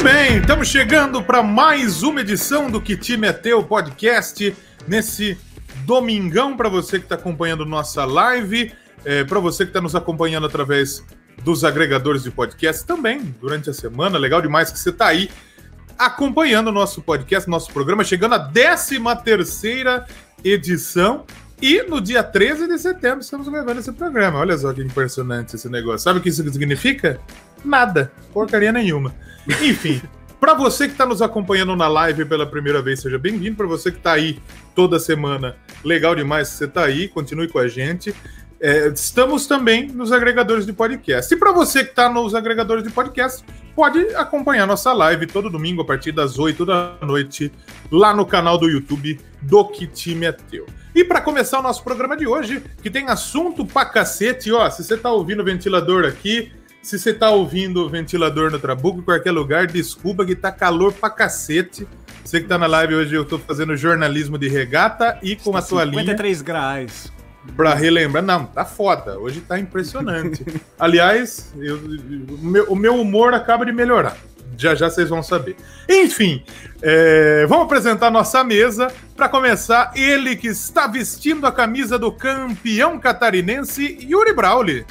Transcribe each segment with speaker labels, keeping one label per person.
Speaker 1: Muito bem, estamos chegando para mais uma edição do Que Time é Teu podcast nesse domingão para você que está acompanhando nossa live, é, para você que está nos acompanhando através dos agregadores de podcast também durante a semana. Legal demais que você está aí acompanhando o nosso podcast, nosso programa, chegando à 13 terceira edição. E no dia 13 de setembro estamos gravando esse programa. Olha só que impressionante esse negócio. Sabe o que isso significa? Nada. Porcaria nenhuma. Enfim, para você que está nos acompanhando na live pela primeira vez, seja bem-vindo. Para você que está aí toda semana, legal demais que você está aí. Continue com a gente. É, estamos também nos agregadores de podcast. E para você que está nos agregadores de podcast, pode acompanhar nossa live todo domingo a partir das 8 da noite lá no canal do YouTube do Que Time é Teu. E para começar o nosso programa de hoje, que tem assunto pra cacete, ó, se você tá ouvindo o ventilador aqui, se você tá ouvindo o ventilador no Trabuco, em qualquer lugar, desculpa que tá calor pra cacete. Você que tá na live hoje, eu tô fazendo jornalismo de regata e com a tua
Speaker 2: 53
Speaker 1: linha.
Speaker 2: graus.
Speaker 1: Pra relembrar, não, tá foda. Hoje tá impressionante. Aliás, eu, o, meu, o meu humor acaba de melhorar. Já já vocês vão saber. Enfim, é, vamos apresentar nossa mesa. Para começar, ele que está vestindo a camisa do campeão catarinense, Yuri Brauli.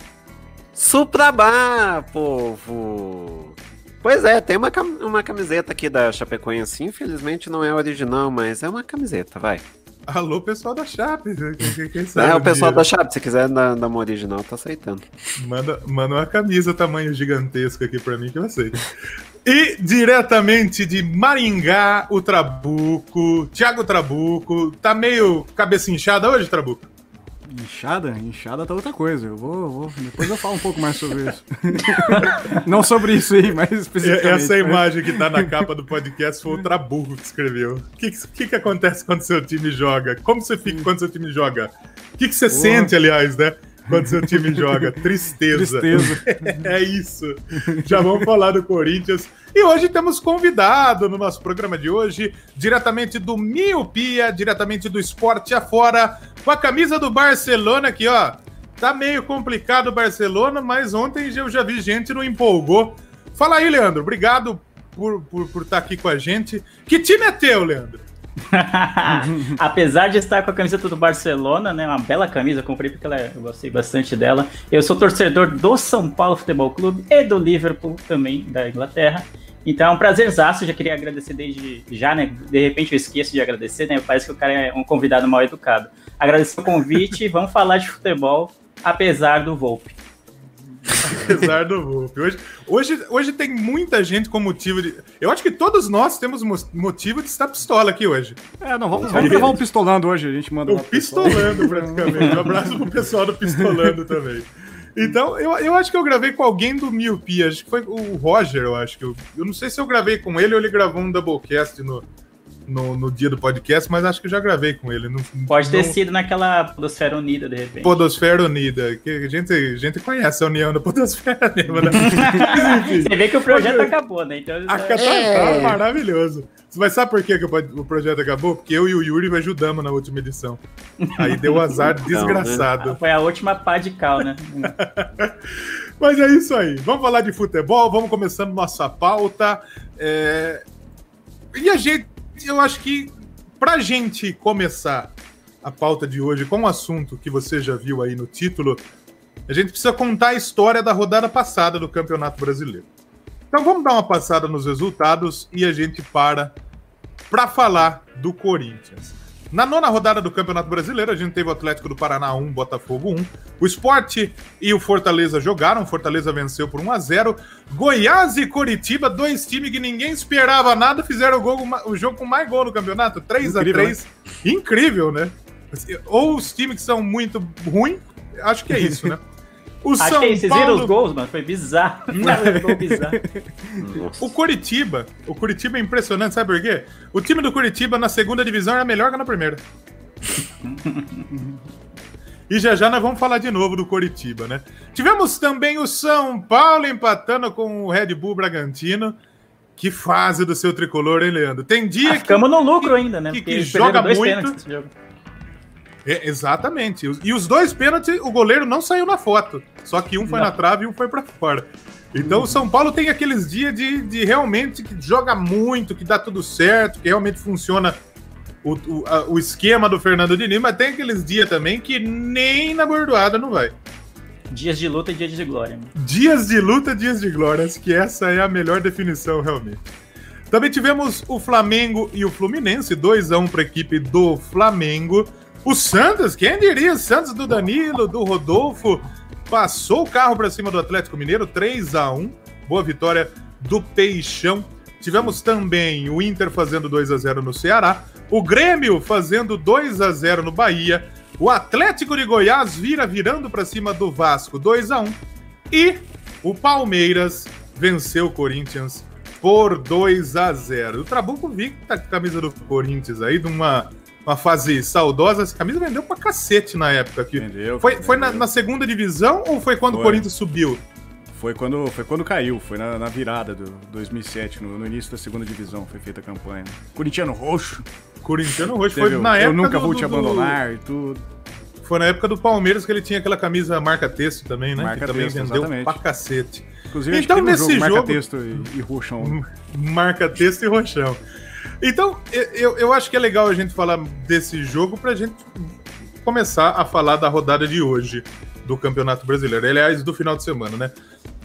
Speaker 3: Suprabá, povo! Pois é, tem uma, uma camiseta aqui da Chapecoense. Infelizmente não é original, mas é uma camiseta, vai.
Speaker 1: Alô, pessoal da Chape. Quem, quem sabe
Speaker 3: É, o pessoal
Speaker 1: dia.
Speaker 3: da Chape, se quiser dar, dar uma original, tá aceitando.
Speaker 1: Manda, manda uma camisa tamanho gigantesco aqui pra mim que eu aceito. E diretamente de Maringá, o Trabuco, Thiago Trabuco. Tá meio cabeça inchada hoje, Trabuco?
Speaker 2: Inchada? Inchada tá outra coisa. Eu vou, vou- Depois eu falo um pouco mais sobre isso. Não sobre isso aí, mas especificamente.
Speaker 1: Essa
Speaker 2: né?
Speaker 1: imagem que tá na capa do podcast foi o Trabuco que escreveu. O que, que, que acontece quando seu time joga? Como você fica quando seu time joga? O que, que você sente, aliás, né? Quando seu time joga? Tristeza.
Speaker 2: Tristeza.
Speaker 1: É isso. Já vamos falar do Corinthians. E hoje temos convidado no nosso programa de hoje, diretamente do Miopia, diretamente do Esporte Afora, com a camisa do Barcelona aqui, ó. Tá meio complicado o Barcelona, mas ontem eu já vi gente não empolgou. Fala aí, Leandro. Obrigado por estar por, estar aqui com a gente. Que time é teu, Leandro?
Speaker 4: Apesar de estar com a camiseta do Barcelona, né? Uma bela camisa, comprei porque ela, é- eu gostei bastante dela. Eu sou torcedor do São Paulo Futebol Clube e do Liverpool também, da Inglaterra. Então é um prazerzaço, já queria agradecer desde já, né? De repente eu esqueço de agradecer, né? Parece que o cara é um convidado mal educado. Agradecer o convite, vamos falar de futebol, apesar do Volpe.
Speaker 1: Apesar do Volpe. Hoje, hoje, hoje tem muita gente com motivo de. Eu acho que todos nós temos mo- motivo de estar pistola aqui hoje.
Speaker 2: É, não, vamos, vamos levar um pistolando hoje, a gente manda
Speaker 1: O. Pistolando, praticamente. Um abraço pro pessoal do Pistolando também. Então, eu, eu acho que eu gravei com alguém do Miopia. Acho que foi o Roger, eu acho que. Eu, eu não sei se eu gravei com ele ou ele gravou um Doublecast no, no, no dia do podcast, mas acho que eu já gravei com ele. Não,
Speaker 4: Pode ter
Speaker 1: não-
Speaker 4: sido naquela Podosfera Unida, de repente.
Speaker 1: Podosfera Unida, que a gente, a gente conhece a união da Podosfera né?
Speaker 4: Você vê que o projeto acabou, né? Então,
Speaker 1: a tá, tá maravilhoso. Mas sabe por que, que o projeto acabou? Porque eu e o Yuri ajudamos na última edição. Aí deu um azar desgraçado.
Speaker 4: Foi a última pá de cal, né?
Speaker 1: Mas é isso aí. Vamos falar de futebol, vamos começando nossa pauta. É, E a gente, eu acho que pra gente começar a pauta de hoje com um assunto que você já viu aí no título, a gente precisa contar a história da rodada passada do Campeonato Brasileiro. Então vamos dar uma passada nos resultados e a gente para para falar do Corinthians. Na nona rodada do Campeonato Brasileiro, a gente teve o Atlético do Paraná 1, Botafogo 1. O Sport e o Fortaleza jogaram. Fortaleza venceu por 1 a 0 Goiás e Coritiba, dois times que ninguém esperava nada, fizeram o, gol, o jogo com mais gol no campeonato. 3 a
Speaker 2: Incrível,
Speaker 1: 3 Incrível, né? Ou os times que são muito ruins, acho que é isso, né? O
Speaker 4: Acho que é isso. Vocês viram os gols, mano? Foi bizarro. Foi um gol bizarro.
Speaker 1: O Curitiba, o Curitiba é impressionante, sabe por quê? O time do Curitiba na segunda divisão era melhor que na primeira. e já já nós vamos falar de novo do Curitiba, né? Tivemos também o São Paulo empatando com o Red Bull Bragantino. Que fase do seu tricolor, hein, Leandro? Tem dia
Speaker 4: Ah,
Speaker 1: que.
Speaker 4: ficamos no lucro ainda, né?
Speaker 1: que-
Speaker 4: Porque
Speaker 1: que joga muito. É, exatamente. E os dois pênaltis, o goleiro não saiu na foto. Só que um foi
Speaker 4: Não.
Speaker 1: na trave e um foi pra fora. Então o São Paulo tem aqueles dias de, de realmente que joga muito, que dá tudo certo, que realmente funciona o, o, a- o esquema do Fernando Diniz, mas tem aqueles dias também que nem na bordoada não vai.
Speaker 4: Dias de luta e dias de glória. né?
Speaker 1: Dias de luta, dias de glórias, que essa é a melhor definição realmente. Também tivemos o Flamengo e o Fluminense, 2x1 para a equipe do Flamengo. O Santos, quem diria? Santos do Danilo, do Rodolfo, passou o carro para cima do Atlético Mineiro, 3x1. Boa vitória do Peixão. Tivemos também o Inter fazendo 2 a 0 no Ceará, o Grêmio fazendo 2 a 0 no Bahia, o Atlético de Goiás vira virando para cima do Vasco 2 a 1 e o Palmeiras venceu o Corinthians por 2 a 0. O Trabuco vi que tá a camisa do Corinthians aí, de uma, uma fase saudosa. Essa camisa vendeu pra cacete na época. aqui.
Speaker 2: Entendeu?
Speaker 1: Foi, foi na, na segunda divisão ou foi quando o
Speaker 2: Foi.
Speaker 1: Corinthians subiu?
Speaker 2: Foi quando, foi quando caiu, foi na, na virada do 2007, no, no início da segunda divisão, foi feita a campanha. Corintiano roxo,
Speaker 1: Corintiano Roxo. Foi na época
Speaker 2: eu nunca
Speaker 1: do-
Speaker 2: vou
Speaker 1: do-
Speaker 2: te abandonar e tudo.
Speaker 1: Foi na época do Palmeiras que ele tinha aquela camisa marca-texto também, né?
Speaker 2: Marca
Speaker 1: que também
Speaker 2: texto,
Speaker 1: vendeu
Speaker 2: exatamente.
Speaker 1: pra cacete.
Speaker 2: Inclusive,
Speaker 1: Então,
Speaker 2: que
Speaker 1: nesse
Speaker 2: jogo, marca
Speaker 1: jogo-
Speaker 2: texto e, e roxão.
Speaker 1: marca texto e roxão. Então, eu- eu, acho que é legal a gente falar desse jogo pra gente começar a falar da rodada de hoje do Campeonato Brasileiro. Aliás, do final de semana, né?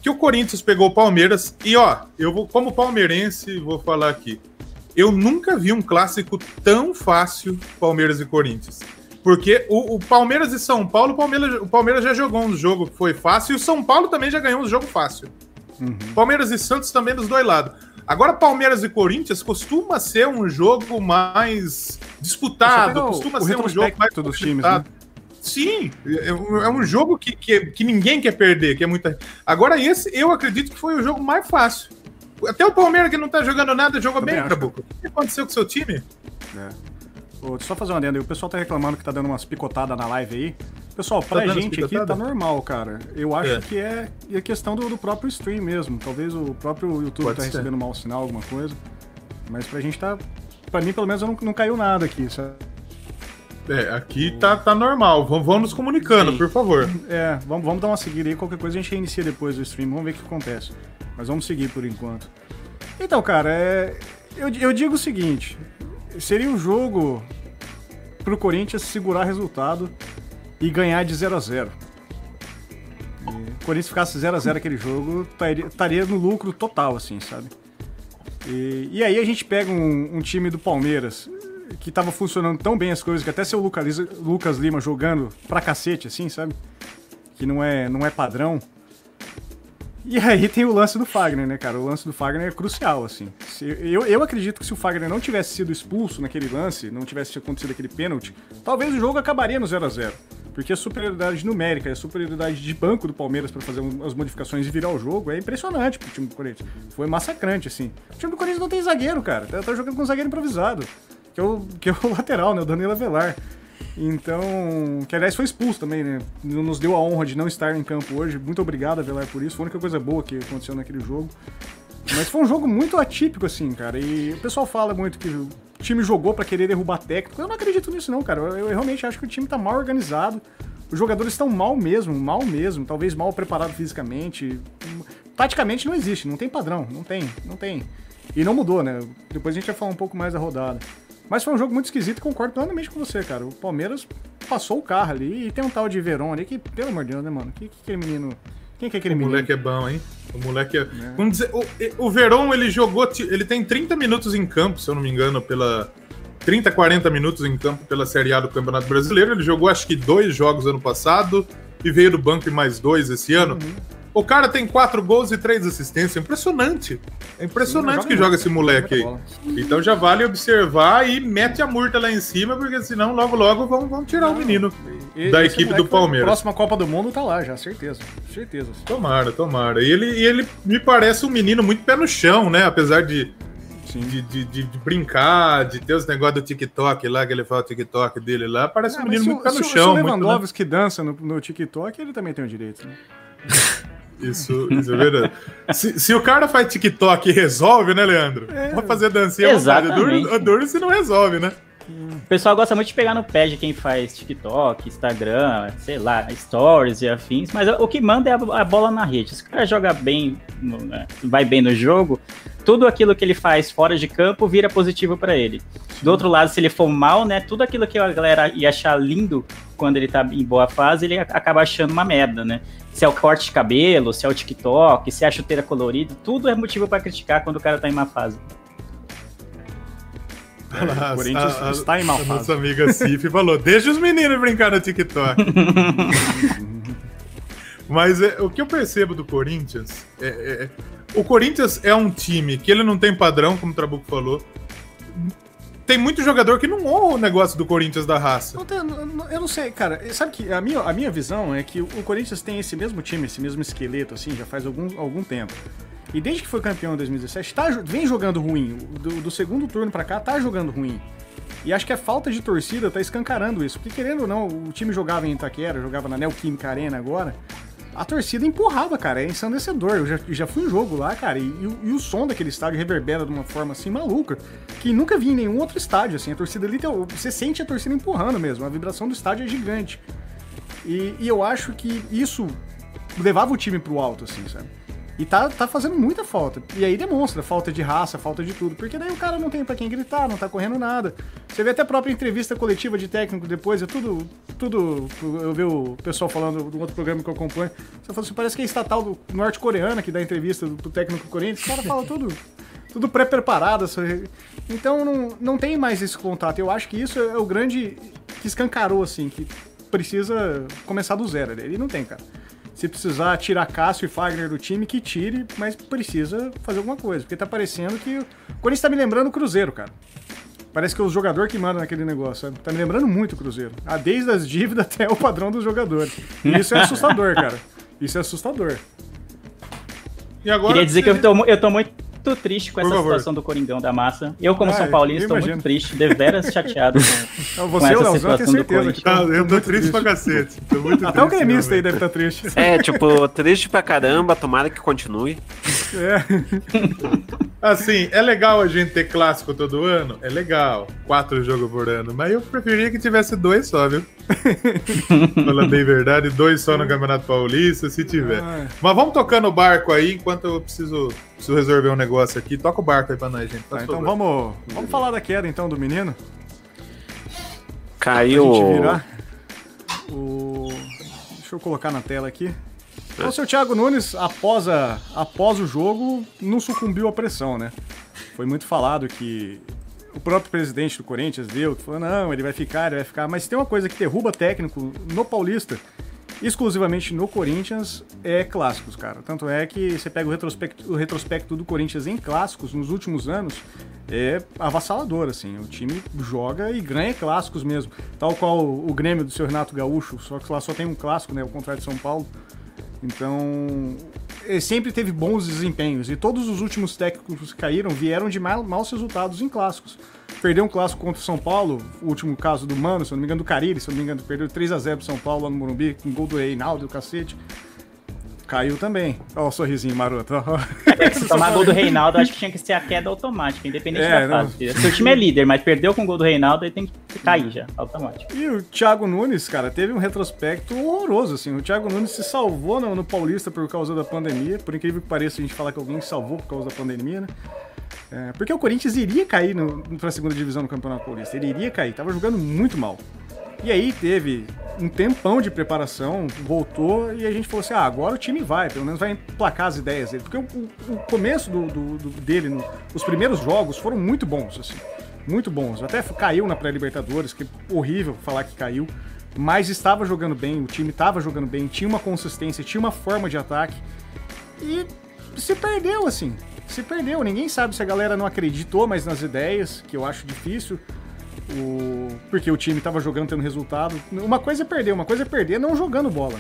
Speaker 1: Que o Corinthians pegou o Palmeiras e, ó, eu vou, como palmeirense, vou falar aqui. Eu nunca vi um clássico tão fácil Palmeiras e Corinthians. Porque o, o Palmeiras e São Paulo, o Palmeiras, o Palmeiras já jogou um jogo que foi fácil e o São Paulo também já ganhou um jogo fácil. Palmeiras e Santos também dos dois lados. Agora, Palmeiras e Corinthians costuma ser um jogo mais disputado, costuma ser um jogo mais
Speaker 2: dos times,
Speaker 1: disputado. Sim, é um, é um jogo que, que, que ninguém quer perder, que é muita. Agora, esse eu acredito que foi o jogo mais fácil. Até o Palmeiras, que não tá jogando nada, jogou
Speaker 2: Também
Speaker 1: bem. Trabuco. O que aconteceu com o seu time?
Speaker 2: É. Eu só fazer uma adenda aí. O pessoal tá reclamando que tá dando umas picotadas na live aí. Pessoal, pra
Speaker 1: dando
Speaker 2: gente aqui tá normal, cara. Eu acho
Speaker 1: É.
Speaker 2: que é, é questão do, do próprio stream mesmo. Talvez o próprio YouTube
Speaker 1: Pode
Speaker 2: tá
Speaker 1: ser.
Speaker 2: recebendo mau sinal, alguma coisa. Mas pra gente tá. Pra mim, pelo menos, não, não caiu nada aqui, sabe?
Speaker 1: É, aqui tá, tá normal. Vamos, vamos nos comunicando,
Speaker 4: Sim.
Speaker 1: por favor.
Speaker 2: É, vamos, vamos dar uma seguida aí. Qualquer coisa a gente reinicia depois do stream. Vamos ver o que acontece. Mas vamos seguir por enquanto. Então, cara, é, eu, eu digo o seguinte: seria um jogo pro Corinthians segurar resultado e ganhar de 0 a 0 E o Corinthians ficasse 0 a 0 aquele jogo, estaria- no lucro total, assim, sabe? E, e aí a gente pega um, um time do Palmeiras que tava funcionando tão bem as coisas que até seu Lucas Lima jogando pra cacete, assim, sabe? Que não é, não é padrão. E aí tem o lance do Fagner, né, cara? O lance do Fagner é crucial, assim. Eu, eu acredito que se o Fagner não tivesse sido expulso naquele lance, não tivesse acontecido aquele pênalti, talvez o jogo acabaria no 0 a 0 Porque a superioridade numérica a superioridade de banco do Palmeiras pra fazer as modificações e virar o jogo é impressionante pro time do Corinthians. Foi massacrante, assim. O time do Corinthians não tem zagueiro, cara. Tá, tá jogando com um zagueiro improvisado. Que é o, que é o lateral, né? O Danilo Avelar. Então, que aliás foi expulso também, né? Nos deu a honra de não estar em campo hoje. Muito obrigado, Avelar, por isso. Foi a única coisa boa que aconteceu naquele jogo. Mas foi um jogo muito atípico, assim, cara. E o pessoal fala muito que o time jogou pra querer derrubar técnico. Eu não acredito nisso, não, cara. Eu, eu realmente acho que o time tá mal organizado. Os jogadores estão mal mesmo, mal mesmo. Talvez mal preparado fisicamente. Taticamente não existe, não tem padrão. Não tem, não tem. E não mudou, né? Depois a gente vai falar um pouco mais da rodada. Mas foi um jogo muito esquisito e concordo plenamente com você, cara. O Palmeiras passou o carro ali e tem um tal de Verón ali que, pelo amor de Deus, né, mano? Que, que aquele menino. Quem que é aquele
Speaker 1: O
Speaker 2: menino?
Speaker 1: moleque é bom, hein? O moleque é. Vamos dizer, o, o Verón, ele jogou. Ele tem 30 minutos em campo, se eu não me engano, pela. 30, 40 minutos em campo pela Série A do Campeonato Brasileiro. Ele jogou acho que dois jogos ano passado e veio do banco em mais dois esse ano. O cara tem quatro gols e três assistências. Impressionante. É impressionante
Speaker 2: Sim,
Speaker 1: que joga esse moleque aí. Então já vale observar e mete a murta lá em cima, porque senão logo logo vão, vão tirar o menino.
Speaker 2: E-
Speaker 1: da equipe do Palmeiras.
Speaker 2: Próxima Copa do Mundo tá lá já, certeza. Certeza.
Speaker 1: Tomara, tomara. E ele, e ele me parece um menino muito pé no chão, né? Apesar de, de, de, de- de brincar, de ter os negócios do TikTok lá, que ele fala o TikTok dele lá. Parece
Speaker 2: Ah,
Speaker 1: um menino
Speaker 2: se,
Speaker 1: muito
Speaker 2: o-
Speaker 1: pé
Speaker 2: se
Speaker 1: no
Speaker 2: o- se
Speaker 1: chão.
Speaker 2: o
Speaker 1: muito, né?
Speaker 2: Lewandowski dança no, no TikTok, ele também tem o direito, né?
Speaker 1: Isso, isso é verdade. se, se o cara faz TikTok e resolve, né, Leandro?
Speaker 2: É.
Speaker 1: Pode fazer dancinha
Speaker 4: Exatamente.
Speaker 1: duro, é duro se não resolve, né?
Speaker 4: O pessoal gosta muito de pegar no pé de quem faz TikTok, Instagram, sei lá, stories e afins, mas o que manda é a bola na rede. Se o cara joga bem, né, vai bem no jogo, tudo aquilo que ele faz fora de campo vira positivo para ele. Do outro lado, se ele for mal, né, tudo aquilo que a galera ia achar lindo quando ele tá em boa fase, ele acaba achando uma merda, né? Se é o corte de cabelo, se é o TikTok, se é a chuteira colorida, tudo é motivo para criticar quando o cara tá em má fase.
Speaker 1: É, o Corinthians a, está em má fase. Nossa amiga Cif falou: deixa os meninos brincar no TikTok. Mas é, o que eu percebo do Corinthians é, é, o Corinthians é um time que ele não tem padrão, como o Trabuco falou. Tem muito jogador que não honra o negócio do Corinthians da raça.
Speaker 2: Não tem, eu não sei, cara. Sabe que a minha, a minha visão é que o Corinthians tem esse mesmo time, esse mesmo esqueleto, assim, já faz algum, algum tempo. E desde que foi campeão em 2017, tá, vem jogando ruim. Do, do segundo turno para cá, tá jogando ruim. E acho que a falta de torcida tá escancarando isso. Porque, querendo ou não, o time jogava em Itaquera, jogava na Neoquímica Arena agora a torcida empurrava, cara. É ensandecedor. Eu já, já fui em jogo lá, cara, e, e, e, o som daquele estádio reverbera de uma forma assim maluca, que nunca vi em nenhum outro estádio, assim. A torcida ali, você sente a torcida empurrando mesmo. A vibração do estádio é gigante. E, e eu acho que isso levava o time pro alto, assim, sabe? E tá, tá fazendo muita falta. E aí demonstra falta de raça, falta de tudo. Porque daí o cara não tem para quem gritar, não tá correndo nada. Você vê até a própria entrevista coletiva de técnico depois, é tudo. tudo eu vi o pessoal falando do outro programa que eu acompanho. Você fala assim, parece que é estatal norte-coreana que dá entrevista do, do técnico Corinthians. O cara fala tudo. Tudo pré-preparado. Então não, não tem mais esse contato. Eu acho que isso é o grande. que escancarou, assim, que precisa começar do zero. Ele não tem, cara. Se precisar tirar Cássio e Fagner do time, que tire, mas precisa fazer alguma coisa. Porque tá parecendo que. O Corinthians tá me lembrando o Cruzeiro, cara. Parece que é o jogador que manda naquele negócio, sabe? Tá me lembrando muito o Cruzeiro. Ah, desde as dívidas até o padrão dos jogadores. E isso é assustador, cara. Isso é assustador.
Speaker 4: E agora, Queria dizer que eu tô, eu tô muito muito triste com Por essa favor. situação do Coringão da massa. Eu, como ah, São Paulista, estou muito triste, deveras chateado com,
Speaker 2: Você, com essa situação do Corinthians.
Speaker 1: Tá, eu tô triste pra cacete. Tô muito
Speaker 2: Até triste, o gremista aí deve estar tá triste.
Speaker 3: É, tipo, triste pra caramba, tomara que continue. É.
Speaker 1: Assim, é legal a gente ter clássico todo ano? É legal. Quatro jogos por ano. Mas eu preferia que tivesse dois só, viu? Falando bem verdade, dois só no Campeonato Paulista, se tiver. Ah. Mas vamos tocando o barco aí, enquanto eu preciso, preciso resolver um negócio aqui. Toca o barco aí pra nós, gente.
Speaker 2: Tá, então vamos, vamos falar da queda então do menino.
Speaker 3: Caiu.
Speaker 2: O... Deixa eu colocar na tela aqui. Então, o seu Thiago Nunes, após, a, após o jogo, não sucumbiu à pressão, né? Foi muito falado que o próprio presidente do Corinthians que falou, não, ele vai ficar, ele vai ficar. Mas tem uma coisa que derruba técnico no Paulista, exclusivamente no Corinthians, é clássicos, cara. Tanto é que você pega o retrospecto, o retrospecto do Corinthians em clássicos nos últimos anos, é avassalador, assim. O time joga e ganha clássicos mesmo. Tal qual o Grêmio do seu Renato Gaúcho, só que lá só tem um clássico, né? O contrário de São Paulo. Então, ele sempre teve bons desempenhos. E todos os últimos técnicos que caíram vieram de maus resultados em clássicos. Perdeu um clássico contra o São Paulo, o último caso do Mano, se eu não me engano, do Cariri, se eu não me engano, perdeu 3x0 pro São Paulo lá no Morumbi, com gol do Reinaldo e o cacete. Caiu também. Olha o sorrisinho maroto.
Speaker 4: É, se tomar gol do Reinaldo, acho que tinha que ser a queda automática, independente é, da fase. Não... Seu time é líder, mas perdeu com o gol do Reinaldo, aí tem que cair já, automático.
Speaker 2: E o Thiago Nunes, cara, teve um retrospecto horroroso, assim. O Thiago Nunes se salvou no, no Paulista por causa da pandemia. Por incrível que pareça, a gente fala que alguém se salvou por causa da pandemia, né? É, porque o Corinthians iria cair no, pra segunda divisão no Campeonato Paulista. Ele iria cair, tava jogando muito mal. E aí teve um tempão de preparação, voltou e a gente falou assim: ah, agora o time vai, pelo menos vai emplacar as ideias dele. Porque o, o começo do, do, do dele, no, os primeiros jogos foram muito bons, assim. Muito bons. Até caiu na pré-Libertadores, que é horrível falar que caiu. Mas estava jogando bem, o time estava jogando bem, tinha uma consistência, tinha uma forma de ataque. E se perdeu, assim. Se perdeu. Ninguém sabe se a galera não acreditou mais nas ideias, que eu acho difícil. O... Porque o time estava jogando, tendo resultado. Uma coisa é perder, uma coisa é perder não jogando bola.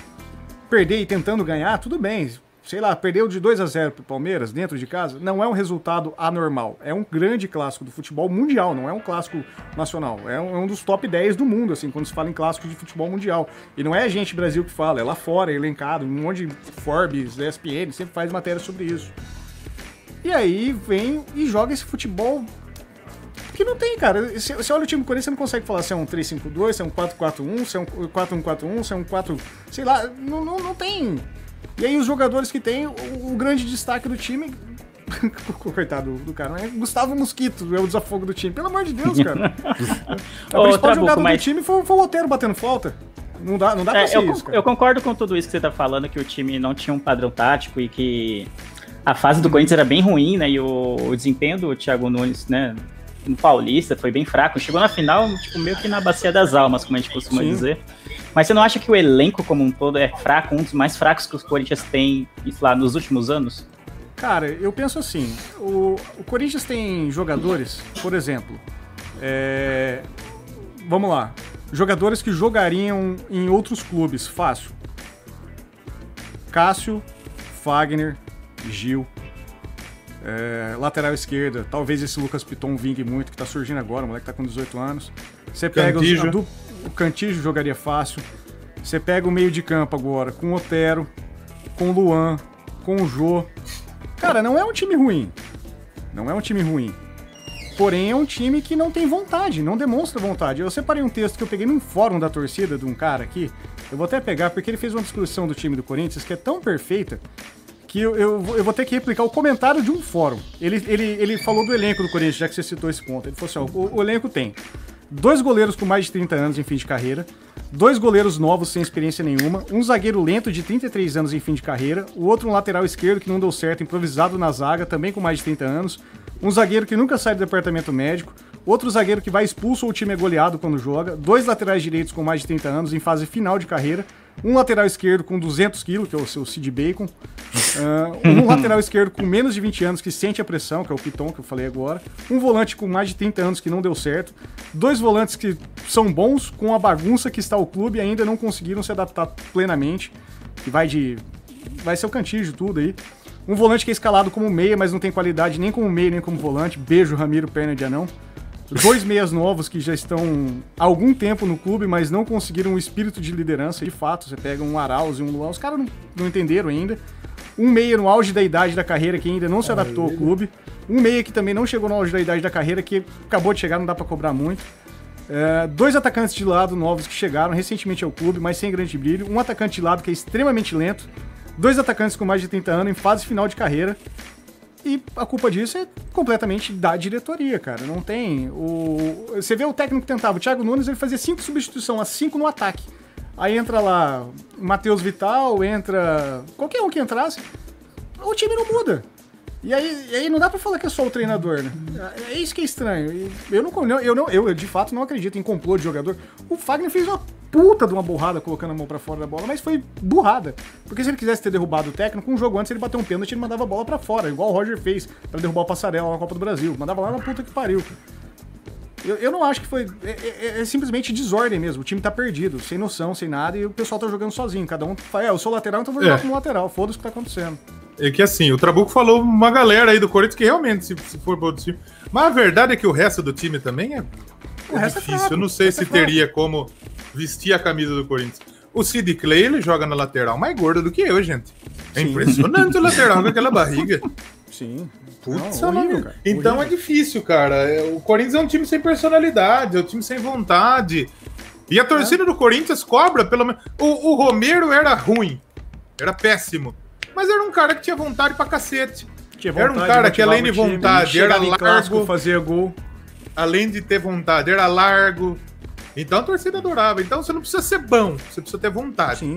Speaker 2: Perder e tentando ganhar, tudo bem. Sei lá, perdeu de 2 a 0 pro Palmeiras dentro de casa, não é um resultado anormal. É um grande clássico do futebol mundial, não é um clássico nacional. É um, é um dos top 10 do mundo, assim, quando se fala em clássicos de futebol mundial. E não é a gente Brasil que fala, é lá fora, é elencado, um monte de Forbes, ESPN, sempre faz matéria sobre isso. E aí vem e joga esse futebol Porque não tem, cara. Você você olha o time do Corinthians, você não consegue falar se é um 3-5-2, se é um 4-4-1, se é um 4-1-4-1, se é um 4. Sei lá, não, não, não tem. E aí os jogadores que tem, o, o grande destaque do time. Coitado do cara, né? Gustavo Mosquito é o desafogo do time. Pelo amor de Deus, cara. A
Speaker 4: Ô,
Speaker 2: principal jogada
Speaker 4: mas-
Speaker 2: do time foi, foi o Otero batendo falta. Não dá, não dá pra
Speaker 4: É,
Speaker 2: ser
Speaker 4: eu,
Speaker 2: isso,
Speaker 4: eu concordo com tudo isso que você tá falando, que o time não tinha um padrão tático e que a fase do Corinthians era bem ruim, né? E o, o desempenho do Thiago Nunes, né? No Paulista foi bem fraco. Chegou na final, tipo, meio que na bacia das almas, como a gente costuma
Speaker 2: Sim.
Speaker 4: dizer. Mas você não acha que o elenco como um todo é fraco, um dos mais fracos que os Corinthians têm, lá, nos últimos anos?
Speaker 2: Cara, eu penso assim: o, o Corinthians tem jogadores, por exemplo, é, vamos lá, jogadores que jogariam em outros clubes, fácil. Cássio, Fagner, Gil. É, lateral esquerda, talvez esse Lucas Piton vingue muito, que tá surgindo agora, o moleque tá com 18 anos. Você pega os, a du- o Cantígio jogaria fácil. Você pega o meio de campo agora com o Otero, com o Luan, com o Jô. Cara, não é um time ruim. Não é um time ruim. Porém, é um time que não tem vontade, não demonstra vontade. Eu separei um texto que eu peguei num fórum da torcida de um cara aqui. Eu vou até pegar, porque ele fez uma descrição do time do Corinthians que é tão perfeita que eu, eu, vou- eu vou ter que replicar o comentário de um fórum. Ele, ele, ele falou do elenco do Corinthians, já que você citou esse ponto. Ele falou assim: ó, o, o elenco tem dois goleiros com mais de 30 anos em fim de carreira, dois goleiros novos sem experiência nenhuma, um zagueiro lento de 33 anos em fim de carreira, o outro um lateral esquerdo que não deu certo, improvisado na zaga, também com mais de 30 anos, um zagueiro que nunca sai do departamento médico, outro zagueiro que vai expulso ou o time é goleado quando joga, dois laterais direitos com mais de 30 anos em fase final de carreira, um lateral esquerdo com 200 quilos, que é o seu Sid Bacon, ah, um lateral esquerdo com menos de 20 anos que sente a pressão, que é o Piton, que eu falei agora, um volante com mais de 30 anos que não deu certo, dois volantes que são bons com a bagunça que está o clube e ainda não conseguiram se adaptar plenamente, que vai de... vai ser o cantígio tudo aí. Um volante que é escalado como meia, mas não tem qualidade nem como meia nem como volante. Beijo, Ramiro, perna de anão. Dois meias novos que já estão há algum tempo no clube, mas não conseguiram o espírito de liderança. De fato, você pega um Arauz e um Luan, os caras não, não entenderam ainda. Um meia no auge da idade da carreira que ainda não se adaptou ao clube. Um meia que também não chegou no auge da idade da carreira, que acabou de chegar, não dá pra cobrar muito. É, dois atacantes de lado novos que chegaram recentemente ao clube, mas sem grande brilho. Um atacante de lado que é extremamente lento. Dois atacantes com mais de 30 anos em fase final de carreira. E a culpa disso é completamente da diretoria, cara. Não tem. O... Você vê o técnico que tentava. O Thiago Nunes ele fazia cinco substituições, as cinco no ataque. Aí entra lá Matheus Vital, entra. Qualquer um que entrasse, o time não muda. E aí, e aí não dá pra falar que é só o treinador, né? É isso que é estranho. Eu não, eu não, eu de fato não acredito em complô de jogador. O Fagner fez uma puta de uma burrada colocando a mão pra fora da bola, mas foi burrada. Porque se ele quisesse ter derrubado o técnico, um jogo antes ele bateu um pênalti e ele mandava a bola pra fora, igual o Roger fez pra derrubar o Passarela na Copa do Brasil. Mandava lá na puta que pariu. Eu, eu não acho que foi. É, é- é simplesmente desordem mesmo. O time tá perdido, sem noção, sem nada, e o pessoal tá jogando sozinho. Cada um fala, é, eu sou lateral, então vou jogar
Speaker 1: É.
Speaker 2: como lateral. Foda-se o que tá acontecendo.
Speaker 1: É que assim, o Trabuco falou uma galera aí do Corinthians que realmente, se, se for pro time. Mas a verdade é que o resto do time também é, é
Speaker 2: é
Speaker 1: difícil.
Speaker 2: fraco,
Speaker 1: Eu não sei se
Speaker 2: é fraco.
Speaker 1: teria como vestir a camisa do Corinthians. O Sid Clay, ele joga na lateral mais gordo do que eu, gente. É
Speaker 2: Sim.
Speaker 1: impressionante o lateral com aquela barriga.
Speaker 2: Sim.
Speaker 1: Putz,
Speaker 2: Não,
Speaker 1: horrível,
Speaker 2: cara.
Speaker 1: Então
Speaker 2: Horrível.
Speaker 1: é difícil, cara. É, O Corinthians é um time sem personalidade, é um time sem vontade. E a torcida do Corinthians cobra, pelo menos. O, o Romero era ruim, era péssimo. Mas era um cara que tinha vontade pra cacete.
Speaker 2: Tinha
Speaker 1: Era um
Speaker 2: vontade,
Speaker 1: cara que além de
Speaker 2: time,
Speaker 1: vontade,
Speaker 2: chegava
Speaker 1: era
Speaker 2: em clássico,
Speaker 1: largo.
Speaker 2: fazia gol.
Speaker 1: Além de ter vontade, era largo. Então a torcida adorava. Então você não precisa ser bom, você precisa ter vontade.
Speaker 2: Sim.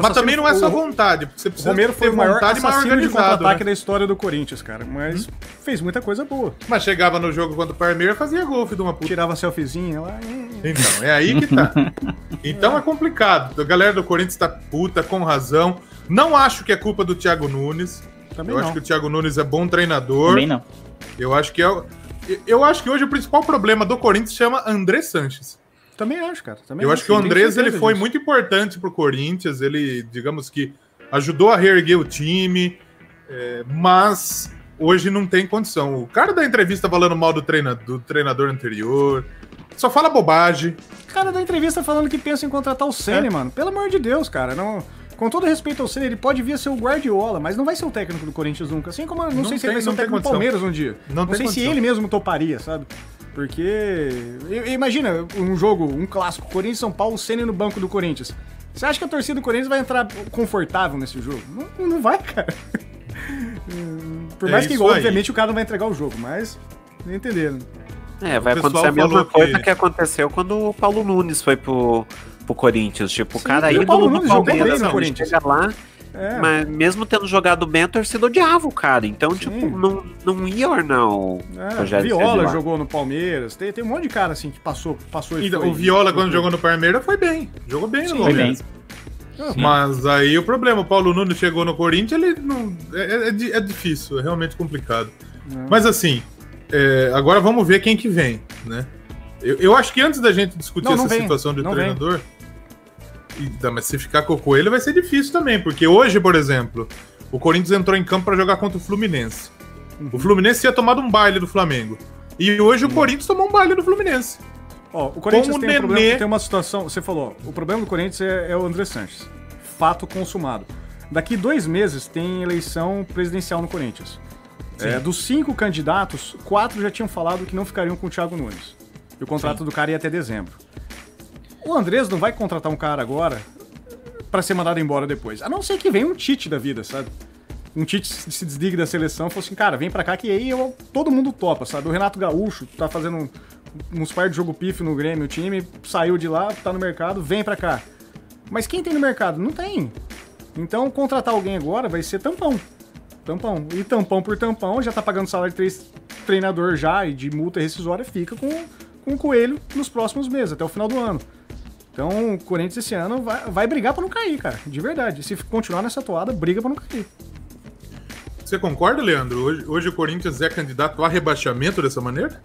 Speaker 1: Mas também não é só
Speaker 2: vontade.
Speaker 1: vontade, porque você precisa
Speaker 2: Romero
Speaker 1: ter
Speaker 2: foi o maior
Speaker 1: vontade e
Speaker 2: assassino de contra-ataque
Speaker 1: né?
Speaker 2: da história do Corinthians, cara. Mas fez muita coisa boa.
Speaker 1: Mas chegava no jogo contra o Palmeiras e fazia gol, filho de uma puta.
Speaker 2: Tirava selfiezinha lá. é.
Speaker 1: Então, é aí que tá. Então é complicado. A galera do Corinthians tá puta, com razão. Não acho que é culpa do Thiago Nunes.
Speaker 2: Também
Speaker 1: eu
Speaker 2: não.
Speaker 1: acho que o Thiago Nunes é bom treinador.
Speaker 4: Também não.
Speaker 1: Eu acho que é. Eu acho que hoje o principal problema do Corinthians chama André Sanches.
Speaker 2: Também acho, cara. Também
Speaker 1: Eu acho que o Andrés ele foi
Speaker 2: disso.
Speaker 1: muito importante pro Corinthians. Ele, digamos que, ajudou a reerguer o time, é, mas hoje não tem condição. O cara da entrevista falando mal do, treina- do treinador anterior, só fala bobagem.
Speaker 2: O cara da entrevista falando que pensa em contratar o Senna,
Speaker 1: É.
Speaker 2: mano. Pelo amor de Deus, cara. Não... Com todo respeito ao Senna, ele pode vir a ser o Guardiola, mas não vai ser o técnico do Corinthians nunca. Assim como eu não,
Speaker 1: Não
Speaker 2: sei se
Speaker 1: tem-
Speaker 2: ele vai ser o técnico do. Palmeiras um dia.
Speaker 1: Não
Speaker 2: Não, sei se
Speaker 1: condição.
Speaker 2: ele mesmo toparia, sabe? Porque. Imagina um jogo, um clássico, Corinthians e São Paulo, Senna no banco do Corinthians. Você acha que a torcida do Corinthians vai entrar confortável nesse jogo? Não, não vai, cara. Por
Speaker 1: É
Speaker 2: mais que,
Speaker 1: isso aí.
Speaker 2: obviamente, o cara não vai entregar o jogo, mas. Não entenderam.
Speaker 3: É, vai acontecer a mesma coisa
Speaker 1: que-
Speaker 3: que... aconteceu quando o Paulo Nunes foi pro, pro Corinthians. Tipo, o
Speaker 2: Sim,
Speaker 3: cara
Speaker 2: e o Paulo
Speaker 3: do
Speaker 2: jogou
Speaker 3: Palmeiras,
Speaker 2: bem no
Speaker 3: ele
Speaker 2: Corinthians.
Speaker 3: chega lá,
Speaker 2: É.
Speaker 3: mas mesmo tendo jogado bem, a torcida odiava o cara. Então,
Speaker 2: Sim.
Speaker 3: tipo, não, não ia ornar o
Speaker 2: É, Viola jogou no Palmeiras. Tem, tem um monte de cara assim que passou, passou e
Speaker 1: Então,
Speaker 2: foi.
Speaker 1: o Viola, quando jogou no Palmeiras, foi bem. Jogou bem no
Speaker 2: Sim,
Speaker 4: bem.
Speaker 1: Palmeiras. Mas aí o problema, o Paulo Nunes chegou no Corinthians, ele não. É, é di- é difícil, é realmente complicado. Mas assim, é, agora vamos ver quem que vem, né? Eu, eu acho que antes da gente discutir
Speaker 2: Não, não
Speaker 1: essa
Speaker 2: vem,
Speaker 1: situação de
Speaker 2: não
Speaker 1: treinador. E, mas se ficar com o Coelho vai ser difícil também, porque hoje, por exemplo, o Corinthians entrou em campo para jogar contra o Fluminense.
Speaker 2: Uhum.
Speaker 1: O Fluminense tinha tomado um baile do Flamengo. E hoje o Corinthians tomou um baile do Fluminense.
Speaker 2: Ó, o Corinthians
Speaker 1: Com o
Speaker 2: tem um problema, tem uma situação. Você falou, o problema do Corinthians é, é o André Sanches. Fato consumado. Daqui dois meses tem eleição presidencial no Corinthians. É, dos cinco candidatos, quatro já tinham falado que não ficariam com o Thiago Nunes. E o contrato do cara ia até dezembro. O Andrés não vai contratar um cara agora pra ser mandado embora depois. A não ser que venha um Tite da vida, sabe? Um Tite se desligue da seleção e fala assim, cara, vem pra cá que aí eu- todo mundo topa, sabe? O Renato Gaúcho tá fazendo um- uns par de jogo pífio no Grêmio, o time saiu de lá, tá no mercado, vem pra cá. Mas quem tem no mercado? Não tem. Então contratar alguém agora vai ser tampão. Tampão. E tampão por tampão, já tá pagando salário de três treinador já e de multa rescisória, fica com, com o coelho nos próximos meses, até o final do ano. Então o Corinthians esse ano vai, vai brigar pra não cair, cara. De verdade. Se continuar nessa toada, briga pra não cair.
Speaker 1: Você concorda, Leandro? Hoje, hoje o Corinthians é candidato a rebaixamento dessa maneira?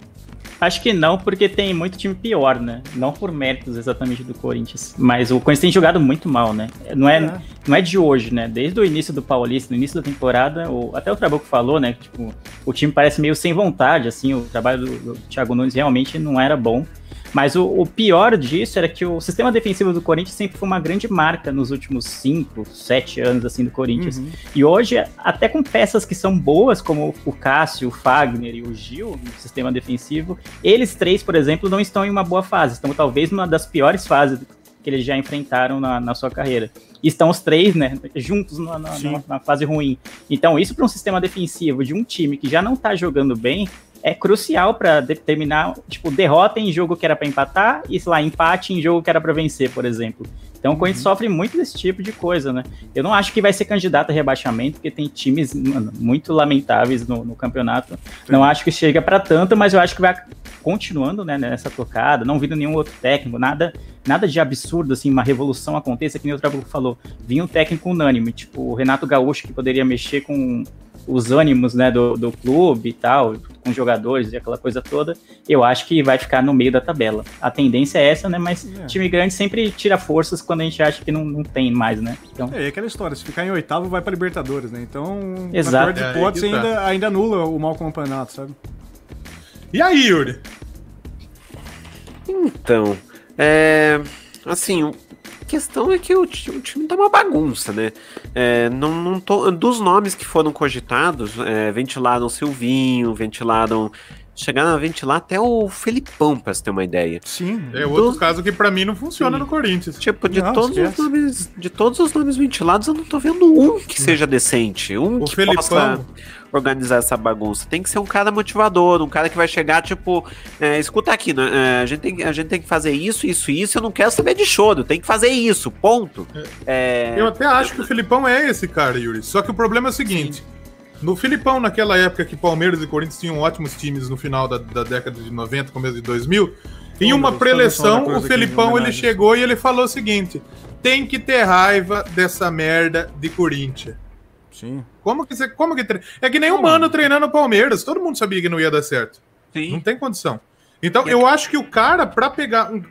Speaker 4: Acho que não, porque tem muito time pior, né? Não por méritos exatamente do Corinthians. Mas o Corinthians tem jogado muito mal, né? Não é,
Speaker 2: É.
Speaker 4: não é de hoje, né? Desde o início do Paulista, no início da temporada, o- até o Trabuco falou, né? Que, tipo, o time parece meio sem vontade, assim. O trabalho do, do Thiago Nunes realmente não era bom. Mas o, o pior disso era que o sistema defensivo do Corinthians sempre foi uma grande marca nos últimos 5, 7 anos, assim, do Corinthians.
Speaker 2: Uhum.
Speaker 4: E hoje, até com peças que são boas, como o Cássio, o Fagner e o Gil, no sistema defensivo, eles três, por exemplo, não estão em uma boa fase. Estão talvez numa das piores fases que eles já enfrentaram na, na sua carreira. E estão os três, né, juntos na, na- na- fase ruim. Então, isso para um sistema defensivo de um time que já não tá jogando bem é crucial para determinar, tipo, derrota em jogo que era para empatar e, sei lá, empate em jogo que era para vencer, por exemplo. Então o Corinthians sofre muito desse tipo de coisa, né? Eu não acho que vai ser candidato a rebaixamento, porque tem times mano, muito lamentáveis no, no campeonato. Não acho que chega para tanto, mas eu acho que vai continuando né, nessa tocada, não vindo nenhum outro técnico, nada nada de absurdo, assim, uma revolução aconteça, que nem o Trabuco falou. Vinha um técnico unânime, tipo o Renato Gaúcho, que poderia mexer com os ânimos né, do, do clube e tal, com os jogadores e aquela coisa toda, eu acho que vai ficar no meio da tabela. A tendência é essa, né? Mas
Speaker 2: É.
Speaker 4: time grande sempre tira forças quando a gente acha que não, não tem mais, né? Então,
Speaker 2: É, e aquela história, se ficar em oitavo, vai pra Libertadores, né? Então,
Speaker 4: Exato.
Speaker 2: na pior
Speaker 1: É,
Speaker 2: de
Speaker 1: aí
Speaker 2: hipótese,
Speaker 1: que tá.
Speaker 2: ainda, ainda anula o mau campeonato, sabe?
Speaker 1: E aí, Yuri?
Speaker 3: Então, é. Assim, a questão é que o, ti- o time tá uma bagunça, né? É, não, não tô, dos nomes que foram cogitados, é, ventilaram o Silvinho, ventilaram. Chegaram a ventilar até o Felipão, pra você ter uma ideia.
Speaker 2: Sim.
Speaker 1: É outro
Speaker 3: Do-
Speaker 1: caso que pra mim não funciona
Speaker 3: Sim.
Speaker 1: no Corinthians.
Speaker 3: Tipo, de
Speaker 2: Não,
Speaker 3: todos os nomes, de todos os nomes ventilados, eu não tô vendo um que seja decente, um
Speaker 1: O
Speaker 3: que
Speaker 1: Felipão,
Speaker 3: possa organizar essa bagunça. Tem que ser um cara motivador, um cara que vai chegar, tipo, é, escuta aqui, né, é, a, gente tem, a gente tem que fazer isso, isso, isso, eu não quero saber de choro, tem que fazer isso, ponto. É,
Speaker 1: eu até acho que o Filipão é esse cara, Yuri. Só que o problema é o seguinte: no Filipão, naquela época que Palmeiras e Corinthians tinham ótimos times no final da, da década de 90, começo de 2000, em uma preleção, o Felipão ele chegou e ele falou o seguinte: tem que ter raiva dessa merda de Corinthians.
Speaker 2: Sim.
Speaker 1: Como que você. Como que tre- É que nem o Mano treinando o Palmeiras. Todo mundo sabia que não ia dar certo. Não
Speaker 3: sim.
Speaker 1: tem condição. Então, eu acho que o cara, pra pegar. Um,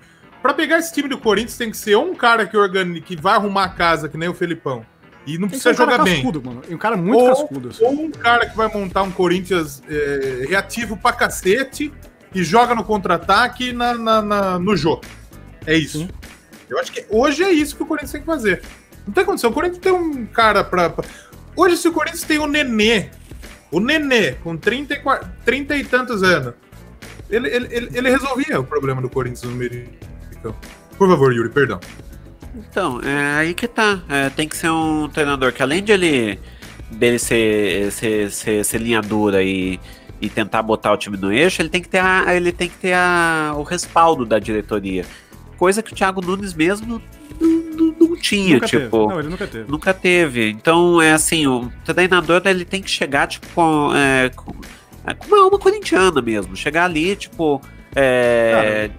Speaker 1: pra pegar esse time do Corinthians, tem que ser ou um cara que, organi, que vai arrumar a casa, que nem o Felipão. E não precisa
Speaker 2: um cara
Speaker 1: jogar bem.
Speaker 2: cascudo, mano. E um cara muito
Speaker 1: Ou-
Speaker 2: cascudo. assim.
Speaker 1: Ou um cara que vai montar um Corinthians é, reativo pra cacete e joga no contra-ataque na, na- na- no jogo. É isso.
Speaker 2: Sim.
Speaker 1: Eu acho que hoje é isso que o Corinthians tem que fazer. Não tem condição. O Corinthians tem um cara pra. pra- Hoje, se o Corinthians tem o Nenê, o Nenê, com 30 e, qua- 30 e tantos anos, ele, ele, ele, ele resolvia o problema do Corinthians no meio Por favor, Yuri, perdão.
Speaker 3: Então, é aí que tá. É, tem que ser um treinador que além de ele dele ser, ser, ser, ser linha dura e, e tentar botar o time no eixo, ele tem que ter, a, ele tem que ter a, o respaldo da diretoria. Coisa que o Thiago Nunes mesmo não tinha,
Speaker 2: Nunca
Speaker 3: tipo.
Speaker 2: teve. Não, ele nunca teve.
Speaker 3: Nunca teve. Então, é assim, o treinador ele tem que chegar, tipo, com, é, com, é, com uma alma corintiana mesmo. Chegar ali, tipo. É,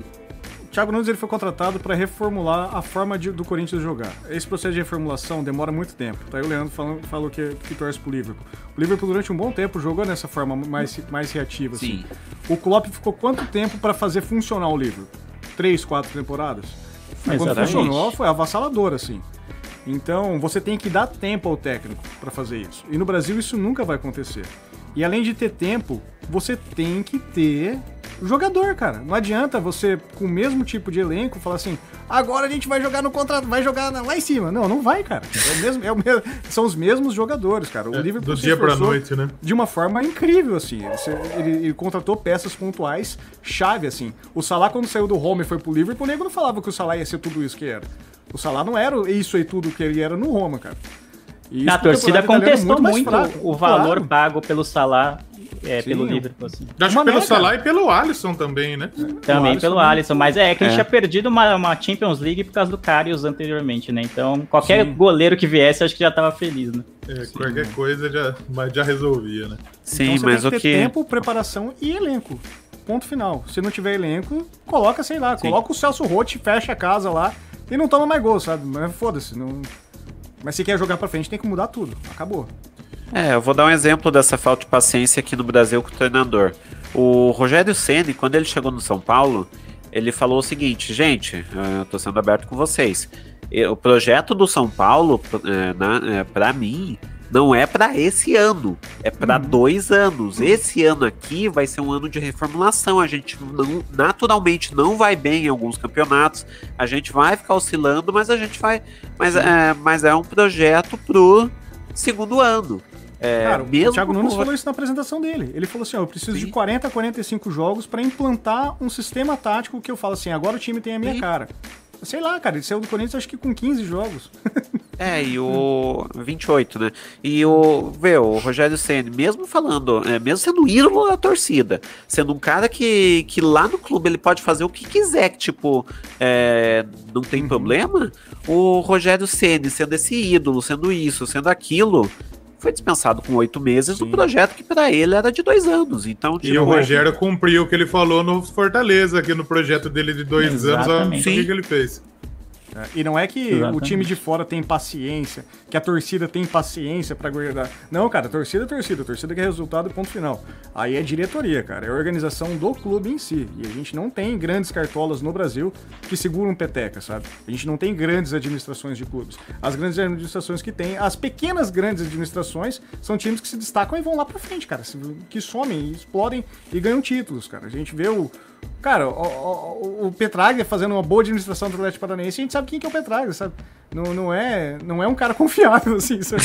Speaker 2: O Thiago Nunes ele foi contratado para reformular a forma de- do Corinthians jogar. Esse processo de reformulação demora muito tempo. Tá aí o Leandro falando, falou que, que torce pro Liverpool. O Liverpool durante um bom tempo jogou nessa forma mais, mais reativa. Assim.
Speaker 3: sim.
Speaker 2: O Klopp ficou quanto tempo para fazer funcionar o Liverpool? Três, quatro temporadas? Aí Quando
Speaker 4: Exatamente.
Speaker 2: funcionou, foi avassalador, assim. Então, você tem que dar tempo ao técnico para fazer isso. E no Brasil isso nunca vai acontecer. E além de ter tempo, você tem que ter jogador, cara. Não adianta você, com o mesmo tipo de elenco, falar assim: agora a gente vai jogar no contrato, vai jogar na- lá em cima. Não, não vai, cara. É o mesmo, é o mesmo- são os mesmos jogadores, cara. O Liverpool
Speaker 1: É, Do
Speaker 2: se
Speaker 1: dia pra noite, né?
Speaker 2: de uma forma incrível, assim. Ele, ele contratou peças pontuais, chave, assim. O Salah, quando saiu do Roma e foi pro Liverpool, o nego não falava que o Salah ia ser tudo isso que era. O Salah não era isso aí tudo que ele era no Roma, cara. E isso
Speaker 4: A
Speaker 2: pro
Speaker 4: torcida
Speaker 2: é
Speaker 4: contestou muito,
Speaker 2: fraco.
Speaker 4: o valor
Speaker 2: Claro.
Speaker 4: pago pelo Salah, é,
Speaker 2: Sim.
Speaker 4: pelo Liverpool, assim.
Speaker 1: Acho que pelo. Salah e pelo Alisson também, né?
Speaker 4: Também
Speaker 2: Alisson
Speaker 4: pelo. Alisson, mas é que a gente
Speaker 3: É.
Speaker 4: tinha perdido uma, uma Champions League por causa do Karius anteriormente, né? Então, qualquer
Speaker 2: Sim.
Speaker 4: goleiro que viesse, acho que já tava feliz, né?
Speaker 1: É, qualquer coisa já, mas já resolvia, né?
Speaker 3: Sim,
Speaker 2: então você
Speaker 3: mas
Speaker 2: tem
Speaker 3: o
Speaker 2: que ter
Speaker 3: que.
Speaker 2: tempo, preparação e elenco. Ponto final. Se não tiver elenco, coloca, sei lá,
Speaker 3: Sim.
Speaker 2: coloca o Celso Rotti, fecha a casa lá e não toma mais gol, sabe? Mas foda-se. Não... Mas se quer jogar pra frente, tem que mudar tudo. Acabou.
Speaker 3: É, eu vou dar um exemplo dessa falta de paciência aqui no Brasil com o treinador. O Rogério Ceni, quando ele chegou no São Paulo, ele falou o seguinte, gente, eh, eu tô sendo aberto com vocês. Eh, O projeto do São Paulo, eh, na- eh, pra mim, não é pra esse ano, é pra dois anos. Esse ano aqui vai ser um ano de reformulação. A gente não- naturalmente não vai bem em alguns campeonatos. A gente vai ficar oscilando, mas a gente vai. Mas, é, mas é um projeto pro segundo ano. É,
Speaker 2: Cara, o
Speaker 3: mesmo
Speaker 2: Thiago Nunes
Speaker 3: com-
Speaker 2: falou isso na apresentação dele. Ele falou assim: ó, eu preciso
Speaker 3: Sim.
Speaker 2: de 40 a 45 jogos pra implantar um sistema tático que eu falo assim, agora o time tem a minha
Speaker 3: Sim.
Speaker 2: cara. Sei lá, cara, ele saiu do Corinthians acho que com 15 jogos.
Speaker 3: É, e o 28, né? E o, vê, o Rogério Ceni, mesmo falando, é, mesmo sendo ídolo da torcida, sendo um cara que, que lá no clube ele pode fazer o que quiser, que tipo, é, não
Speaker 2: Uhum.
Speaker 3: tem problema, o Rogério Ceni sendo esse ídolo, sendo isso, sendo aquilo, foi dispensado com oito meses do projeto que pra ele era de dois anos. Então,
Speaker 1: E
Speaker 3: tipo,
Speaker 1: o Rogério cumpriu o que ele falou no Fortaleza, aqui no projeto dele de dois anos. Olha o
Speaker 4: Exatamente.
Speaker 1: que que ele fez.
Speaker 2: É, E não é que o
Speaker 4: Exatamente.
Speaker 2: time de fora tem paciência, que a torcida tem paciência pra guardar. Não, cara, torcida é torcida, torcida quer resultado e ponto final. Aí é diretoria, cara, é a organização do clube em si. E a gente não tem grandes cartolas no Brasil que seguram peteca, sabe? A gente não tem grandes administrações de clubes. As grandes administrações que tem, as pequenas grandes administrações são times que se destacam e vão lá pra frente, cara, que somem, explodem e ganham títulos, cara. A gente vê o Cara, o, o, o Petraglia fazendo uma boa administração do Atlético Paranaense, a gente sabe quem que é o Petraglia, sabe? Não, não, é, não é um cara confiável, assim, sabe?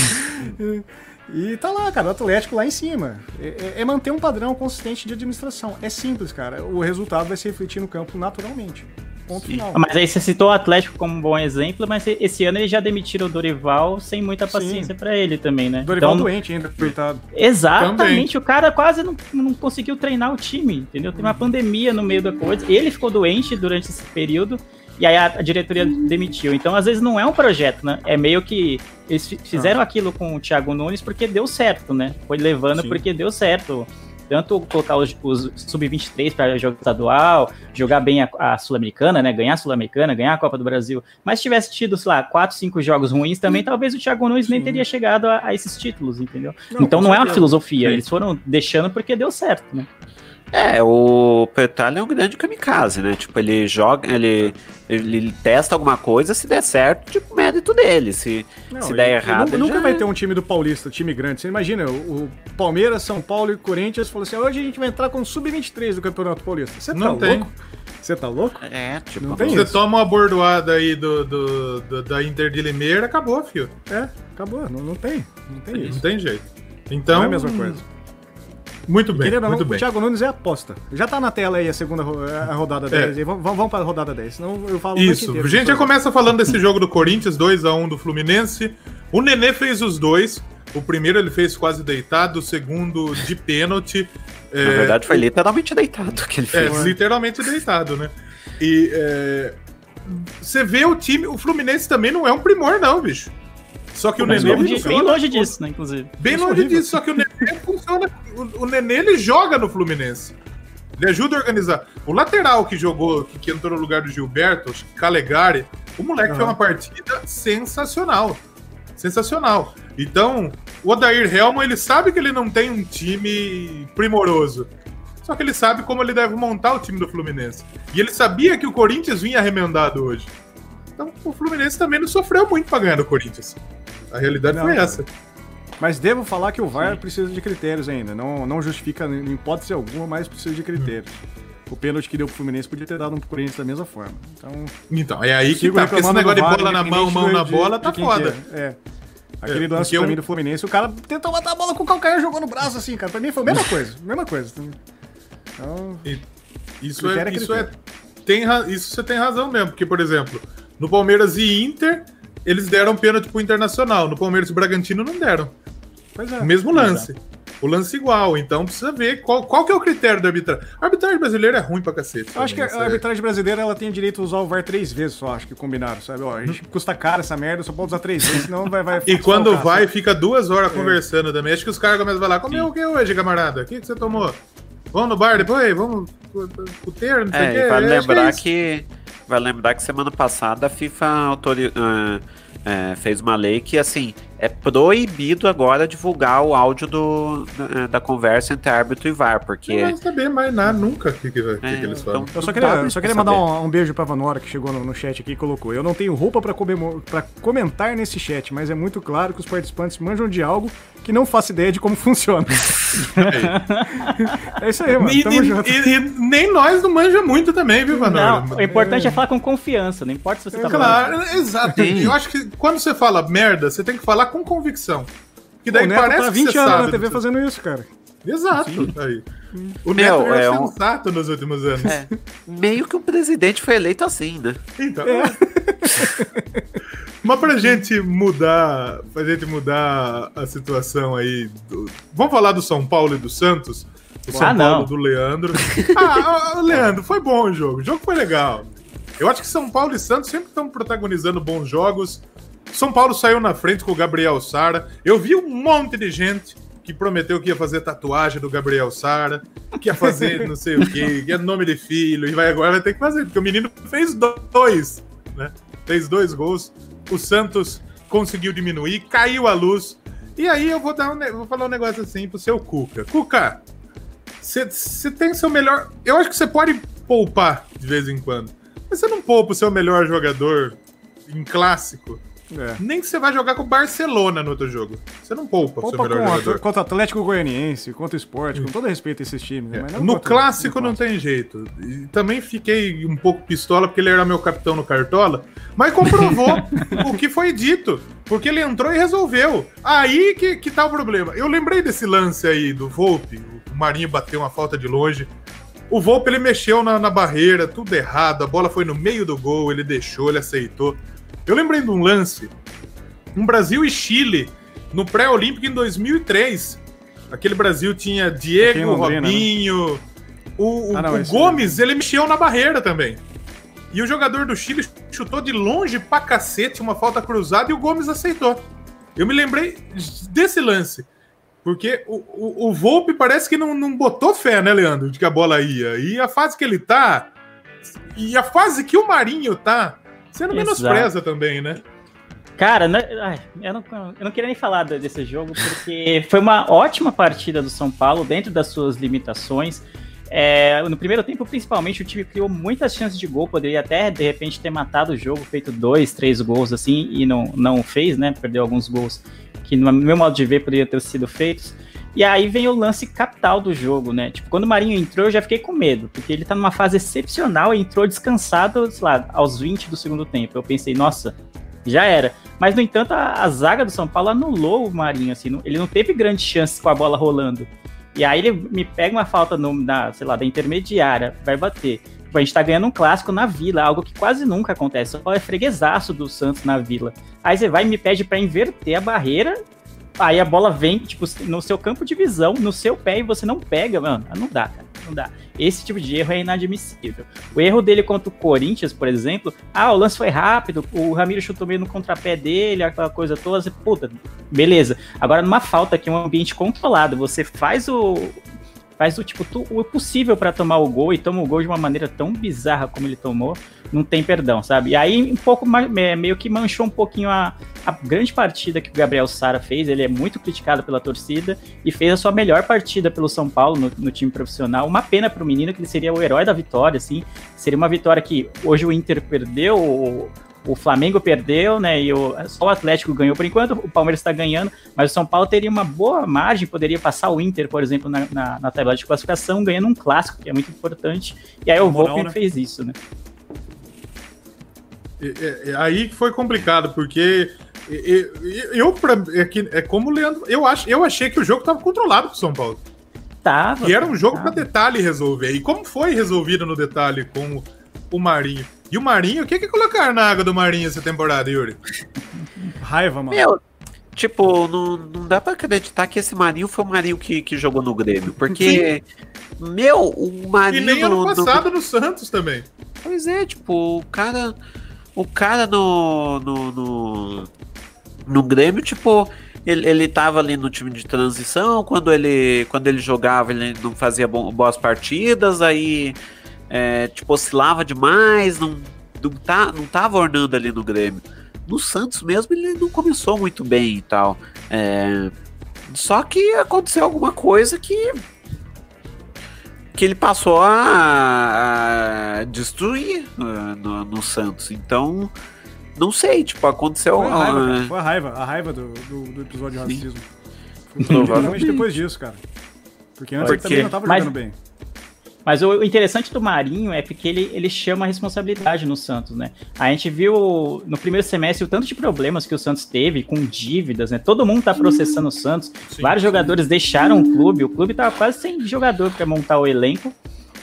Speaker 2: E, tá lá, cara, o Atlético lá em cima. É, é- é manter um padrão consistente de administração. É simples, cara. O resultado vai se refletir no campo naturalmente. Ponto final.
Speaker 4: Mas aí você citou o Atlético como um bom exemplo, mas esse ano eles já demitiram o Dorival sem muita paciência pra ele também, né?
Speaker 2: Dorival
Speaker 4: Então,
Speaker 2: doente ainda, coitado.
Speaker 4: Exatamente, o cara quase não, não conseguiu treinar o time, entendeu? Tem uma pandemia no meio da coisa. Ele ficou doente durante esse período e aí a, diretoria demitiu. Então, às vezes, não é um projeto, né? É meio que eles fi- fizeram aquilo com o Thiago Nunes porque deu certo, né? Foi levando
Speaker 2: Sim.
Speaker 4: porque deu certo. Tanto colocar os, os sub-23 para jogar estadual, jogar bem a, a Sul-Americana, né? Ganhar a Sul-Americana, ganhar a Copa do Brasil. Mas se tivesse tido, sei lá, 4, 5 jogos ruins também, talvez o Thiago Nunes nem
Speaker 2: Sim.
Speaker 4: teria chegado a, a esses títulos, entendeu?
Speaker 2: Não,
Speaker 4: então não é uma
Speaker 2: certeza.
Speaker 4: filosofia,
Speaker 2: Sim.
Speaker 4: eles foram deixando porque deu certo, né?
Speaker 3: É, o Petralha é um grande kamikaze, né? Tipo, ele joga, ele, ele testa alguma coisa, se der certo, tipo, mérito dele. Se,
Speaker 2: Não,
Speaker 3: se der
Speaker 2: e
Speaker 3: errado.
Speaker 2: Nunca,
Speaker 3: ele
Speaker 2: nunca
Speaker 3: já-
Speaker 2: vai ter um time do Paulista, time grande. Você imagina, o, Palmeiras, São Paulo e Corinthians falou assim: hoje a gente vai entrar com o sub-23 do Campeonato Paulista. Você tá
Speaker 1: Não tem.
Speaker 2: louco? Você tá louco?
Speaker 3: É, tipo,
Speaker 2: Não tem
Speaker 1: Você
Speaker 2: isso.
Speaker 1: toma uma bordoada aí do, do- do- da Inter de Limeira, acabou, filho.
Speaker 2: É, acabou. Não, não tem. Não tem
Speaker 1: Não tem jeito. Então.
Speaker 2: Não é a mesma coisa.
Speaker 1: Muito bem,
Speaker 2: Querendo
Speaker 1: muito
Speaker 2: não, o
Speaker 1: bem.
Speaker 2: Thiago Nunes é aposta. Já tá na tela aí a segunda a rodada 10. aí. Vamos, vamos pra rodada 10, senão eu falo o
Speaker 1: Isso,
Speaker 2: inteiro
Speaker 1: a gente já começa falando desse jogo do Corinthians, 2x1 do Fluminense. O Nenê fez os dois. O primeiro ele fez quase deitado, o segundo de pênalti.
Speaker 3: Na
Speaker 1: É,
Speaker 3: verdade, foi literalmente deitado que ele
Speaker 1: É,
Speaker 3: fez.
Speaker 1: literalmente deitado, né? E é, você vê o time, o Fluminense também não é um primor, não, bicho. Só que o Nenê
Speaker 4: longe-
Speaker 1: funciona.
Speaker 4: bem longe disso, né, inclusive.
Speaker 1: Bem
Speaker 2: Isso é
Speaker 1: longe
Speaker 2: horrível.
Speaker 1: disso, só que o Nenê funciona. O, o Nenê ele joga no Fluminense. Ele ajuda a organizar. O lateral que jogou, que, que entrou no lugar do Gilberto, Calegari, o moleque fez
Speaker 2: Aham.
Speaker 1: uma partida sensacional. Sensacional. Então, o Odair Helman, ele sabe que ele não tem um time primoroso. Só que ele sabe como ele deve montar o time do Fluminense. E ele sabia que o Corinthians vinha remendado hoje. Então, o Fluminense também não sofreu muito pra ganhar do Corinthians. A realidade
Speaker 2: Não,
Speaker 1: foi
Speaker 2: cara.
Speaker 1: essa.
Speaker 2: Mas devo falar que o VAR precisa de critérios ainda. Não, não justifica em hipótese alguma, mas precisa de critérios. O pênalti que deu pro Fluminense podia ter dado um pro Corinthians da mesma forma. Então,
Speaker 1: Então, é aí que tá. Porque esse negócio de bola na mão, mão na
Speaker 2: de-
Speaker 1: bola, tá foda.
Speaker 2: que é. É. Aquele
Speaker 1: É,
Speaker 2: lance pra
Speaker 1: um-
Speaker 2: mim do Fluminense, o cara tentou matar a bola com o calcanhar jogou no braço assim, cara. Pra mim foi a mesma coisa. Mesma coisa. Então,
Speaker 1: Isso é,
Speaker 2: é
Speaker 1: isso é tem ra- isso você tem razão mesmo, porque por exemplo, no Palmeiras e Inter, eles deram pênalti pro Internacional, no Palmeiras e Bragantino não deram.
Speaker 2: pois é.
Speaker 1: O mesmo lance. O lance igual, então precisa ver qual, qual que é o critério da arbitragem. A arbitragem brasileira é ruim pra cacete.
Speaker 2: Eu acho que
Speaker 1: também,
Speaker 2: a
Speaker 1: isso é-
Speaker 2: arbitragem brasileira ela tem direito a usar o VAR três vezes só, acho que combinaram, sabe? Ó, a gente custa caro essa merda, só pode usar três vezes, senão vai. vai
Speaker 1: E quando vai,
Speaker 2: sabe?
Speaker 1: fica duas
Speaker 2: É.
Speaker 1: horas conversando também. Acho que os caras começam a falar: comeu o que hoje, camarada? O que, que você tomou? Vamos no bar depois? Vamos pro puteiro, não sei o
Speaker 3: É,
Speaker 1: quê.
Speaker 3: e vale
Speaker 1: Eu acho que é
Speaker 3: lembrar que, vale lembrar que semana passada a FIFA autori- é, fez uma lei que assim é proibido agora divulgar o áudio do, da, da conversa entre árbitro e VAR, porque
Speaker 1: Não vai saber mais nada nunca o que, que,
Speaker 3: É,
Speaker 1: que eles
Speaker 3: então-
Speaker 1: falam.
Speaker 2: Eu só queria, só queria mandar um, um beijo pra Vanora que chegou no, no chat aqui e colocou. Eu não tenho roupa pra, comentar nesse chat, mas é muito claro que os participantes manjam de algo que não faço ideia de como funciona. é isso aí, mano.
Speaker 1: E,
Speaker 2: Tamo
Speaker 1: e-
Speaker 2: junto.
Speaker 1: e- e nem nós não manja muito também, viu, Vanora?
Speaker 4: Não, o importante é falar com confiança, não importa se você tá
Speaker 1: Claro, exato.
Speaker 3: Sim.
Speaker 1: Eu acho que quando você fala merda, você tem que falar com convicção. Que daí
Speaker 2: o Neto
Speaker 1: parece
Speaker 2: tá
Speaker 1: que
Speaker 2: 20
Speaker 1: você
Speaker 2: anos
Speaker 1: sabe.
Speaker 2: na TV
Speaker 1: do-
Speaker 2: fazendo isso, cara.
Speaker 1: Exato. Aí. O
Speaker 3: Meu,
Speaker 1: Neto é,
Speaker 3: é um-
Speaker 1: sensato nos últimos anos.
Speaker 3: é, meio que o presidente foi eleito assim, né?
Speaker 1: Então.
Speaker 2: É.
Speaker 1: Mas pra gente mudar, pra gente mudar a situação aí. do- Vamos falar do São Paulo e do Santos? O São
Speaker 4: Ah,
Speaker 1: Paulo
Speaker 4: não.
Speaker 1: do Leandro. Ah, ah, Leandro, foi bom o jogo. O jogo foi legal. Eu acho que São Paulo e Santos sempre estão protagonizando bons jogos. São Paulo saiu na frente com o Gabriel Sara. Eu vi um monte de gente que prometeu que ia fazer tatuagem do Gabriel Sara, que ia fazer não sei o quê, que é nome de filho, e vai agora vai ter que fazer, porque o menino fez dois, né? Fez dois gols. O Santos conseguiu diminuir, caiu a luz. E aí eu vou dar um, vou falar um negócio assim pro seu Cuca. Cuca, você tem seu melhor. Eu acho que você pode poupar de vez em quando. Mas você não poupa o seu melhor jogador em clássico.
Speaker 2: É.
Speaker 1: Nem que você vai jogar com o Barcelona no outro jogo. Você não poupa, o seu
Speaker 2: Poupa
Speaker 1: melhor
Speaker 2: com,
Speaker 1: jogador.
Speaker 2: contra o Atlético Goianiense, contra o Esporte, com todo respeito a esses times. Mas não
Speaker 1: É. No clássico não tem jeito. E também fiquei um pouco pistola porque ele era meu capitão no Cartola, mas comprovou o que foi dito. Porque ele entrou e resolveu. Aí que, que tá o problema. Eu lembrei desse lance aí do Volpe. O Marinho bateu uma falta de longe. O Volpe ele mexeu na, na barreira, tudo errado. A bola foi no meio do gol, ele deixou, ele aceitou. Eu lembrei de um lance. Um Brasil e Chile no pré-olímpico em 2003. Aquele Brasil tinha Diego,
Speaker 2: Londrina, né?
Speaker 1: Robinho. O, o-
Speaker 2: Ah, não,
Speaker 1: o Gomes, ele mexeu na barreira também. E o jogador do Chile chutou de longe pra cacete, uma falta cruzada, e o Gomes aceitou. Eu me lembrei desse lance. Porque o, o, o Volpe parece que não, não botou fé, né, Leandro? De que a bola ia. E a fase que ele tá. E a fase que o Marinho tá. Você não menospreza também, né?
Speaker 4: Cara, ai, eu, não, eu não queria nem falar de- desse jogo, porque foi uma ótima partida do São Paulo, dentro das suas limitações. É, no primeiro tempo, principalmente, o time criou muitas chances de gol, poderia até, de repente, ter matado o jogo, feito dois, três gols assim, e não, não fez, né? Perdeu alguns gols que, no meu modo de ver, poderiam ter sido feitos. E aí vem o lance capital do jogo, né? Tipo, quando o Marinho entrou, eu já fiquei com medo, porque ele tá numa fase excepcional e entrou descansado, sei lá, aos 20 do segundo tempo. Eu pensei, nossa, já era. Mas, no entanto, a, a zaga do São Paulo anulou o Marinho, assim, não- ele não teve grandes chances com a bola rolando. E aí ele me pega uma falta no, na, sei lá, da intermediária, vai bater. Tipo, a gente tá ganhando um clássico na vila, algo que quase nunca acontece. Só é freguesaço do Santos na vila. Aí você vai e me pede para inverter a barreira. Aí a bola vem, tipo, no seu campo de visão, no seu pé, e você não pega, mano. Não dá, cara. Não dá. Esse tipo de erro é inadmissível. O erro dele contra o Corinthians, por exemplo, ah, o lance foi rápido, o Ramiro chutou meio no contrapé dele, aquela coisa toda, você, puta, beleza. Agora, numa falta aqui, um ambiente controlado, você faz o, faz o tipo tu, o possível para tomar o gol e toma o gol de uma maneira tão bizarra como ele tomou, não tem perdão, sabe? E aí um pouco meio que manchou um pouquinho a, a grande partida que o Gabriel Sara fez. Ele é muito criticado pela torcida e fez a sua melhor partida pelo São Paulo no, no time profissional. Uma pena para o menino que ele seria o herói da vitória, assim. Seria uma vitória que hoje o Inter perdeu, o Flamengo perdeu, né? E o, só o Atlético ganhou por enquanto, o Palmeiras está ganhando, mas o São Paulo teria uma boa margem, poderia passar o Inter, por exemplo, na, na, na tabela de classificação, ganhando um clássico, que é muito importante. E aí o Volpe né? fez isso, né?
Speaker 1: É, é, aí foi complicado, porque eu, eu pra, é, que, é como o Leandro. Eu, acho, eu achei que o jogo estava controlado pro São Paulo.
Speaker 4: Tava.
Speaker 1: E era um jogo para detalhe resolver. E como foi resolvido no detalhe com o Marinho? E o Marinho, o que que colocaram na água do Marinho essa temporada, Yuri?
Speaker 2: Raiva, mano.
Speaker 3: Meu, tipo, não, não dá pra acreditar que esse Marinho foi o Marinho que, que jogou no Grêmio. Porque, Sim. meu, o Marinho.
Speaker 1: E nem ano passado no... no Santos também.
Speaker 3: Pois é, tipo, o cara. O cara no. no, no, no Grêmio, tipo. Ele, ele tava ali no time de transição, quando ele, quando ele jogava, ele não fazia boas partidas, aí é, tipo, oscilava demais, não, não, tá, não tava ornando ali no Grêmio. No Santos mesmo ele não começou muito bem e tal. É, só que aconteceu alguma coisa que que ele passou a, a destruir uh, no, no, Santos. Então, não sei, tipo, aconteceu.
Speaker 2: Foi a raiva, foi a raiva, a raiva do, do, do episódio de racismo. Provavelmente depois disso, cara. Porque antes Porque... ele também não tava jogando Mas... bem.
Speaker 4: Mas o interessante do Marinho é porque ele, ele chama a responsabilidade no Santos, né? A gente viu no primeiro semestre o tanto de problemas que o Santos teve com dívidas, né? Todo mundo tá processando o Santos. Sim, Vários sim. jogadores deixaram o clube, o clube tava quase sem jogador para montar o elenco.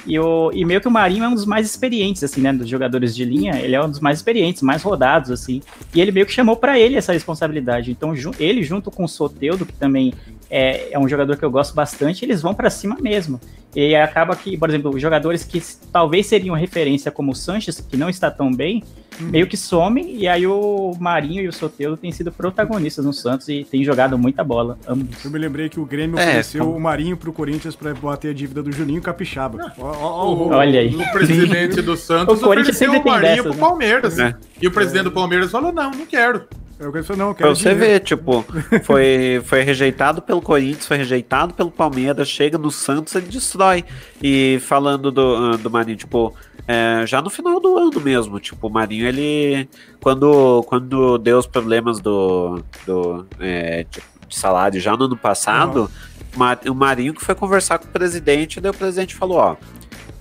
Speaker 4: E, o, e meio que o Marinho é um dos mais experientes, assim, né? Dos jogadores de linha, ele é um dos mais experientes, mais rodados, assim. E ele meio que chamou para ele essa responsabilidade. Então, ele, junto com o Soteudo, que também é, é um jogador que eu gosto bastante, eles vão para cima mesmo. E acaba que, por exemplo, jogadores que talvez seriam referência como o Sanches, que não está tão bem, uhum. meio que somem, e aí o Marinho e o Sotelo têm sido protagonistas no Santos e têm jogado muita bola, ambos.
Speaker 2: Eu me lembrei que o Grêmio é, ofereceu o Marinho pro Corinthians para bater a dívida do Juninho Capixaba.
Speaker 1: Ah, Olha aí. O presidente do Santos o ofereceu o Marinho dessas, pro né? Palmeiras. Né? E o presidente do Palmeiras falou, não, não quero.
Speaker 3: Eu quero, não, eu quero pra você ver, tipo, foi, foi rejeitado pelo Corinthians, foi rejeitado pelo Palmeiras, chega no Santos e destrói. E falando do, ah, do Marinho, tipo, é, já no final do ano mesmo, tipo, o Marinho, ele. Quando, quando deu os problemas do, do é, de, de, salário já no ano passado, uhum. o Marinho que foi conversar com o presidente, daí o presidente falou: ó,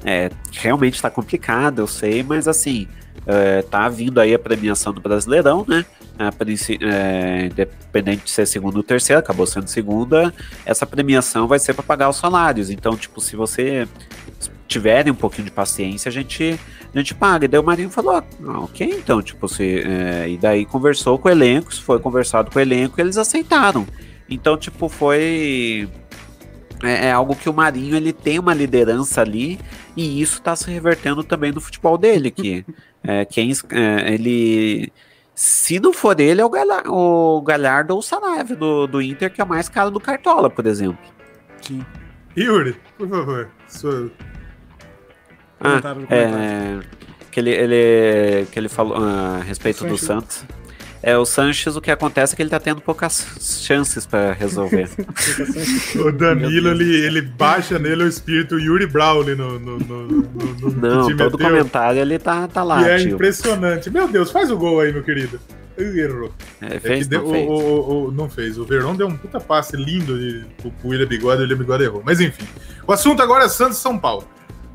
Speaker 3: é, realmente tá complicado, eu sei, mas assim. É, tá vindo aí a premiação do Brasileirão, né? é, independente de ser segunda ou terceira, acabou sendo segunda, essa premiação vai ser para pagar os salários. Então, tipo, se você tiverem um pouquinho de paciência, a gente, a gente paga. E daí o Marinho falou, ah, ok, então, tipo, se, é, e daí conversou com o elenco, foi conversado com o elenco e eles aceitaram. Então, tipo, foi... É, é, algo que o Marinho ele tem uma liderança ali e isso está se revertendo também no futebol dele, que é, quem é, ele se não for ele, é o, Galhardo, o Galhardo ou o Saraiva do, do Inter, que é mais caro do Cartola, por exemplo.
Speaker 1: Sim. Yuri, por favor. Sua...
Speaker 3: Ah, é, que ele, ele, que ele falou uh, a respeito do Santos. É, o Sanches, o que acontece é que ele tá tendo poucas chances para resolver.
Speaker 1: o Danilo, ele, ele baixa nele o espírito Yuri Brawley no, no, no, no,
Speaker 3: Não, todo comentário ele tá, tá lá.
Speaker 1: E é impressionante. Meu Deus, faz o gol aí, meu querido. Errou.
Speaker 3: É, fez,
Speaker 1: é
Speaker 3: não, fez.
Speaker 1: O, o, o, não fez. O Verão deu um puta passe lindo de, pro, pro William Bigode o William Bigode errou. Mas enfim. O assunto agora é Santos e São Paulo.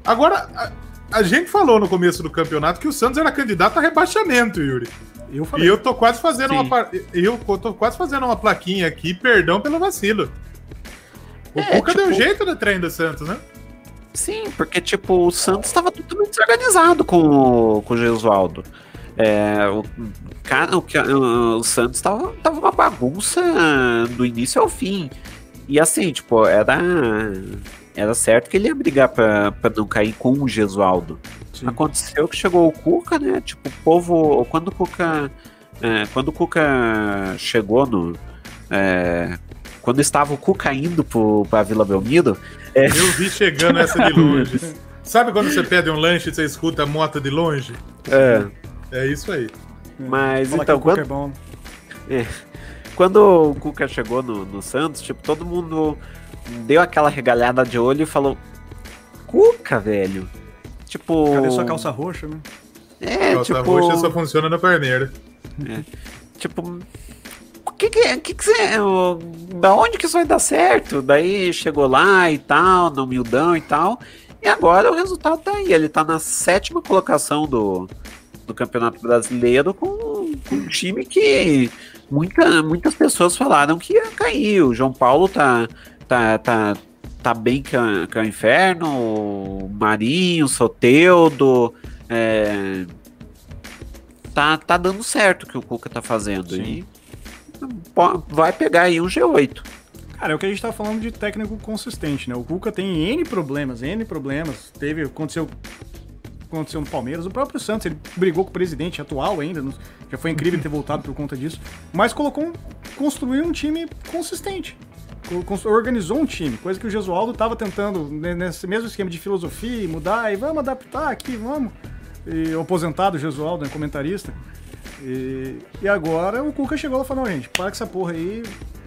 Speaker 1: Agora, a, a gente falou no começo do campeonato que o Santos era candidato a rebaixamento, Yuri. Eu falei. E eu tô quase fazendo Sim. uma eu tô quase fazendo uma plaquinha aqui, perdão pelo vacilo. O é, Cuca tipo... deu jeito no trem do Santos, né?
Speaker 3: Sim, porque, tipo, o Santos estava totalmente desorganizado com o, com o Gesualdo. É, o, cara, o, o, o Santos tava, tava uma bagunça do início ao fim. E assim, tipo, era, era certo que ele ia brigar pra, pra não cair com o Gesualdo. Sim. Aconteceu que chegou o Cuca, né? Tipo, o povo. Quando o Cuca. É, quando o Cuca chegou no. É, quando estava o Cuca indo pro, pra Vila Belmiro.
Speaker 1: É... Eu vi chegando essa de longe. Sabe quando você pede um lanche e você escuta a moto de longe?
Speaker 3: É.
Speaker 1: É isso aí.
Speaker 3: Mas Fala então, quando... É bom. É. Quando o Cuca chegou no, no Santos, tipo, todo mundo deu aquela regalhada de olho e falou: Cuca, velho. Tipo.
Speaker 2: Cadê sua calça roxa, né?
Speaker 3: É,
Speaker 1: calça
Speaker 3: tipo...
Speaker 1: roxa só funciona na perneira.
Speaker 3: É. Tipo. O que que, que, que você. Da onde que isso vai dar certo? Daí chegou lá e tal, no humildão e tal. E agora o resultado tá aí. Ele tá na sétima colocação do, do Campeonato Brasileiro com, com um time que muita, muitas pessoas falaram que ia cair. O João Paulo tá, tá, tá, tá bem que é, o inferno, o Marinho, Soteudo. É, tá, tá dando certo o que o Cuca tá fazendo. Sim. E vai pegar aí um G8.
Speaker 2: Cara, é o que a gente tá falando de técnico consistente, né? O Cuca tem N problemas, N problemas. Teve, aconteceu aconteceu no Palmeiras, o próprio Santos, ele brigou com o presidente atual ainda, já foi incrível ter voltado por conta disso, mas colocou um, construiu um time consistente. Organizou um time, coisa que o Gesualdo estava tentando nesse mesmo esquema de filosofia, mudar e vamos adaptar aqui, vamos. E o aposentado Gesualdo, né, comentarista. E, e agora o Cuca chegou e falou: não, gente, para com essa porra aí,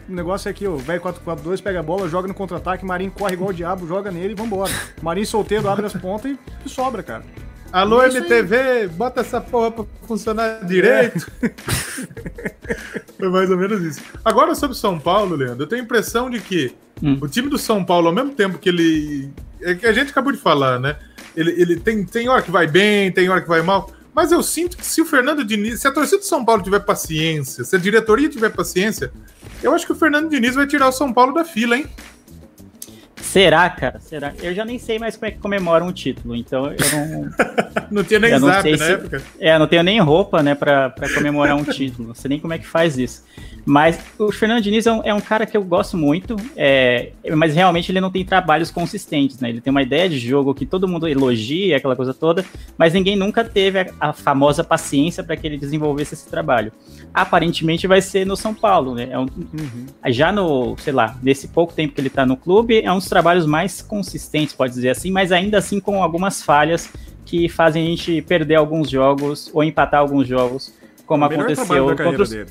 Speaker 2: o negócio é aqui, ó, velho 4-4-2, pega a bola, joga no contra-ataque, Marinho corre igual o diabo, joga nele e vambora. Marinho solteiro, abre as pontas e, e sobra, cara.
Speaker 1: Alô, MTV, bota essa porra pra funcionar direito. É. Foi mais ou menos isso. Agora, sobre São Paulo, Leandro, eu tenho a impressão de que hum. o time do São Paulo, ao mesmo tempo que ele. É que a gente acabou de falar, né? Ele, ele tem, tem hora que vai bem, tem hora que vai mal. Mas eu sinto que se o Fernando Diniz, se a torcida do São Paulo tiver paciência, se a diretoria tiver paciência, eu acho que o Fernando Diniz vai tirar o São Paulo da fila, hein?
Speaker 4: Será, cara? Será? Eu já nem sei mais como é que comemora um título, então eu não.
Speaker 1: não tinha nem zap na se... época.
Speaker 4: É, não tenho nem roupa, né, pra, pra comemorar um título. Não sei nem como é que faz isso. Mas o Fernando Diniz é um, é um cara que eu gosto muito, é, mas realmente ele não tem trabalhos consistentes, né? Ele tem uma ideia de jogo que todo mundo elogia, aquela coisa toda, mas ninguém nunca teve a, a famosa paciência para que ele desenvolvesse esse trabalho. Aparentemente vai ser no São Paulo, né? É um, uhum. Já no, sei lá, nesse pouco tempo que ele tá no clube, é um dos trabalhos mais consistentes, pode dizer assim, mas ainda assim com algumas falhas que fazem a gente perder alguns jogos ou empatar alguns jogos, como aconteceu contra os... Dele.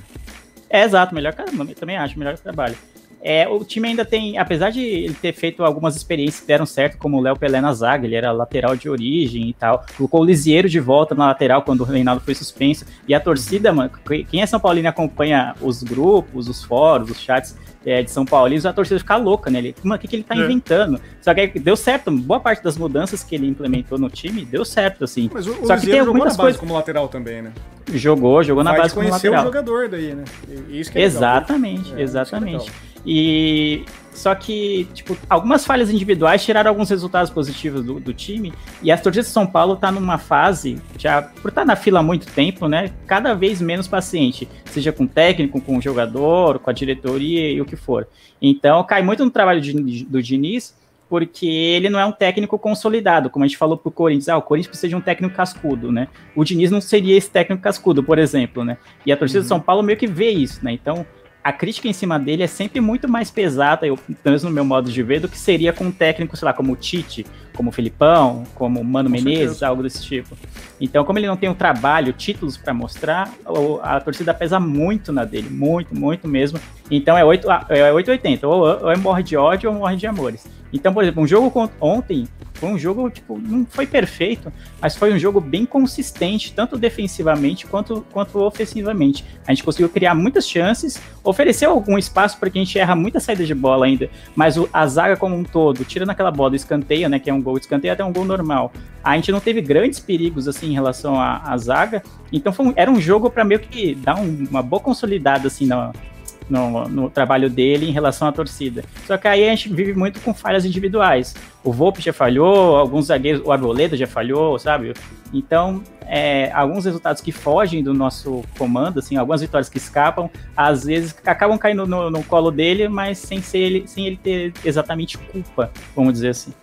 Speaker 4: É exato, melhor também acho, melhor trabalho. É, o time ainda tem, apesar de ele ter feito algumas experiências que deram certo, como o Léo Pelé na zaga, ele era lateral de origem e tal, colocou o Lisieiro de volta na lateral quando o Reinaldo foi suspenso, e a torcida, mano, quem é São Paulino acompanha os grupos, os fóruns, os chats, é, de São Paulo, e a torcida fica louca, né? Ele, o que, que ele tá é. inventando? Só que deu certo, boa parte das mudanças que ele implementou no time deu certo, assim.
Speaker 2: Mas o,
Speaker 4: Só
Speaker 2: o que tem jogou muitas na base coisas... como lateral também, né?
Speaker 4: Jogou, jogou Vai na base como lateral.
Speaker 2: o jogador daí, né?
Speaker 4: Isso que é exatamente, legal. exatamente. E só que, tipo, algumas falhas individuais tiraram alguns resultados positivos do, do time. E as torcidas de São Paulo tá numa fase, já por estar tá na fila há muito tempo, né? Cada vez menos paciente. Seja com o técnico, com o jogador, com a diretoria e o que for. Então, cai muito no trabalho de, do Diniz, porque ele não é um técnico consolidado, como a gente falou pro Corinthians, ah, o Corinthians precisa de um técnico cascudo, né? O Diniz não seria esse técnico cascudo, por exemplo, né? E a torcida uhum. de São Paulo meio que vê isso, né? Então, a crítica em cima dele é sempre muito mais pesada, eu, pelo menos no meu modo de ver, do que seria com um técnico, sei lá, como o Tite, como o Filipão, como o Mano com Menezes, certeza. algo desse tipo. Então, como ele não tem um trabalho, títulos para mostrar, a torcida pesa muito na dele, muito, muito mesmo. Então é 8, é 880, ou, ou é morre de ódio ou morre de amores. Então, por exemplo, um jogo ontem foi um jogo, tipo, não foi perfeito, mas foi um jogo bem consistente, tanto defensivamente quanto, quanto ofensivamente. A gente conseguiu criar muitas chances, ofereceu algum espaço para que a gente erra muita saída de bola ainda, mas o, a zaga como um todo, tirando aquela bola do escanteio, né, que é um gol de escanteio até um gol normal, a gente não teve grandes perigos, assim, em relação à, à zaga, então um, era um jogo para meio que dar um, uma boa consolidada, assim, na, no, no, trabalho dele em relação à torcida. Só que aí a gente vive muito com falhas individuais. O Volpe já falhou, alguns zagueiros, o Arboleda já falhou, sabe? Então, é, alguns resultados que fogem do nosso comando, assim, algumas vitórias que escapam, às vezes acabam caindo no, no colo dele, mas sem, ser ele, sem ele ter exatamente culpa, vamos dizer assim.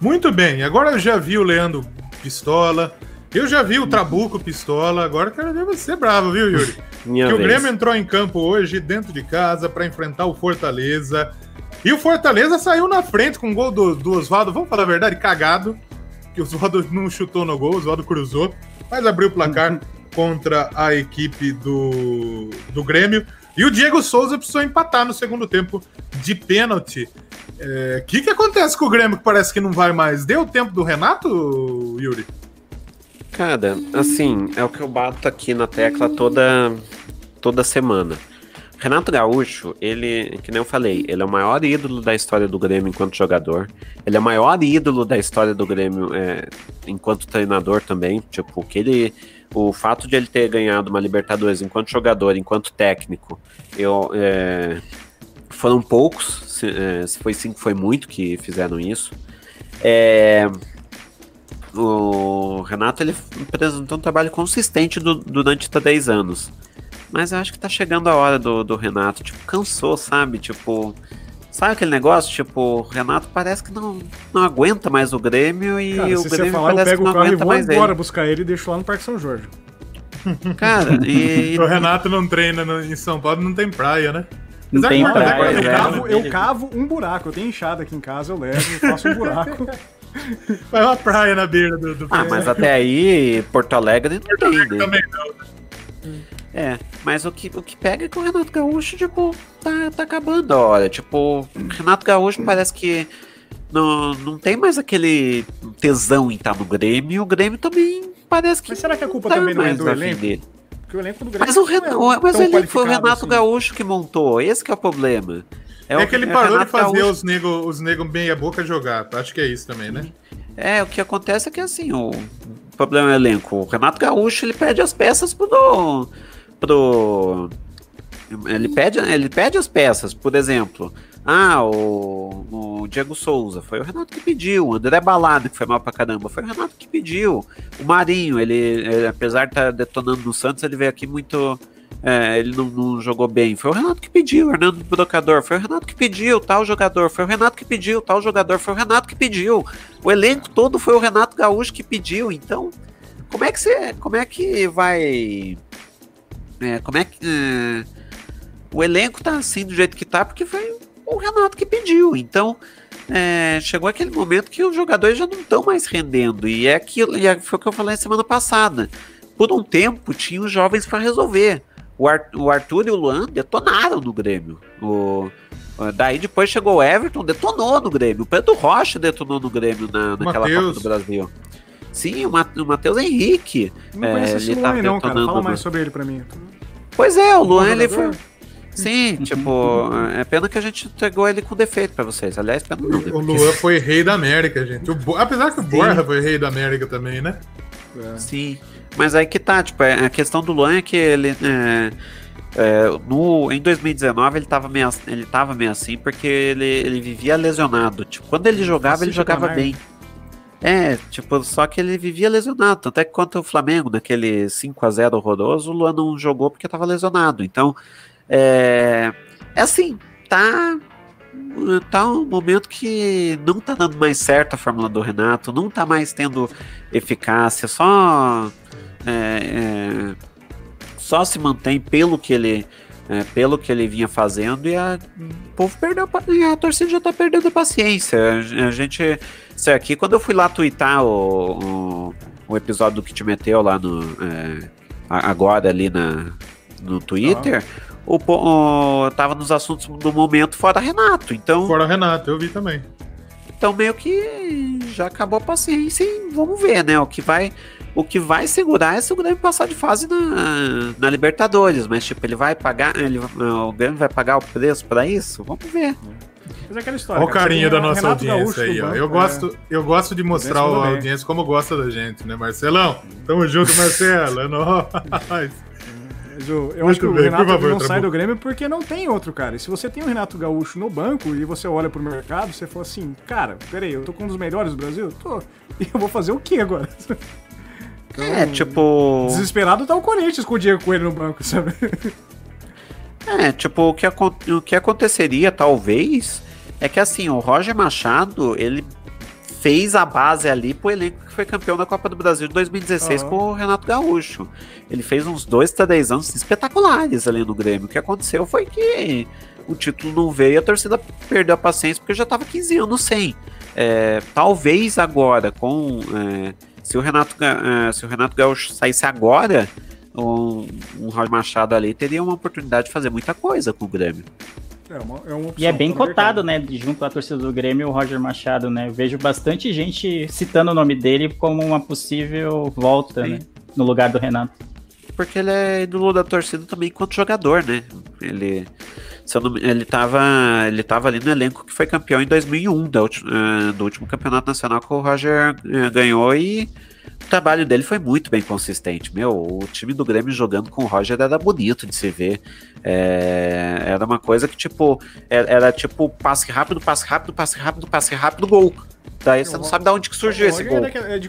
Speaker 1: Muito bem, agora eu já vi o Leandro Pistola, eu já vi o Trabuco Pistola, agora quero ver você bravo, viu, Yuri?
Speaker 3: Minha
Speaker 1: que
Speaker 3: vez.
Speaker 1: o Grêmio entrou em campo hoje, dentro de casa, para enfrentar o Fortaleza. E o Fortaleza saiu na frente com o gol do, do Oswaldo, vamos falar a verdade, cagado. Que o Oswaldo não chutou no gol, o Oswaldo cruzou, mas abriu o placar contra a equipe do, do Grêmio. E o Diego Souza precisou empatar no segundo tempo de pênalti. O é, que, que acontece com o Grêmio que parece que não vai mais? Deu tempo do Renato, Yuri?
Speaker 3: Cara, assim, é o que eu bato aqui na tecla toda, toda semana. Renato Gaúcho, ele, que nem eu falei, ele é o maior ídolo da história do Grêmio enquanto jogador. Ele é o maior ídolo da história do Grêmio é, enquanto treinador também. Tipo, que ele, o fato de ele ter ganhado uma Libertadores enquanto jogador, enquanto técnico, eu, é, foram poucos. Se, é, se foi cinco, foi muito que fizeram isso. É, o Renato ele apresentou um trabalho consistente do, durante 10 anos. Mas eu acho que tá chegando a hora do, do Renato. Tipo, cansou, sabe? Tipo. Sabe aquele negócio? Tipo, o Renato parece que não, não aguenta mais o Grêmio e
Speaker 2: Cara,
Speaker 3: o
Speaker 2: se
Speaker 3: Grêmio
Speaker 2: você falar, eu
Speaker 3: parece
Speaker 2: pego
Speaker 3: que não
Speaker 2: o carro e
Speaker 3: aguenta
Speaker 2: vou
Speaker 3: mais
Speaker 2: embora
Speaker 3: ele.
Speaker 2: buscar ele e deixo lá no Parque São Jorge.
Speaker 3: Cara, e.
Speaker 1: O Renato não treina no, em São Paulo, não tem praia, né?
Speaker 4: Não
Speaker 1: Apesar
Speaker 4: tem
Speaker 1: que-
Speaker 4: praia,
Speaker 1: que-
Speaker 2: eu,
Speaker 3: é,
Speaker 2: cavo,
Speaker 4: né?
Speaker 2: eu cavo um buraco. Eu tenho enxada aqui em casa, eu levo, eu faço um buraco.
Speaker 1: Vai uma praia na beira do, do
Speaker 3: Ah, mas até aí, Porto Alegre não tem, né?
Speaker 1: também não.
Speaker 3: É, mas o que, o que pega é que o Renato Gaúcho, tipo, tá, tá acabando a hora. Tipo, o Renato Gaúcho parece que não, não tem mais aquele tesão em estar no Grêmio. E o Grêmio também parece que.
Speaker 2: Mas será que a culpa
Speaker 3: tá
Speaker 2: também não é
Speaker 3: mais
Speaker 2: do elenco?
Speaker 3: dele.
Speaker 2: Porque o elenco do Grêmio
Speaker 3: Mas o,
Speaker 2: não é
Speaker 3: Renato, mas
Speaker 2: tão
Speaker 3: o elenco foi o Renato
Speaker 2: assim.
Speaker 3: Gaúcho que montou. Esse que é o problema.
Speaker 1: É,
Speaker 3: o-
Speaker 1: que ele
Speaker 3: o
Speaker 1: parou de fazer
Speaker 3: Gaúcho-
Speaker 1: os nego, os nego meia boca jogar. Acho que é isso também, né?
Speaker 3: É, o que acontece é que assim, o problema é o elenco. O Renato Gaúcho, ele pede as peças pro. pro ele pede, ele pede as peças, por exemplo. Ah, o, o Diego Souza, foi o Renato que pediu. O André Balada, que foi mal pra caramba, foi o Renato que pediu. O Marinho, ele, ele, apesar de estar detonando no Santos, ele veio aqui muito. é, ele não, não jogou bem. Foi o Renato que pediu, o Hernando Brocador. Foi o Renato que pediu, tal jogador. Foi o Renato que pediu, tal jogador. Foi o Renato que pediu. O elenco todo foi o Renato Gaúcho que pediu. Então, como é que você. Como é que vai. é, como é que. é, o elenco tá assim do jeito que tá, porque foi o Renato que pediu. Então, é, chegou aquele momento que os jogadores já não estão mais rendendo. E é aquilo, e é- foi o que eu falei semana passada. Por um tempo, tinha os jovens para resolver. O, Ar- o Arthur e o Luan detonaram no Grêmio. O, daí depois chegou o Everton, detonou no Grêmio. O Pedro Rocha detonou no Grêmio na, naquela
Speaker 1: Mateus.
Speaker 3: Copa do Brasil. Sim, o, Ma- o Matheus Henrique.
Speaker 2: Não
Speaker 3: É,
Speaker 2: conheço esse
Speaker 3: ele
Speaker 2: Luan não, cara. Fala mais sobre ele pra mim.
Speaker 3: Pois é, o Luan ele foi. Sim, tipo, é pena que a gente entregou ele com defeito pra vocês. Aliás, pena não.
Speaker 1: O Luan foi rei da América, gente. O Bo- Apesar que o
Speaker 3: Sim.
Speaker 1: Borja foi rei da América também, né?
Speaker 3: Sim. Mas aí que tá, tipo, é- a questão do Luan é que ele. é, é, no, em 2019 ele tava, meio, ele tava meio assim porque ele, ele vivia lesionado. Tipo, quando ele jogava, ele jogava bem. É, tipo, só que ele vivia lesionado. Tanto é que contra o Flamengo, naquele 5x0 horroroso, o Luan não jogou porque tava lesionado. Então, é, é assim, tá. Tá um momento que não tá dando mais certo a fórmula do Renato, não tá mais tendo eficácia, só. é, é, só se mantém pelo que ele. é, pelo que ele vinha fazendo e a, o povo perdeu a a torcida já tá perdendo a paciência. A, a gente. Isso aqui, quando eu fui lá twittar o, o, o episódio do que te meteu lá no. é, agora ali na, no Twitter, o, o, tava nos assuntos do momento fora Renato. Então,
Speaker 1: Fora Renato, eu vi também.
Speaker 3: então meio que já acabou a paciência e vamos ver, né? O que vai, o que vai segurar é se o Grêmio passar de fase na, na Libertadores, mas tipo, ele vai pagar, ele, o Grêmio vai pagar o preço pra isso? Vamos ver.
Speaker 2: Mas é aquela história.
Speaker 1: Olha o carinho da nossa
Speaker 2: Renato
Speaker 1: audiência
Speaker 2: Gaúcho
Speaker 1: aí, ó. Eu
Speaker 2: é.
Speaker 1: gosto, eu gosto de mostrar a audiência como gosta da gente, né, Marcelão? Tamo junto, Marcelo. É nóis.
Speaker 2: Mas eu, acho que o
Speaker 1: bem,
Speaker 2: Renato
Speaker 1: por favor,
Speaker 2: não sai do Grêmio porque não tem outro, cara. E se você tem o Renato Gaúcho no banco e você olha pro mercado, você fala assim, cara, peraí, eu tô com um dos melhores do Brasil? Tô. E eu vou fazer o quê agora? Então,
Speaker 3: É, tipo.
Speaker 2: Desesperado tá o Corinthians com o Diego Coelho no banco, sabe?
Speaker 3: É, tipo, o que, o que aconteceria, talvez, é que assim, o Roger Machado, ele fez a base ali pro elenco que foi campeão da Copa do Brasil de 2016
Speaker 2: Aham.
Speaker 3: com o Renato Gaúcho. Ele fez uns dois, três anos espetaculares ali no Grêmio. O que aconteceu foi que o título não veio e a torcida perdeu a paciência porque já tava 15 anos sem. É, talvez agora, com. é, se, o Renato, é, se o Renato Gaúcho saísse agora, um, um Roger Machado ali teria uma oportunidade de fazer muita coisa com o Grêmio.
Speaker 2: É uma, é uma opção,
Speaker 4: E é bem cotado,
Speaker 2: mercado.
Speaker 4: né? Junto à torcida do Grêmio, o Roger Machado, né? Eu vejo bastante gente citando o nome dele como uma possível volta,
Speaker 3: Sim.
Speaker 4: né? No lugar do Renato.
Speaker 3: Porque ele é ídolo da torcida também enquanto jogador, né? Ele, se eu não ele, tava, ele tava ali no elenco que foi campeão em 2001 da ulti- eh, do último campeonato nacional que o Roger eh, ganhou e o trabalho dele foi muito bem consistente. Meu, o time do Grêmio jogando com o Roger era bonito de se ver. É, era uma coisa que, tipo, era, era tipo passe rápido, passe rápido, passe rápido, passe rápido, gol. Daí você não sabe de onde que surgiu esse gol.
Speaker 2: É, da- de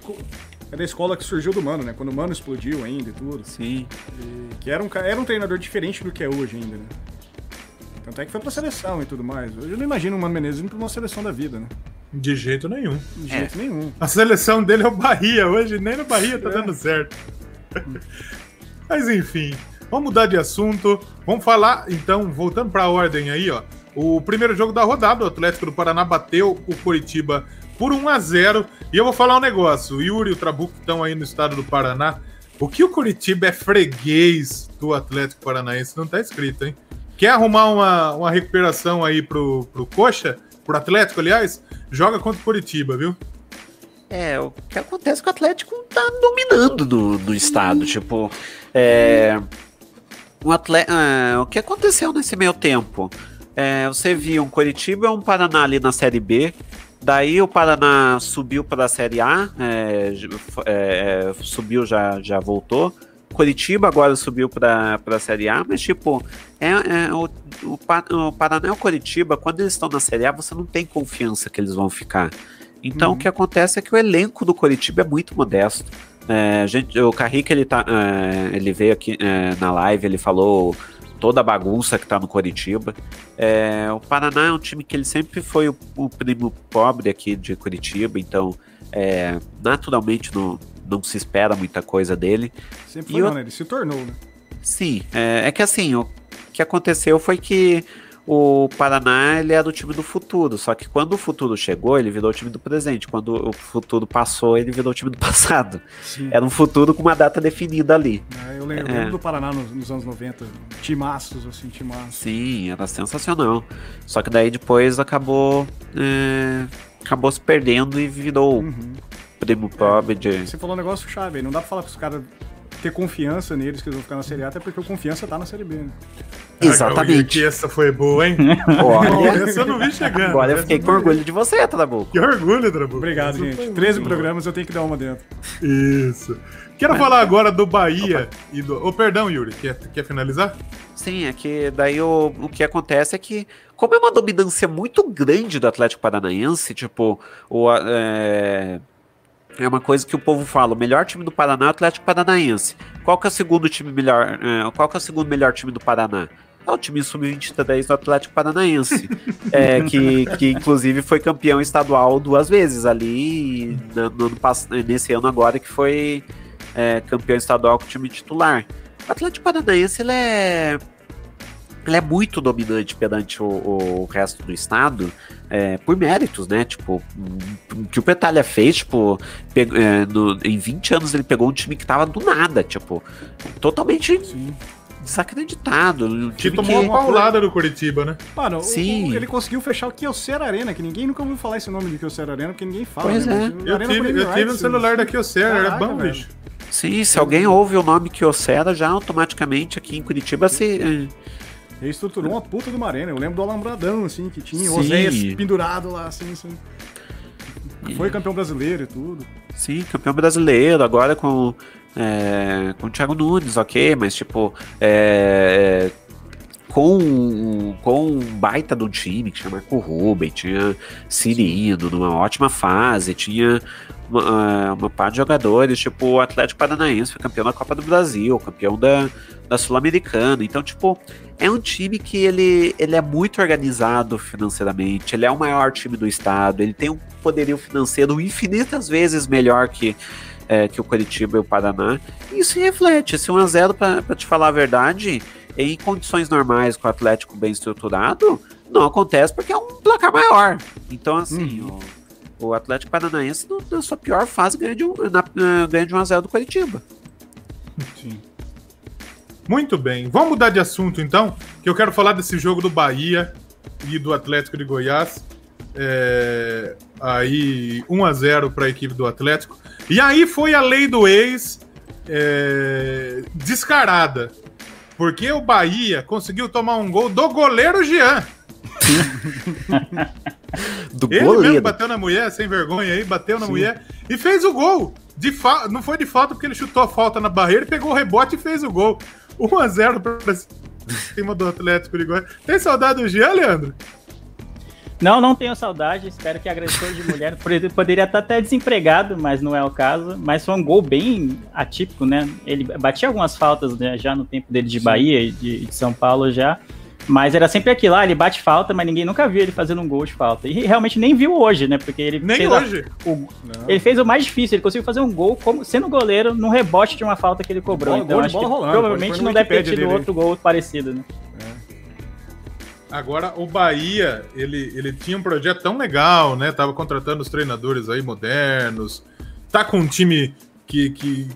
Speaker 2: é da escola que surgiu do Mano, né? Quando o Mano explodiu ainda e tudo.
Speaker 3: Sim.
Speaker 2: E que era um, era um treinador diferente do que é hoje ainda, né? Tanto é que foi pra seleção e tudo mais. Hoje eu não imagino o Mano Menezes indo pra uma seleção da vida, né?
Speaker 1: De jeito nenhum.
Speaker 2: De
Speaker 3: É.
Speaker 2: jeito nenhum.
Speaker 1: A seleção dele é o Bahia hoje, nem no Bahia tá
Speaker 2: É.
Speaker 1: dando certo. Mas enfim, vamos mudar de assunto. Vamos falar, então, voltando para a ordem aí, ó. O primeiro jogo da rodada, o Atlético do Paraná bateu o Coritiba por 1 a 0 E eu vou falar um negócio: o Yuri e o Trabuco estão aí no estado do Paraná. O que o Coritiba é freguês do Atlético Paranaense não tá escrito, hein? Quer arrumar uma, uma recuperação aí pro, pro Coxa, pro Atlético, aliás? Joga contra o Coritiba, viu?
Speaker 3: É, o que acontece é que o Atlético tá dominando no, no estado. Tipo, é, o, é, o que aconteceu nesse meio tempo? É, você viu um Coritiba e um Paraná ali na Série B. Daí o Paraná subiu para a Série A, é, f- é, subiu, já, já voltou. Curitiba agora subiu para a Série A, mas tipo, é, é, o, o, o Paraná e o Curitiba, quando eles estão na Série A, você não tem confiança que eles vão ficar. Então
Speaker 2: Uhum.
Speaker 3: o que acontece é que o elenco do Curitiba é muito modesto. É, gente, o Carrique ele, tá, é, ele veio aqui é, na live, ele falou toda a bagunça que tá no Curitiba. É, o Paraná é um time que ele sempre foi o, o primo pobre aqui de Curitiba, então é, naturalmente não, não se espera muita coisa dele.
Speaker 2: Sempre
Speaker 3: E
Speaker 2: foi,
Speaker 3: o-
Speaker 2: não, né? Ele se tornou, né?
Speaker 3: Sim, é, é que assim, o que aconteceu foi que o Paraná ele era o time do futuro, só que quando o futuro chegou, ele virou o time do presente. Quando o futuro passou, ele virou o time do passado.
Speaker 2: Sim.
Speaker 3: Era um futuro com uma data definida ali.
Speaker 2: É, eu lembro, eu
Speaker 3: É.
Speaker 2: do Paraná nos, nos anos 90. Timaços, assim, timaços.
Speaker 3: Sim, era sensacional. Só que daí depois acabou. é, acabou se perdendo e virou
Speaker 2: Uhum.
Speaker 3: Primo pobre de.
Speaker 2: Você falou um negócio chave aí. Não dá pra falar pros caras ter confiança neles que eles vão ficar na Série A, até porque o confiança tá na Série B, né?
Speaker 1: Ah,
Speaker 3: Exatamente.
Speaker 1: que essa foi boa, hein?
Speaker 3: Olha,
Speaker 1: essa eu não vi chegando.
Speaker 3: agora eu fiquei com orgulho de você, Trabuco.
Speaker 1: Que orgulho, Trabuco.
Speaker 2: Obrigado,
Speaker 1: Essa
Speaker 2: gente.
Speaker 1: foi
Speaker 2: 13
Speaker 1: muito
Speaker 2: programas eu tenho que dar uma dentro.
Speaker 1: Isso. Quero falar agora do Bahia e do. Ô, perdão, Yuri, quer, quer finalizar?
Speaker 3: Sim, é que daí o, o que acontece é que, como é uma dominância muito grande do Atlético Paranaense, tipo, o, é, é uma coisa que o povo fala, o melhor time do Paraná é o Atlético Paranaense. Qual que é o segundo time melhor? é, qual que é o segundo melhor time do Paraná? É o time sub-23 do Atlético Paranaense, é, que, que inclusive foi campeão estadual duas vezes ali, na- no ano pass- nesse ano agora que foi é, campeão estadual com o time titular. O Atlético Paranaense ele é, ele é muito dominante perante o, o resto do estado é, por méritos, né? Tipo, o que o Petalha fez, tipo, é, no- em 20 anos ele pegou um time que tava do nada, tipo, totalmente
Speaker 2: Sim.
Speaker 3: desacreditado. Um
Speaker 1: Que tomou
Speaker 3: que,
Speaker 1: uma paulada do Curitiba, né?
Speaker 2: Mano, o-
Speaker 3: Sim.
Speaker 2: o- ele conseguiu fechar o Kyocera Arena, que ninguém nunca ouviu falar esse nome de Kyocera Arena, porque ninguém fala.
Speaker 3: Pois
Speaker 2: né?
Speaker 3: é.
Speaker 2: O
Speaker 1: Eu
Speaker 2: Arena
Speaker 1: tive, eu tive um celular da Kyocera, era bom,
Speaker 2: velho.
Speaker 1: bicho.
Speaker 3: Sim, se alguém ouve o nome Kyocera, já automaticamente aqui em Curitiba se. é,
Speaker 2: Ele estruturou uma puta de uma arena. Eu lembro do Alambradão, assim, que tinha o. Oséias pendurado lá, assim, assim. Foi campeão brasileiro e tudo.
Speaker 3: Sim, campeão brasileiro, agora com, É, com o Thiago Nunes, ok, mas tipo, é, com, com um baita do time, que tinha Marco Ruben, tinha Cirino numa ótima fase, tinha uma, uma par de jogadores, tipo o Atlético Paranaense foi campeão da Copa do Brasil, campeão da, da Sul-Americana. Então, tipo, é um time que ele, ele é muito organizado financeiramente, ele é o maior time do estado, ele tem um poderio financeiro infinitas vezes melhor que, é, que o Curitiba e o Paraná. E isso reflete, esse 1x0, para te falar a verdade, em condições normais, com o Atlético bem estruturado, não acontece porque é um placar maior. Então, assim, hum. o, o, Atlético Paranaense, na sua pior fase, ganha de, um, na, ganha de 1x0 do Curitiba.
Speaker 1: Sim. Muito bem. Vamos mudar de assunto, então, que eu quero falar desse jogo do Bahia e do Atlético de Goiás. É, aí 1 a 0 para a equipe do Atlético. E aí foi a lei do ex é, descarada. Porque o Bahia conseguiu tomar um gol do goleiro Jean. do Ele goleiro. mesmo bateu na mulher, sem vergonha aí, bateu na Sim. mulher e fez o gol. De fa... Não foi de falta porque ele chutou a falta na barreira, pegou o rebote e fez o gol. 1x0 pra cima do Atlético de Goiás. Tem saudade do Jean, Leandro?
Speaker 4: Não, não tenho saudade. Espero que agressor de mulher poderia estar até desempregado, mas não é o caso. Mas foi um gol bem atípico, né? Ele batia algumas faltas né, já no tempo dele de Bahia e de, de, São Paulo já. Mas era sempre aquilo lá, ele bate falta, mas ninguém nunca viu ele fazendo um gol de falta. E realmente nem viu hoje, né? Porque ele
Speaker 1: nem fez hoje.
Speaker 4: A, o, ele fez o mais difícil, ele conseguiu fazer um gol como, sendo goleiro num rebote de uma falta que ele cobrou. Bola, então acho que rolando, provavelmente não deve ter tido dele. outro gol parecido, né? É.
Speaker 1: Agora, o Bahia, ele, ele tinha um projeto tão legal, né? Tava contratando os treinadores aí modernos. Tá com um time que, que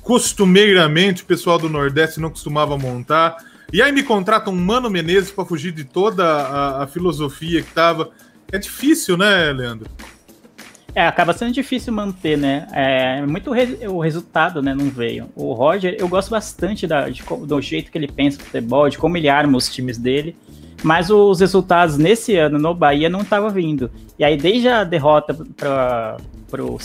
Speaker 1: costumeiramente o pessoal do Nordeste não costumava montar. E aí me contratam um Mano Menezes para fugir de toda a, a, filosofia que tava. É difícil, né, Leandro?
Speaker 4: É, acaba sendo difícil manter, né? É muito re o resultado, né? Não veio. O Roger, eu gosto bastante da, de, do jeito que ele pensa futebol, de como ele arma os times dele. Mas os resultados nesse ano no Bahia não estavam vindo. E aí, desde a derrota para o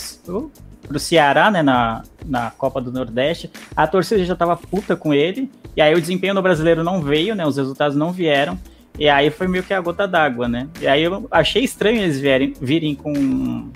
Speaker 4: pro Ceará, né, na, na Copa do Nordeste, a torcida já estava puta com ele, e aí o desempenho do brasileiro não veio, né, os resultados não vieram, e aí foi meio que a gota d'água, né, e aí eu achei estranho eles vierem, virem com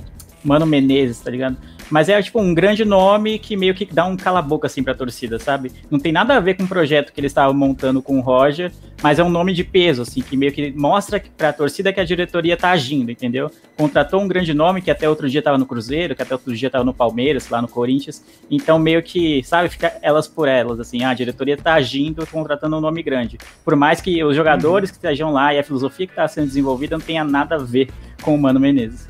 Speaker 4: Mano Menezes, tá ligado? Mas é tipo um grande nome que meio que dá um cala-boca assim pra torcida, sabe? Não tem nada a ver com o projeto que eles estavam montando com o Roger, mas é um nome de peso, assim, que meio que mostra pra torcida que a diretoria tá agindo, entendeu? Contratou um grande nome que até outro dia tava no Cruzeiro, que até outro dia tava no Palmeiras, lá no Corinthians. Então meio que, sabe, fica elas por elas, assim, ah, a diretoria tá agindo contratando um nome grande. Por mais que os jogadores uhum. que estejam lá e a filosofia que tá sendo desenvolvida não tenha nada a ver com o Mano Menezes.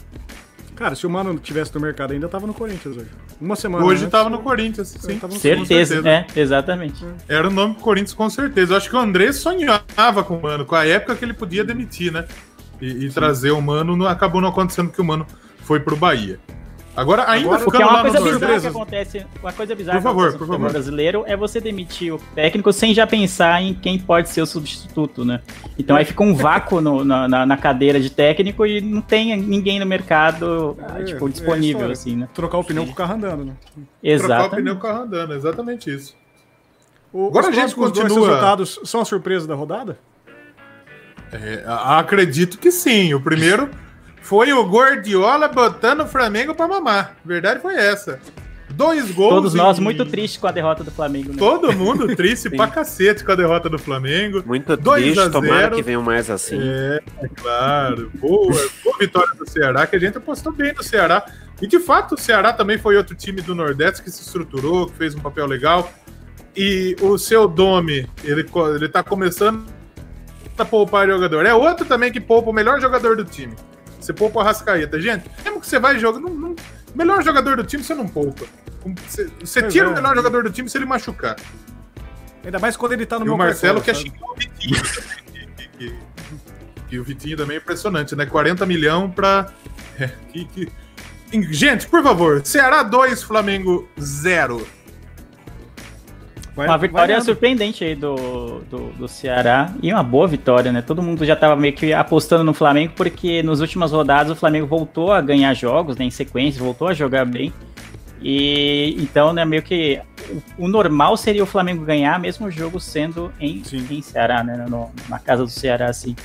Speaker 2: Cara, se o Mano tivesse no mercado ainda, tava no Corinthians hoje. Uma semana.
Speaker 1: Hoje antes, tava no Corinthians, sim.
Speaker 4: No certeza, certeza, é, exatamente.
Speaker 1: Era o nome do Corinthians com certeza. Eu acho que o André sonhava com o Mano, com a época que ele podia demitir, né? E, e trazer o Mano, não, acabou não acontecendo que o Mano foi pro Bahia. Agora, ainda
Speaker 4: Agora, porque é uma coisa bizarra que acontece. Uma coisa bizarra por favor, que por favor. brasileiro é você demitir o técnico sem já pensar em quem pode ser o substituto, né? Então aí fica um vácuo no, na, na, cadeira de técnico e não tem ninguém no mercado é, tipo, é disponível, é assim, né?
Speaker 2: Trocar o pneu com o carro andando, né?
Speaker 1: Exato. Trocar o pneu com o carro andando, exatamente isso.
Speaker 2: O, Agora a gente continua. Os resultados são a surpresa da rodada?
Speaker 1: É, acredito que sim. O primeiro foi o Guardiola botando o Flamengo para mamar. Verdade foi essa. Dois gols.
Speaker 4: Todos nós muito tristes com a derrota do Flamengo.
Speaker 1: Né? Todo mundo triste pra cacete com a derrota do Flamengo.
Speaker 3: Muito triste, tomara que venham mais assim.
Speaker 1: É, é claro. Boa, boa vitória do Ceará, que a gente apostou bem no Ceará. E de fato, o Ceará também foi outro time do Nordeste que se estruturou, que fez um papel legal. E o seu Dome, ele, ele tá começando a poupar jogador. É outro também que poupa o melhor jogador do time. Você poupa o Arrascaeta. Gente, mesmo que você vai jogar. Não, não, melhor jogador do time você não poupa. Você, você tira é. o melhor jogador do time se ele machucar.
Speaker 2: Ainda mais quando ele tá no
Speaker 1: e meu o Marcelo quer xingar o Vitinho E o Vitinho também é impressionante, né? 40 milhões pra. Que, que... Gente, por favor, Ceará 2, Flamengo 0.
Speaker 4: Vai, uma vitória surpreendente aí do, do, do, Ceará e uma boa vitória, né? Todo mundo já estava meio que apostando no Flamengo, porque nas últimas rodadas o Flamengo voltou a ganhar jogos né, em sequência, voltou a jogar bem. E então, né, meio que o, o, normal seria o Flamengo ganhar, mesmo o jogo sendo em, em Ceará, né? No, na casa do Ceará, assim.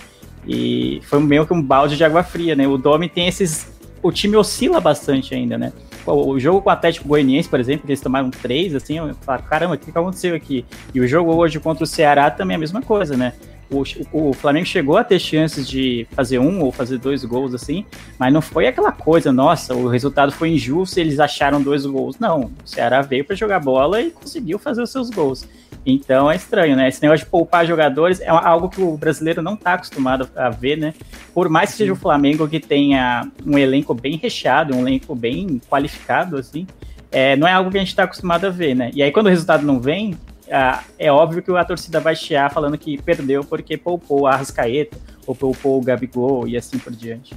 Speaker 4: E foi meio que um balde de água fria, né? O Domi tem esses. O time oscila bastante ainda, né? O jogo com o Atlético Goianiense, por exemplo, eles tomaram três, assim, eu falo, caramba, o que aconteceu aqui? E o jogo hoje contra o Ceará também é a mesma coisa, né? o, o, Flamengo chegou a ter chances de fazer um ou fazer dois gols assim, mas não foi aquela coisa, nossa, o resultado foi injusto, eles acharam dois gols. Não, o Ceará veio para jogar bola e conseguiu fazer os seus gols. Então é estranho, né? Esse negócio de poupar jogadores é algo que o brasileiro não está acostumado a ver, né? Por mais que seja o Flamengo que tenha um elenco bem recheado, um elenco bem qualificado, assim, é, não é algo que a gente está acostumado a ver, né? E aí quando o resultado não vem, ah, é óbvio que a torcida vai chiar falando que perdeu porque poupou a Arrascaeta, ou poupou o Gabigol e assim por diante.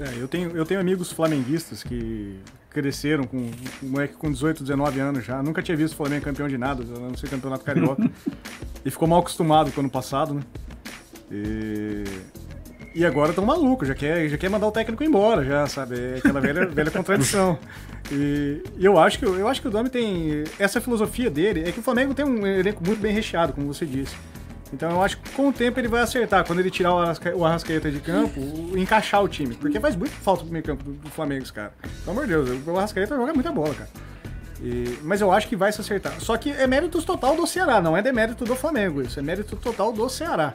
Speaker 2: É, eu, tenho, eu tenho amigos flamenguistas que cresceram com um moleque com 18, 19 anos já. Nunca tinha visto o Flamengo campeão de nada, a não ser campeonato carioca. e ficou mal acostumado com o ano passado, né? E, e agora estão malucos, já quer, já quer mandar o técnico embora, já, sabe? É aquela velha, velha contradição. E, e, eu acho que eu acho que o Domi tem essa filosofia dele é que o Flamengo tem um elenco muito bem recheado, como você disse. Então eu acho que com o tempo ele vai acertar. Quando ele tirar o, Arrasca, o Arrascaeta de campo, encaixar o time. Porque faz muito falta pro meio campo do, do Flamengo, cara. Pelo amor de Deus, o Arrascaeta joga muita bola, cara. E, mas eu acho que vai se acertar. Só que é mérito total do Ceará, não é demérito do Flamengo. Isso é mérito total do Ceará.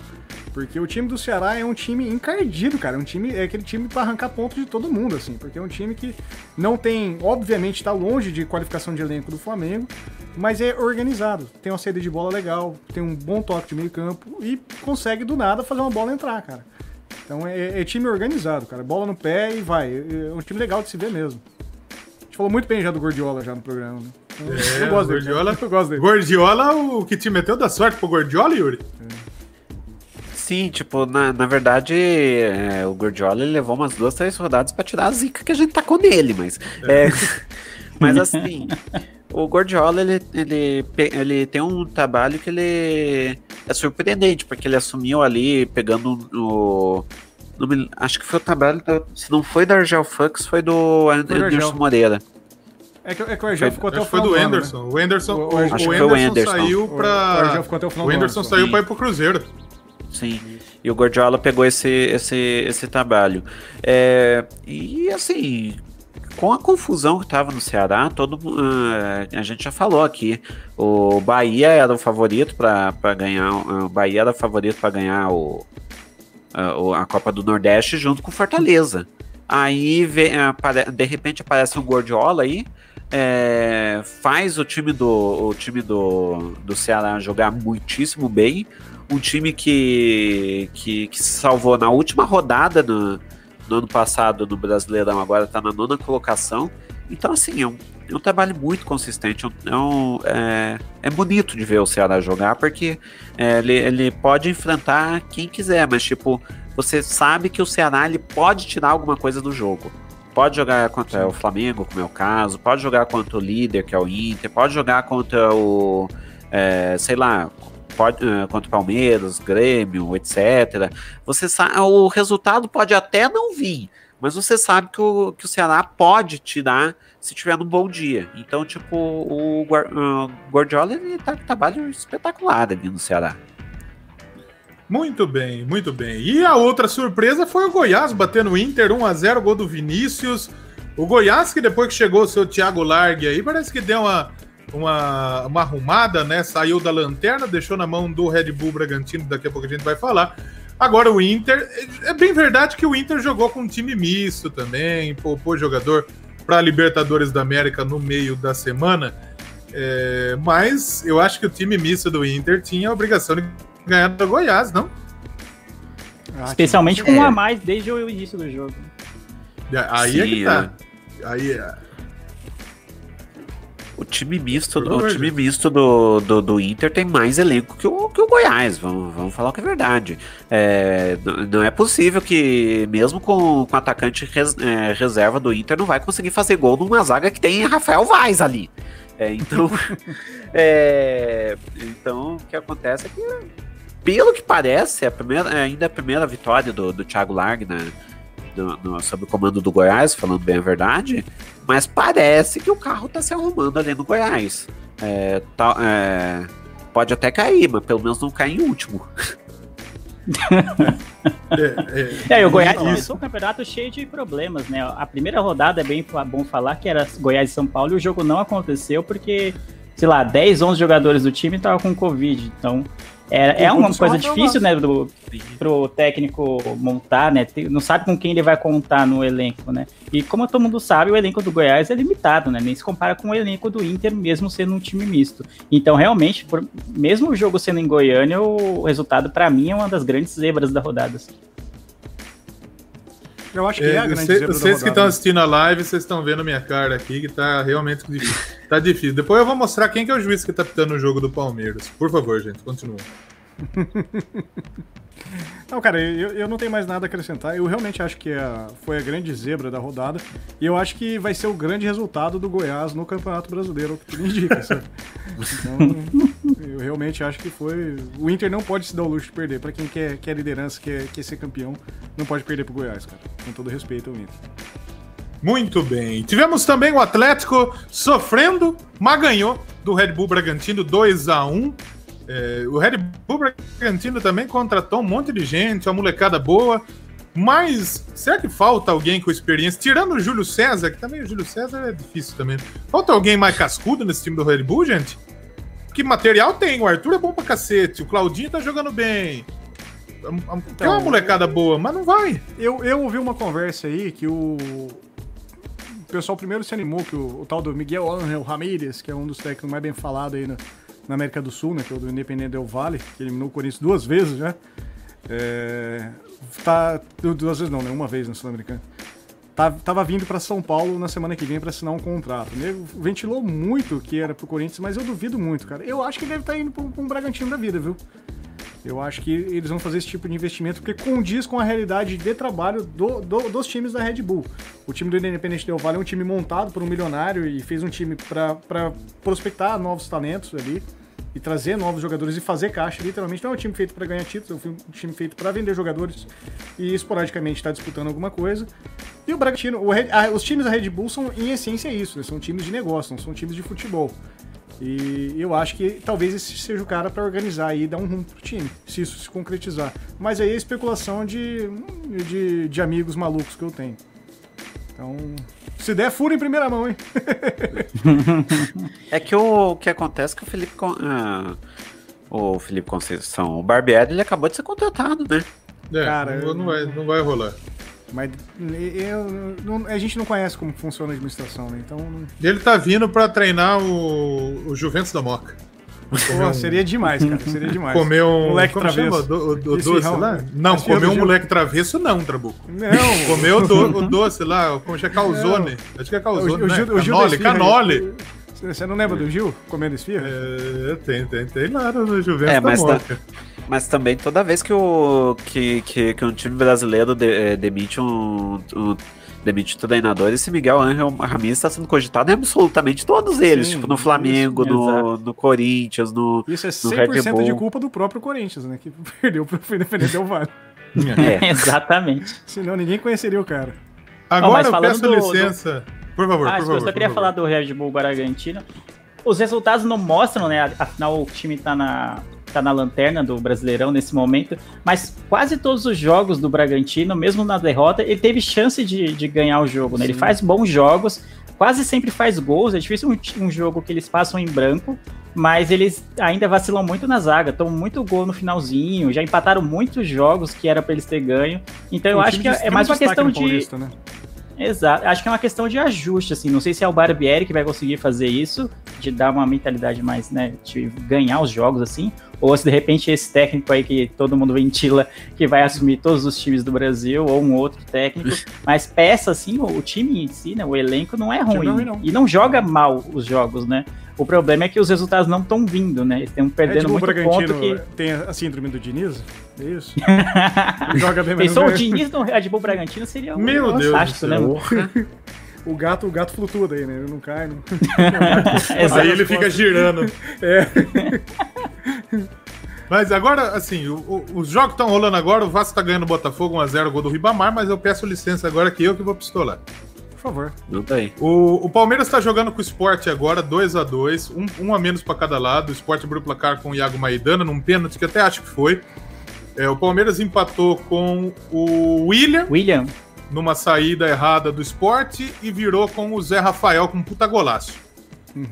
Speaker 2: Porque o time do Ceará é um time encardido, cara. É um time, é aquele time para arrancar pontos de todo mundo, assim. Porque é um time que não tem, obviamente, está longe de qualificação de elenco do Flamengo, mas é organizado. Tem uma saída de bola legal, tem um bom toque de meio campo e consegue do nada fazer uma bola entrar, cara. Então é, é time organizado, cara. Bola no pé e vai. É um time legal de se ver mesmo gente falou muito bem já do Gordiola já no programa, né?
Speaker 1: É, eu gosto dele. Gordiola, eu gosto dele. Gordiola, o que te meteu da sorte pro Gordiola, Yuri?
Speaker 3: Sim, tipo, na, na verdade, é, o Gordiola ele levou umas duas, três rodadas pra tirar a zica que a gente tacou nele, mas. É. É, mas assim, o Gordiola ele, ele, ele tem um trabalho que ele é surpreendente, porque ele assumiu ali pegando o me, acho que foi o trabalho, da, se não foi da Argel Fux, foi do Anderson Moreira.
Speaker 2: É que, é que o Argel ficou até o
Speaker 1: final. Foi do? Anderson. Né? O Anderson, o, o, o, o Anderson saiu pra. O, ficou até o, final o Anderson saiu para ir pro Cruzeiro.
Speaker 3: Sim. E o Gordiola pegou esse, esse, esse trabalho. É, e assim, com a confusão que estava no Ceará, todo uh, a gente já falou aqui. O Bahia era o favorito para ganhar. O Bahia era o favorito para ganhar o, a, a Copa do Nordeste junto com Fortaleza. Aí, vem, de repente, aparece o Gordiola aí, é, faz o time do o time do, do Ceará jogar muitíssimo bem. Um time que, que, que salvou na última rodada no, no ano passado no Brasileirão, agora está na nona colocação. Então, assim, é um, é um trabalho muito consistente. É, um, é, é, bonito de ver o Ceará jogar, porque é, ele, ele pode enfrentar quem quiser, mas, tipo, você sabe que o Ceará ele pode tirar alguma coisa do jogo. Pode jogar contra o Flamengo, como é o caso, pode jogar contra o líder, que é o Inter, pode jogar contra o. É, sei lá, pode, uh, contra o Palmeiras, Grêmio, etc. Você sabe, o resultado pode até não vir, mas você sabe que o, que o Ceará pode tirar se tiver num bom dia. Então, tipo, o uh, Guardiola ele tá com trabalho espetacular ali no Ceará.
Speaker 1: Muito bem, muito bem. E a outra surpresa foi o Goiás batendo o Inter 1 a 0 gol do Vinícius. O Goiás, que depois que chegou o seu Thiago Largue aí, parece que deu uma, uma, uma arrumada, né? Saiu da lanterna, deixou na mão do Red Bull Bragantino, daqui a pouco a gente vai falar. Agora o Inter, é bem verdade que o Inter jogou com um time misto também, poupou jogador para a Libertadores da América no meio da semana. É, mas eu acho que o time misto do Inter tinha a obrigação de ganhar do Goiás, não?
Speaker 4: Ah, Especialmente com um a mais desde o início do jogo.
Speaker 1: Aí Sim, é que tá. É. Aí é.
Speaker 3: O time misto, do, o time misto do, do, do, Inter tem mais elenco que o, que o Goiás, vamos, vamos falar o que é verdade. É, não é possível que, mesmo com, o atacante res, é, reserva do Inter, não vai conseguir fazer gol numa zaga que tem Rafael Vaz ali. É, então, é, então, o que acontece é que, pelo que parece, é a primeira, é ainda a primeira vitória do, do Thiago Largue na, no, no, sob o comando do Goiás, falando bem a verdade, mas parece que o carro tá se arrumando ali no Goiás. é, tá, é, pode até cair, mas pelo menos não cair em último.
Speaker 4: é, é, é, o Goiás começou o campeonato cheio de problemas, né? A primeira rodada é bem bom falar que era Goiás e São Paulo e o jogo não aconteceu porque, sei lá, 10, 11 jogadores do time estavam com Covid. Então, é, é uma coisa difícil, né, do, pro técnico montar, né? Não sabe com quem ele vai contar no elenco, né? E como todo mundo sabe, o elenco do Goiás é limitado, né? Nem se compara com o elenco do Inter, mesmo sendo um time misto. Então, realmente, por, mesmo o jogo sendo em Goiânia, o resultado, para mim, é uma das grandes zebras da rodada. Assim.
Speaker 1: Eu acho que é, é a grande cê, Vocês que estão assistindo a live, vocês estão vendo minha cara aqui, que tá realmente difícil. tá difícil. Depois eu vou mostrar quem que é o juiz que tá pitando o jogo do Palmeiras. Por favor, gente, continua.
Speaker 2: Não, cara, eu, eu não tenho mais nada a acrescentar. Eu realmente acho que a, foi a grande zebra da rodada. E eu acho que vai ser o grande resultado do Goiás no Campeonato Brasileiro, o que me indica, sabe? Então, eu realmente acho que foi. O Inter não pode se dar o luxo de perder. Para quem quer, quer liderança, quer, quer ser campeão, não pode perder pro Goiás, cara. Com todo respeito ao Inter.
Speaker 1: Muito bem. Tivemos também o Atlético sofrendo, mas ganhou do Red Bull Bragantino 2 a 1 é, o Red Bull Bragantino também contratou um monte de gente, uma molecada boa. Mas será que falta alguém com experiência? Tirando o Júlio César, que também o Júlio César é difícil também. Falta alguém mais cascudo nesse time do Red Bull, gente? Que material tem? O Arthur é bom pra cacete, o Claudinho tá jogando bem. Tem uma então, molecada boa, mas não vai.
Speaker 2: Eu, eu ouvi uma conversa aí que o, o pessoal primeiro se animou que o, o tal do Miguel Angel Ramírez, que é um dos técnicos mais bem falados aí na, na América do Sul, né, que é o do Independente Del Vale, que eliminou o Corinthians duas vezes já. É, tá, duas vezes não, né? Uma vez no Sul-Americano. Tá, tava vindo para São Paulo na semana que vem para assinar um contrato. Ventilou muito que era pro Corinthians, mas eu duvido muito, cara. Eu acho que ele deve estar tá indo pra um Bragantino da vida, viu? Eu acho que eles vão fazer esse tipo de investimento porque condiz com a realidade de trabalho do, do, dos times da Red Bull. O time do Independente Del Vale é um time montado por um milionário e fez um time para prospectar novos talentos ali e trazer novos jogadores e fazer caixa, literalmente. Não é um time feito para ganhar títulos, é um time feito para vender jogadores e esporadicamente está disputando alguma coisa. E o Bragantino, o Red, a, os times da Red Bull são, em essência, isso, né? são times de negócio, não são times de futebol. E eu acho que talvez esse seja o cara para organizar e dar um rumo pro time, se isso se concretizar. Mas aí é especulação de, de, de amigos malucos que eu tenho. Então, se der, fura em primeira mão, hein?
Speaker 3: é que o, o, que acontece é que o Felipe. Uh, o Felipe Conceição, o Barbieri, ele acabou de ser contratado, né?
Speaker 1: É, Cara, não, não, vai, não vai rolar.
Speaker 2: Mas eu, não, a gente não conhece como funciona a administração, né? Então.
Speaker 1: Ele tá vindo para treinar o, o Juventus da Moca.
Speaker 2: Pô, um... seria demais, cara. Seria demais.
Speaker 1: Comer um. Moleque como travesso. Chama? O, o doce lá? Não, comer um moleque travesso, não, Trabuco. Não. Comer o, do, o doce lá, como é calzone. Acho que é calzone. O, né? o, Gil, canole, canole.
Speaker 2: Você não lembra do Gil comendo esfirra?
Speaker 1: É, tem, tem, tem lá no Juventus
Speaker 3: é, mas, tá, mas também toda vez que, o, que, que, que um time brasileiro de, é, demite um, um demite o treinador, esse Miguel Angel Ramírez está sendo cogitado em absolutamente todos eles, Sim, tipo no Flamengo, isso, no, no Corinthians, no
Speaker 2: Isso é 100% de culpa do próprio Corinthians, né, que perdeu pro defender o VAR.
Speaker 4: É. Exatamente.
Speaker 2: Senão ninguém conheceria o cara.
Speaker 1: Agora oh, eu peço do, licença. Do... Por favor, ah, por favor.
Speaker 4: Eu só queria
Speaker 1: favor.
Speaker 4: falar do Red Bull Bragantino. Os resultados não mostram, né? Afinal, o time tá na, tá na lanterna do Brasileirão nesse momento, mas quase todos os jogos do Bragantino, mesmo na derrota, ele teve chance de, de ganhar o jogo, né? Ele faz bons jogos, quase sempre faz gols, é difícil um, um, jogo que eles passam em branco, mas eles ainda vacilam muito na zaga, tomam muito gol no finalzinho, já empataram muitos jogos que era para eles ter ganho. Então eu acho que é mais uma questão de. Paulista, né? Exato, acho que é uma questão de ajuste, assim, não sei se é o Barbieri que vai conseguir fazer isso, de dar uma mentalidade mais, né, de ganhar os jogos, assim, ou se de repente esse técnico aí que todo mundo ventila que vai assumir todos os times do Brasil, ou um outro técnico, mas peça, assim, o, o time em si, né, o elenco não é ruim, não, não. e não joga mal os jogos, né, o problema é que os resultados não estão vindo, né? Eles estão perdendo é, muito ponto que...
Speaker 2: Tem a síndrome do Diniz? É isso?
Speaker 4: Joga bem Pensou o Diniz no Red Bull Bragantino seria
Speaker 1: um Meu Deus fantástico, né?
Speaker 2: o gato, o gato flutua daí, né? Ele não cai. Não...
Speaker 1: Aí ele fica girando. É. Mas agora, assim, o, o, os jogos estão rolando agora, o Vasco tá ganhando o Botafogo 1x0, gol do Ribamar, mas eu peço licença agora que eu que vou pistolar.
Speaker 2: favor.
Speaker 3: Não tem.
Speaker 1: O, o Palmeiras está jogando com o Sport agora, 2 a 2 um, um a menos para cada lado. O Sport abriu o placar com o Iago Maidana, num pênalti que até acho que foi. É, o Palmeiras empatou com o William,
Speaker 4: William,
Speaker 1: numa saída errada do Sport, e virou com o Zé Rafael com um puta golaço.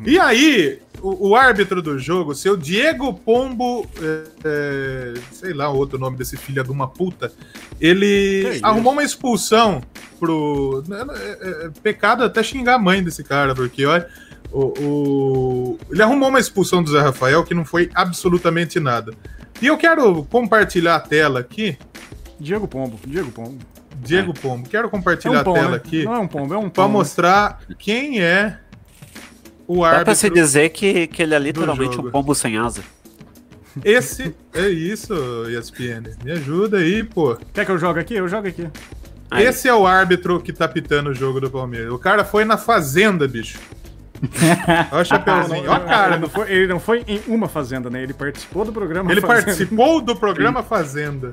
Speaker 1: E aí, o, o árbitro do jogo, seu Diego Pombo, é, é, sei lá o outro nome desse filho de uma puta, ele arrumou uma expulsão pro. é, é, pecado até xingar a mãe desse cara, porque olha. O, o- ele arrumou uma expulsão do Zé Rafael que não foi absolutamente nada. E eu quero compartilhar a tela aqui.
Speaker 2: Diego Pombo, Diego Pombo.
Speaker 1: Diego Pombo, quero
Speaker 2: É
Speaker 1: compartilhar
Speaker 2: um pombo,
Speaker 1: a tela
Speaker 2: né?
Speaker 1: aqui
Speaker 2: Não é um pombo, é um
Speaker 1: para
Speaker 2: pombo.
Speaker 1: mostrar quem é o
Speaker 3: Dá pra se
Speaker 1: árbitro.
Speaker 3: dizer que, que ele é literalmente um pombo sem asa.
Speaker 1: Esse é isso, ESPN. Me ajuda aí, pô.
Speaker 2: Quer que eu jogue aqui? Eu jogo aqui.
Speaker 3: Aí,
Speaker 1: Esse é o árbitro que tá pitando o jogo do Palmeiras. O cara foi na fazenda, bicho. Olha o chapeuzinho, olha a cara.
Speaker 2: Ele não, foi, ele não foi em uma fazenda, né? Ele participou do programa.
Speaker 1: Ele
Speaker 2: Fazenda.
Speaker 1: participou do programa Fazenda.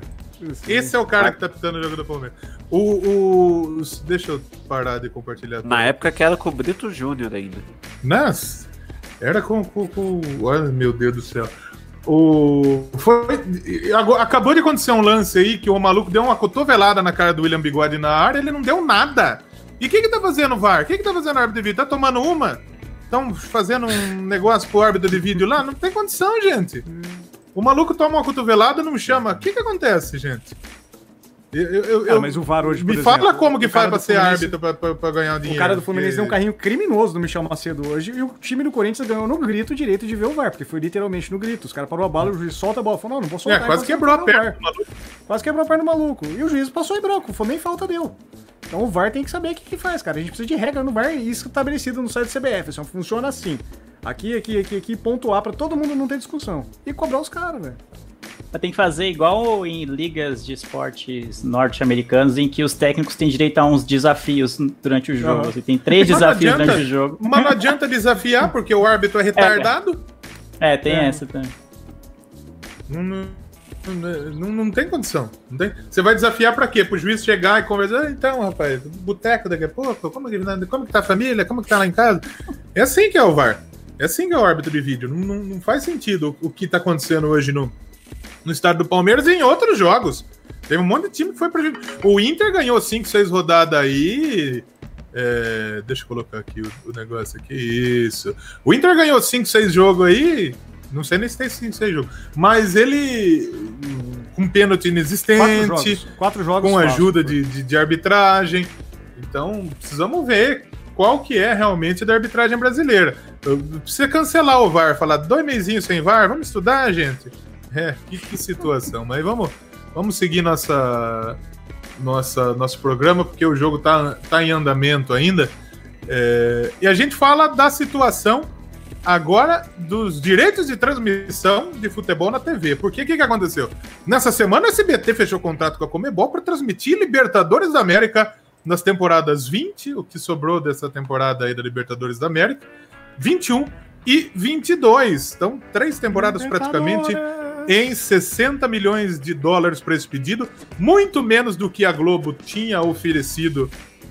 Speaker 1: Esse é o cara que tá pitando o jogo do Palmeiras. O, o- Deixa eu parar de compartilhar.
Speaker 3: na época que era com o Brito Júnior ainda.
Speaker 1: Nossa, era com, com, com- Olha, meu Deus do céu. O... Foi... Acabou de acontecer um lance aí que o maluco deu uma cotovelada na cara do William Bigode na área ele não deu nada. E o que que tá fazendo o VAR? O que que tá fazendo o árbitro de vídeo? Tá tomando uma? Estão fazendo um negócio pro árbitro de vídeo lá? Não tem condição, gente. O maluco toma uma cotovelada e não chama. O que que acontece, gente? Eu, eu- eu-
Speaker 2: Ah, mas o VAR hoje,
Speaker 1: Me
Speaker 2: por
Speaker 1: fala
Speaker 2: exemplo,
Speaker 1: como que
Speaker 2: o
Speaker 1: faz pra ser árbitro pra, pra- pra ganhar
Speaker 2: O
Speaker 1: dinheiro.
Speaker 2: cara do Fluminense
Speaker 1: porque-
Speaker 2: deu um carrinho criminoso do Michel Macedo hoje e o time do Corinthians ganhou no grito o direito de ver o VAR, porque foi literalmente no grito. Os caras parou a bola, o juiz solta a bola, falou, não, não vou soltar.
Speaker 1: É, quase quebrou a
Speaker 2: o
Speaker 1: perna.
Speaker 2: Quase quebrou a perna do maluco. E o juiz passou em branco, foi nem falta deu. Então o VAR tem que saber o que, que faz, cara. A gente precisa de regra no VAR e isso estabelecido no site do CBF. Só funciona assim. Aqui, aqui, aqui, aqui, pontuar pra todo mundo não ter discussão. E cobrar os caras, velho.
Speaker 4: Mas tem que fazer igual em ligas de esportes norte-americanos, em que os técnicos têm direito a uns desafios durante o jogo.
Speaker 2: Aham.
Speaker 4: Você tem três
Speaker 1: Mas
Speaker 4: desafios
Speaker 1: adianta-
Speaker 4: durante o jogo.
Speaker 1: Mas não adianta desafiar, porque o árbitro é retardado.
Speaker 4: É, tem
Speaker 2: É.
Speaker 4: essa também.
Speaker 1: Não, não, não, tem condição. Não tem. Você vai desafiar pra quê? Pro juiz chegar e conversar. "Ah, então, rapaz, boteco daqui a pouco, como que, como que tá a família? Como que tá lá em casa? É assim que é o VAR. É assim que é o árbitro de vídeo. Não, não, não faz sentido o, o que tá acontecendo hoje no, no estado do Palmeiras e em outros jogos. Teve um monte de time que foi prejudicado. O Inter ganhou 5, 6 rodadas aí. É, deixa eu colocar aqui o, o negócio aqui. Isso. O Inter ganhou 5, 6 jogos aí. Não sei nem se tem 5, 6 jogos. Mas ele. Com pênalti
Speaker 2: Quatro
Speaker 1: inexistente,
Speaker 2: jogos. Quatro jogos
Speaker 1: com ajuda de, de, de arbitragem. Então, precisamos ver qual que é realmente da arbitragem brasileira. Precisa cancelar o VAR, falar dois meizinhos sem VAR, vamos estudar, gente. É, que, que situação. Mas vamos, vamos seguir nossa, nossa, nosso programa, porque o jogo tá, tá em andamento ainda. É, e a gente fala da situação agora dos direitos de transmissão de futebol na TV. Porque o que, que aconteceu? Nessa semana o SBT fechou contrato com a Comebol para transmitir Libertadores da América nas temporadas 20, o que sobrou dessa temporada aí da Libertadores da América, 21 e 22. Então, três temporadas praticamente em 60 milhões de dólares para esse pedido, muito menos do que a Globo tinha oferecido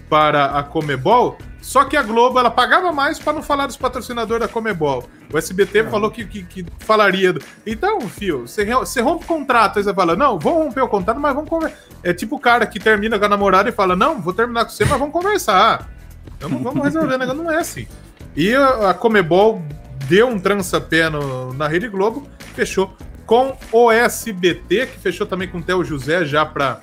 Speaker 1: para a Comebol. Só que a Globo ela pagava mais para não falar dos patrocinadores da Comebol. O SBT falou que, que, que falaria. Então, fio, você, rompe o contrato, aí você fala: não, vamos romper o contrato, mas vamos conversar. É tipo o cara que termina com a namorada e fala: não, vou terminar com você, mas vamos conversar. Vamos, vamos resolver, negócio não é assim. E a, Comebol deu um trança-pé na Rede Globo, fechou com o SBT, que fechou também com o Theo José já para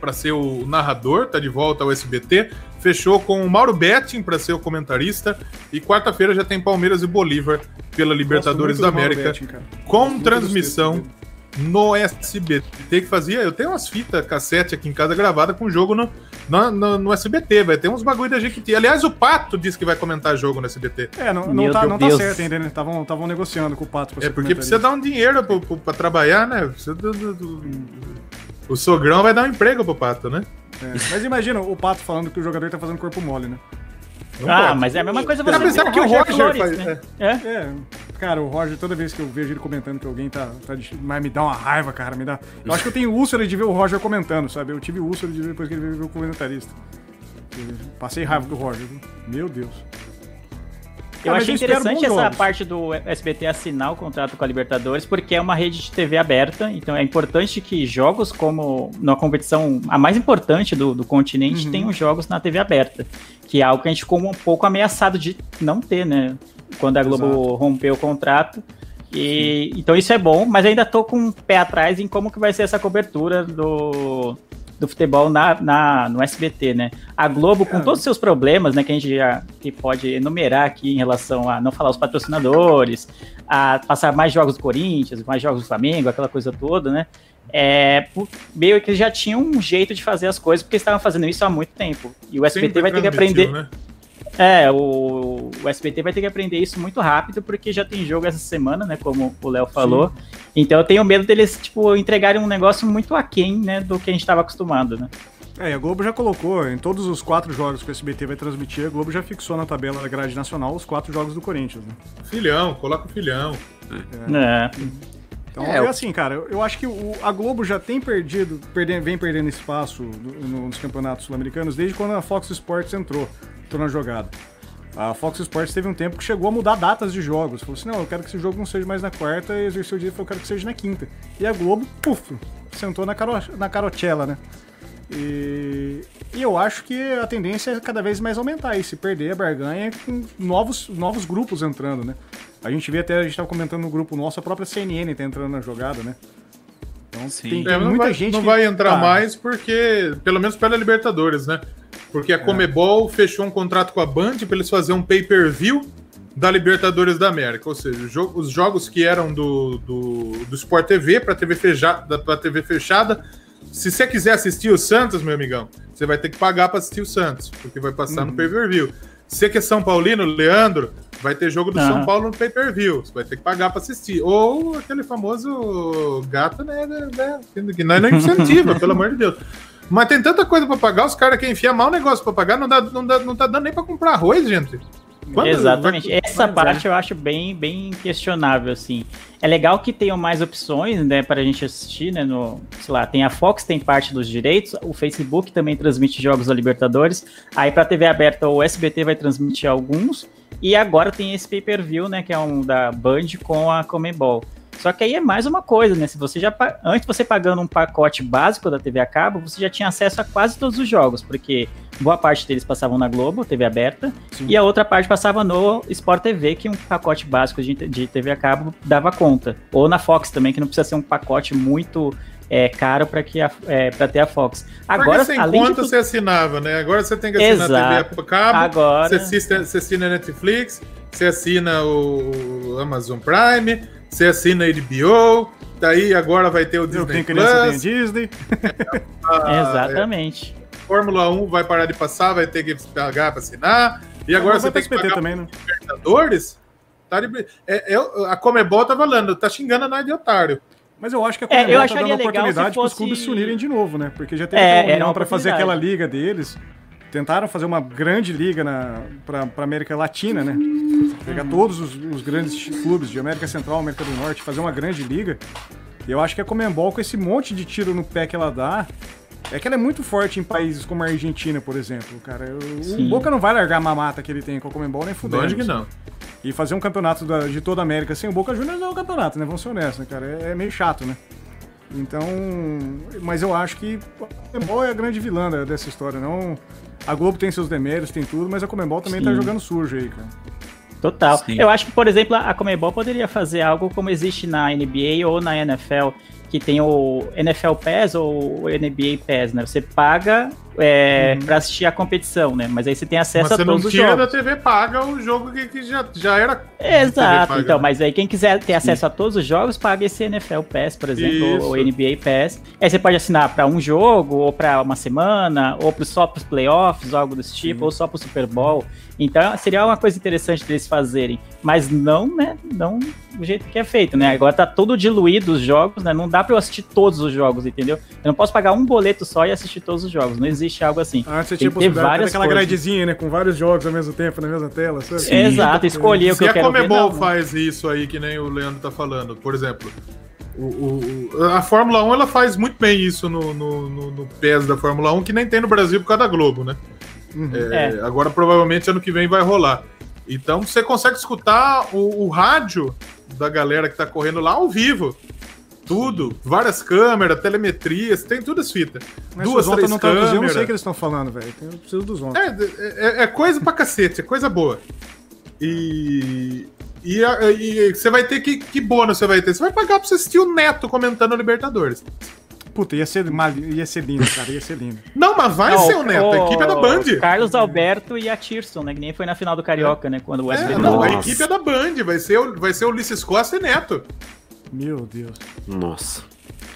Speaker 1: para ser o narrador, tá de volta ao SBT. Fechou com o Mauro Betting para ser o comentarista. E quarta-feira já tem Palmeiras e Bolívar pela Libertadores da América,
Speaker 2: Betting,
Speaker 1: com transmissão no SBT que fazia. Eu tenho umas fitas cassete aqui em casa gravada com jogo no, no, no- no SBT. Vai ter uns bagulho da Jequiti. Aliás, o Pato disse que vai comentar jogo no SBT.
Speaker 2: É, não, não, tá, não tá certo ainda, né? Estavam negociando com o Pato pra
Speaker 1: É porque precisa dar um dinheiro pro- pra trabalhar, né? Precisa do- do- do- O sogrão vai dar um emprego pro Pato, né?
Speaker 2: É, Mas imagina o Pato falando que o jogador tá fazendo corpo mole, né?
Speaker 1: Não
Speaker 4: ah,
Speaker 1: pode.
Speaker 4: mas é a mesma coisa você
Speaker 1: Apesar que o Roger
Speaker 4: Flores,
Speaker 1: faz-
Speaker 4: né? É.
Speaker 2: É, cara, o Roger, toda vez que eu vejo ele comentando que alguém tá. tá de- mas me dá uma raiva, cara, me dá. Eu acho que eu tenho úlcera de ver o Roger comentando, sabe? Eu tive úlcera de ver depois que ele veio o comentarista. Passei raiva com o Roger. Meu Deus.
Speaker 4: Eu achei interessante essa jogos. parte do SBT assinar o contrato com a Libertadores, porque é uma rede de TV aberta, então é importante que jogos como na competição a mais importante do, do continente uhum. tenham jogos na TV aberta, que é algo que a gente ficou um pouco ameaçado de não ter, né? Quando a Globo Exato. rompeu o contrato. E, então isso é bom, mas ainda tô com um pé atrás em como que vai ser essa cobertura do, do futebol na, na, no SBT, né? A Globo, com todos os seus problemas, né, que a gente já que pode enumerar aqui em relação a não falar os patrocinadores, a passar mais jogos do Corinthians, mais jogos do Flamengo, aquela coisa toda, né? É, meio que já tinha um jeito de fazer as coisas, porque estavam fazendo isso há muito tempo. E o SBT Sempre vai ter que aprender. Né? É, o, o SBT vai ter que aprender isso muito rápido, porque já tem jogo essa semana, né? Como o Léo falou. Sim. Então eu tenho medo deles, tipo, entregarem um negócio muito aquém, né? Do que a gente estava acostumado, né?
Speaker 2: É, a Globo já colocou, em todos os quatro jogos que o SBT vai transmitir, a Globo já fixou na tabela da grade nacional os quatro jogos do Corinthians, né?
Speaker 1: Filhão, coloca o filhão.
Speaker 2: É. é. Então é, é assim, cara, eu, acho que o, a Globo já tem perdido, perde, vem perdendo espaço no, nos campeonatos sul-americanos desde quando a Fox Sports entrou entrou na jogada. A Fox Sports teve um tempo que chegou a mudar datas de jogos. Falou assim: não, eu quero que esse jogo não seja mais na quarta, e exerceu o direito falou: eu quero que seja na quinta. E a Globo, puf, sentou na, caro, na carotela, né? E, e, eu acho que a tendência é cada vez mais aumentar e se perder a barganha com novos, novos grupos entrando, né? A gente vê até, a gente estava comentando no grupo nosso, a própria CNN tá entrando na jogada, né?
Speaker 1: Então Sim. tem, tem é, muita vai, gente não que... vai entrar tá. mais porque, pelo menos pela Libertadores, né? Porque a é. Comebol fechou um contrato com a Band para eles fazerem um pay-per-view da Libertadores da América. Ou seja, os jogos que eram do, do, do Sport TV para TV, fechada, TV fechada. Se você quiser assistir o Santos, meu amigão, você vai ter que pagar para assistir o Santos, porque vai passar uhum. no pay-per-view. Você que é São Paulino, Leandro, vai ter jogo do uhum. São Paulo no pay-per-view. Você vai ter que pagar para assistir. Ou aquele famoso gato, né? né, né que não é incentiva, pelo amor de Deus. Mas tem tanta coisa para pagar, os caras querem enfiar mal negócio para pagar, não, dá, não, dá, não tá dando nem para comprar arroz, gente.
Speaker 4: Quando Exatamente. Vai... Essa parte é. eu acho bem, bem questionável, assim. É legal que tenham mais opções, né, para a gente assistir, né, no, sei lá, tem a Fox, tem parte dos direitos, o Facebook também transmite jogos da Libertadores, aí para TV aberta o SBT vai transmitir alguns, e agora tem esse pay-per-view, né, que é um da Band com a Comebol. Só que aí é mais uma coisa, né? Se você já antes você pagando um pacote básico da TV a cabo, você já tinha acesso a quase todos os jogos, porque boa parte deles passavam na Globo, TV aberta, Sim. e a outra parte passava no Sport TV, que um pacote básico de, de TV a cabo dava conta. Ou na Fox também, que não precisa ser um pacote muito é, caro para que é, para ter a Fox.
Speaker 1: Agora, sem além conta de... você assinava, né? Agora você tem que assinar Exato. a TV a cabo, Agora... você, assina, você assina a Netflix, você assina o Amazon Prime, você assina a HBO, daí agora vai ter o Disney Eu tenho criança,
Speaker 2: tem Disney.
Speaker 4: É, Exatamente.
Speaker 1: É, Fórmula 1 vai parar de passar, vai ter que pagar para assinar. E agora você tem que pagar
Speaker 2: também, né?
Speaker 1: Libertadores. Tá de... é, é, a Comebol tá falando, tá xingando a nós de otário.
Speaker 2: Mas eu acho que a Comebol é, tá dando oportunidade para os clubes se unirem de novo, né? Porque já teve é, uma reunião para fazer aquela liga deles. Tentaram fazer uma grande liga para a América Latina, né? Pegar todos os, os, grandes clubes de América Central, América do Norte, fazer uma grande liga. E eu acho que a Comembol, com esse monte de tiro no pé que ela dá, é que ela é muito forte em países como a Argentina, por exemplo, cara. O, o Boca não vai largar a mamata que ele tem com a Comembol nem fudendo.
Speaker 1: Lógico que não.
Speaker 2: E fazer um campeonato da, de toda a América sem o Boca Juniors não é um campeonato, né? Vamos ser honestos, né, cara? É, é, meio chato, né? Então. Mas eu acho que a Comembol é a grande vilã dessa história, não. A Globo tem seus deméritos, tem tudo, mas a Comembol também tá Sim. tá jogando sujo aí, cara.
Speaker 4: Total. Sim. Eu acho que, por exemplo, a Comebol poderia fazer algo como existe na NBA ou na NFL, que tem o NFL Pass ou o NBA Pass, né? Você paga é, uhum. para assistir a competição, né? Mas aí você tem acesso mas a todos os jogos. Você
Speaker 1: da TV paga o jogo que, que já, já era.
Speaker 4: Exato. Então, mas aí quem quiser ter acesso Sim. a todos os jogos, paga esse NFL Pass, por exemplo, Isso. ou NBA Pass. Aí você pode assinar para um jogo, ou para uma semana, ou só para os playoffs, algo desse tipo, Sim. ou só para o Super Bowl. Então seria uma coisa interessante deles fazerem, mas não, né? Não do jeito que é feito, né? Agora tá todo diluído os jogos, né? Não dá para eu assistir todos os jogos, entendeu? Eu não posso pagar um boleto só e assistir todos os jogos. Não existe algo assim.
Speaker 2: Ah, você tinha ter várias aquela coisas. gradezinha, né? Com vários jogos ao mesmo tempo, na mesma tela.
Speaker 4: Sabe? Sim. Exato, escolher o que eu quero ver.
Speaker 1: Se a Comebol faz isso aí, que nem o Leandro tá falando, por exemplo, o, o, a Fórmula 1 ela faz muito bem isso no, no, no, no PES da Fórmula 1, que nem tem no Brasil por causa da Globo, né? É, Agora, provavelmente, ano que vem vai rolar. Então, você consegue escutar o, o rádio da galera que tá correndo lá ao vivo. Tudo, várias câmeras, telemetrias, tem tudo as fitas.
Speaker 2: Mas
Speaker 1: Duas, três
Speaker 2: não traduzir, eu não
Speaker 1: câmeras.
Speaker 2: sei o que eles estão falando, velho. Eu preciso dos ontem.
Speaker 1: É, é, é coisa pra cacete, é coisa boa. E. E, a- e você vai ter que. Que bônus você vai ter? Você vai pagar pra você assistir o Neto comentando a Libertadores.
Speaker 2: Puta, ia ser, mal- ia ser lindo, cara, ia ser lindo.
Speaker 1: Não, mas vai
Speaker 4: Não,
Speaker 1: ser o Neto, a equipe é da Band.
Speaker 4: Carlos Alberto e a Tirson, né? Que nem foi na final do Carioca, né? Quando o
Speaker 1: É,
Speaker 4: SBT.
Speaker 1: não, a equipe é da Band, vai ser, o- vai ser Ulisses Costa e Neto.
Speaker 2: Meu Deus.
Speaker 3: Nossa.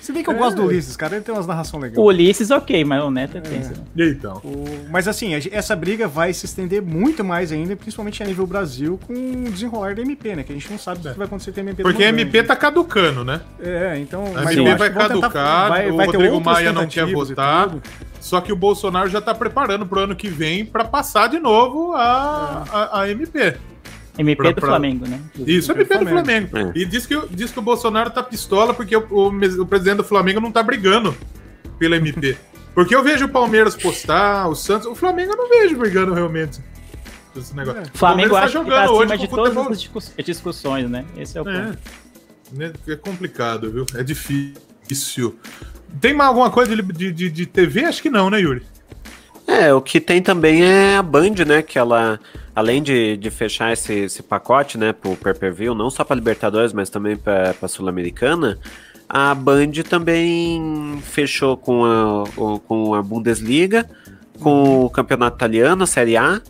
Speaker 2: Se bem que eu gosto do Ulisses, cara, ele tem umas narrações legais.
Speaker 4: O Ulisses, ok, mas o Neto é tenso. né?
Speaker 1: Então.
Speaker 2: O- Mas assim, essa briga vai se estender muito mais ainda, principalmente a nível Brasil, com o desenrolar da MP, né? Que a gente não sabe o que vai acontecer com a MP.
Speaker 1: Porque a. MP tá caducando, né?
Speaker 2: É, então.
Speaker 1: A MP vai
Speaker 2: que vão tentar-
Speaker 1: caducar,
Speaker 2: vai-
Speaker 1: o
Speaker 2: vai
Speaker 1: Rodrigo Maia não quer votar. Só que o Bolsonaro já tá preparando pro ano que vem pra passar de novo a, a, a MP.
Speaker 4: MP
Speaker 1: Pra-
Speaker 4: do
Speaker 1: pra-
Speaker 4: Flamengo, né?
Speaker 1: Isso, é MP do Flamengo.
Speaker 3: Flamengo.
Speaker 1: E diz que, o- diz que o Bolsonaro tá pistola porque o, o o presidente do Flamengo não tá brigando pela MP. Porque eu vejo o Palmeiras postar, o Santos. O Flamengo eu não vejo brigando realmente. Esse negócio.
Speaker 2: É.
Speaker 4: O Flamengo
Speaker 1: Palmeiras
Speaker 4: acha que tá acima
Speaker 1: hoje
Speaker 4: de
Speaker 1: com
Speaker 4: todas as discuss- discussões, né? Esse é o
Speaker 1: É.
Speaker 4: ponto.
Speaker 1: Né, É complicado, viu? É difícil. Tem mais alguma coisa de, de, de- de TV? Acho que não, né, Yuri?
Speaker 3: É, o que tem também é a Band, né? Que ela, além de, de fechar esse, esse pacote, né, pro pay-per-view, não só para Libertadores, mas também para Sul-Americana, a Band também fechou com a, com a Bundesliga, com o Campeonato Italiano, a Série A,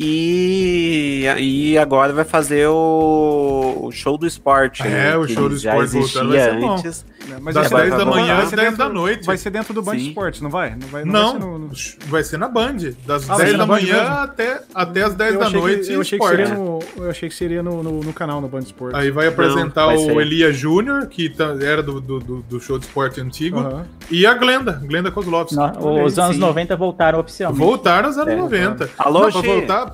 Speaker 3: e, e agora vai fazer o, o show do esporte,
Speaker 1: É,
Speaker 3: né?
Speaker 1: o show do esporte voltando vai ser bom.
Speaker 3: antes.
Speaker 2: É, Mas
Speaker 1: Das
Speaker 2: esse
Speaker 3: 10
Speaker 2: vai-
Speaker 3: da manhã
Speaker 1: às 10
Speaker 2: dentro-
Speaker 1: da noite.
Speaker 2: Vai ser dentro do Band
Speaker 3: Sim.
Speaker 2: Esportes, não vai? Não vai,
Speaker 1: Não,
Speaker 2: vai ser no- no-
Speaker 1: vai ser na Band. Das
Speaker 2: Ah,
Speaker 1: 10
Speaker 2: vai ser
Speaker 1: da manhã
Speaker 2: mesmo?
Speaker 1: até, até as 10
Speaker 2: eu
Speaker 1: da noite.
Speaker 2: Que, eu, achei que seria no, eu achei que seria no, no, no canal, no Band Esportes.
Speaker 1: Aí vai apresentar
Speaker 3: vai
Speaker 1: o. Elia Júnior, que tá- era do, do, do- do show de esporte antigo,
Speaker 2: Aham.
Speaker 1: e a Glenda, Glenda Kozlovski.
Speaker 4: Os anos
Speaker 3: sim.
Speaker 4: 90 voltaram oficialmente.
Speaker 1: Voltaram aos anos
Speaker 3: É,
Speaker 1: 90.
Speaker 3: Alô,
Speaker 1: Não, pra, voltar,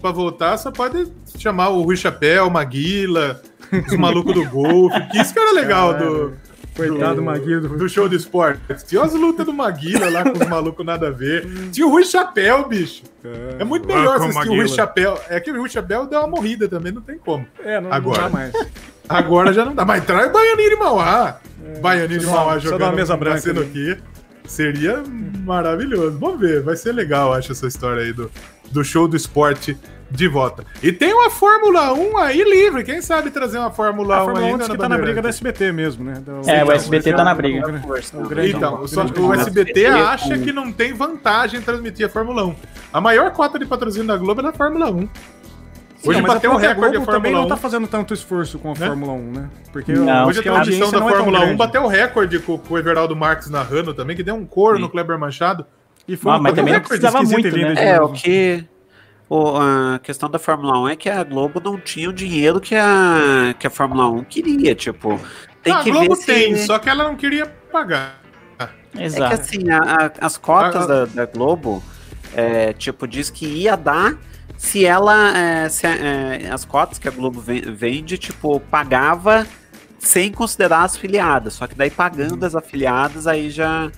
Speaker 1: pra voltar, você pode chamar o Rui Chapéu, Maguila, os malucos do golfe, que isso que era legal do,
Speaker 2: Coitado
Speaker 1: do,
Speaker 2: do Maguila.
Speaker 1: do show de esporte. Tinha as lutas do Maguila lá com os malucos nada a ver. Tinha o Rui Chapéu, bicho. É muito melhor assistir o Rui Chapéu. É que o Rui Chapéu deu uma morrida também, não tem como.
Speaker 2: É, não,
Speaker 1: Agora.
Speaker 2: não dá mais.
Speaker 1: Agora já não dá. Mas traz o Baianinho de Mauá. Baianinho de Mauá
Speaker 2: só dá uma
Speaker 1: jogando
Speaker 2: mesa branca
Speaker 1: nascendo aqui. Seria maravilhoso. Vamos ver, vai ser legal, acho, essa história aí do, do show do esporte de volta. E tem uma Fórmula 1 aí livre. Quem sabe trazer uma Fórmula
Speaker 2: A
Speaker 1: 1
Speaker 2: Fórmula 1
Speaker 1: ainda
Speaker 2: diz que tá na briga da
Speaker 1: Bandeirante?
Speaker 2: SBT mesmo, né? Do-
Speaker 4: É, o
Speaker 2: Então,
Speaker 4: SBT
Speaker 2: esse
Speaker 4: tá
Speaker 2: é
Speaker 4: na briga.
Speaker 2: o grande- o grande-
Speaker 1: Então, só que o SBT
Speaker 3: SBT,
Speaker 1: acha que não tem vantagem em transmitir a Fórmula 1. A maior cota de patrocínio da Globo é na Fórmula 1. Hoje
Speaker 2: não,
Speaker 1: bateu
Speaker 2: é
Speaker 1: o
Speaker 2: a
Speaker 1: recorde da
Speaker 2: Globo também
Speaker 1: Fórmula
Speaker 2: não
Speaker 1: 1.
Speaker 2: tá fazendo tanto esforço com a
Speaker 1: Né?
Speaker 2: Fórmula 1, né? Porque
Speaker 4: Não,
Speaker 1: Hoje a
Speaker 2: a
Speaker 1: transmissão da
Speaker 2: não é
Speaker 1: Fórmula 1
Speaker 2: grande.
Speaker 1: bateu o recorde com, com o Everaldo Marques narrando também, que deu um coro
Speaker 3: Sim.
Speaker 1: no Kleber Machado.
Speaker 2: E foi
Speaker 4: Ah,
Speaker 2: um
Speaker 4: mas também não
Speaker 2: recorde
Speaker 4: precisava
Speaker 2: esquisito
Speaker 4: muito,
Speaker 2: lindo
Speaker 4: né?
Speaker 2: de
Speaker 3: É, o que. o- a questão da Fórmula 1 é que a Globo não tinha o dinheiro que a, que a Fórmula 1 queria. Tipo, tem
Speaker 1: Ah, a
Speaker 3: que
Speaker 1: Globo
Speaker 3: ver
Speaker 1: tem,
Speaker 3: se.
Speaker 1: só que ela não queria pagar.
Speaker 3: É que
Speaker 4: Exato.
Speaker 3: assim, a- a- as cotas
Speaker 1: Ah,
Speaker 3: da, da Globo, é, tipo, diz que ia dar se ela. é, se, é, as cotas que a Globo ven- vende, tipo, pagava sem considerar as filiadas. Só que daí pagando as afiliadas, aí já.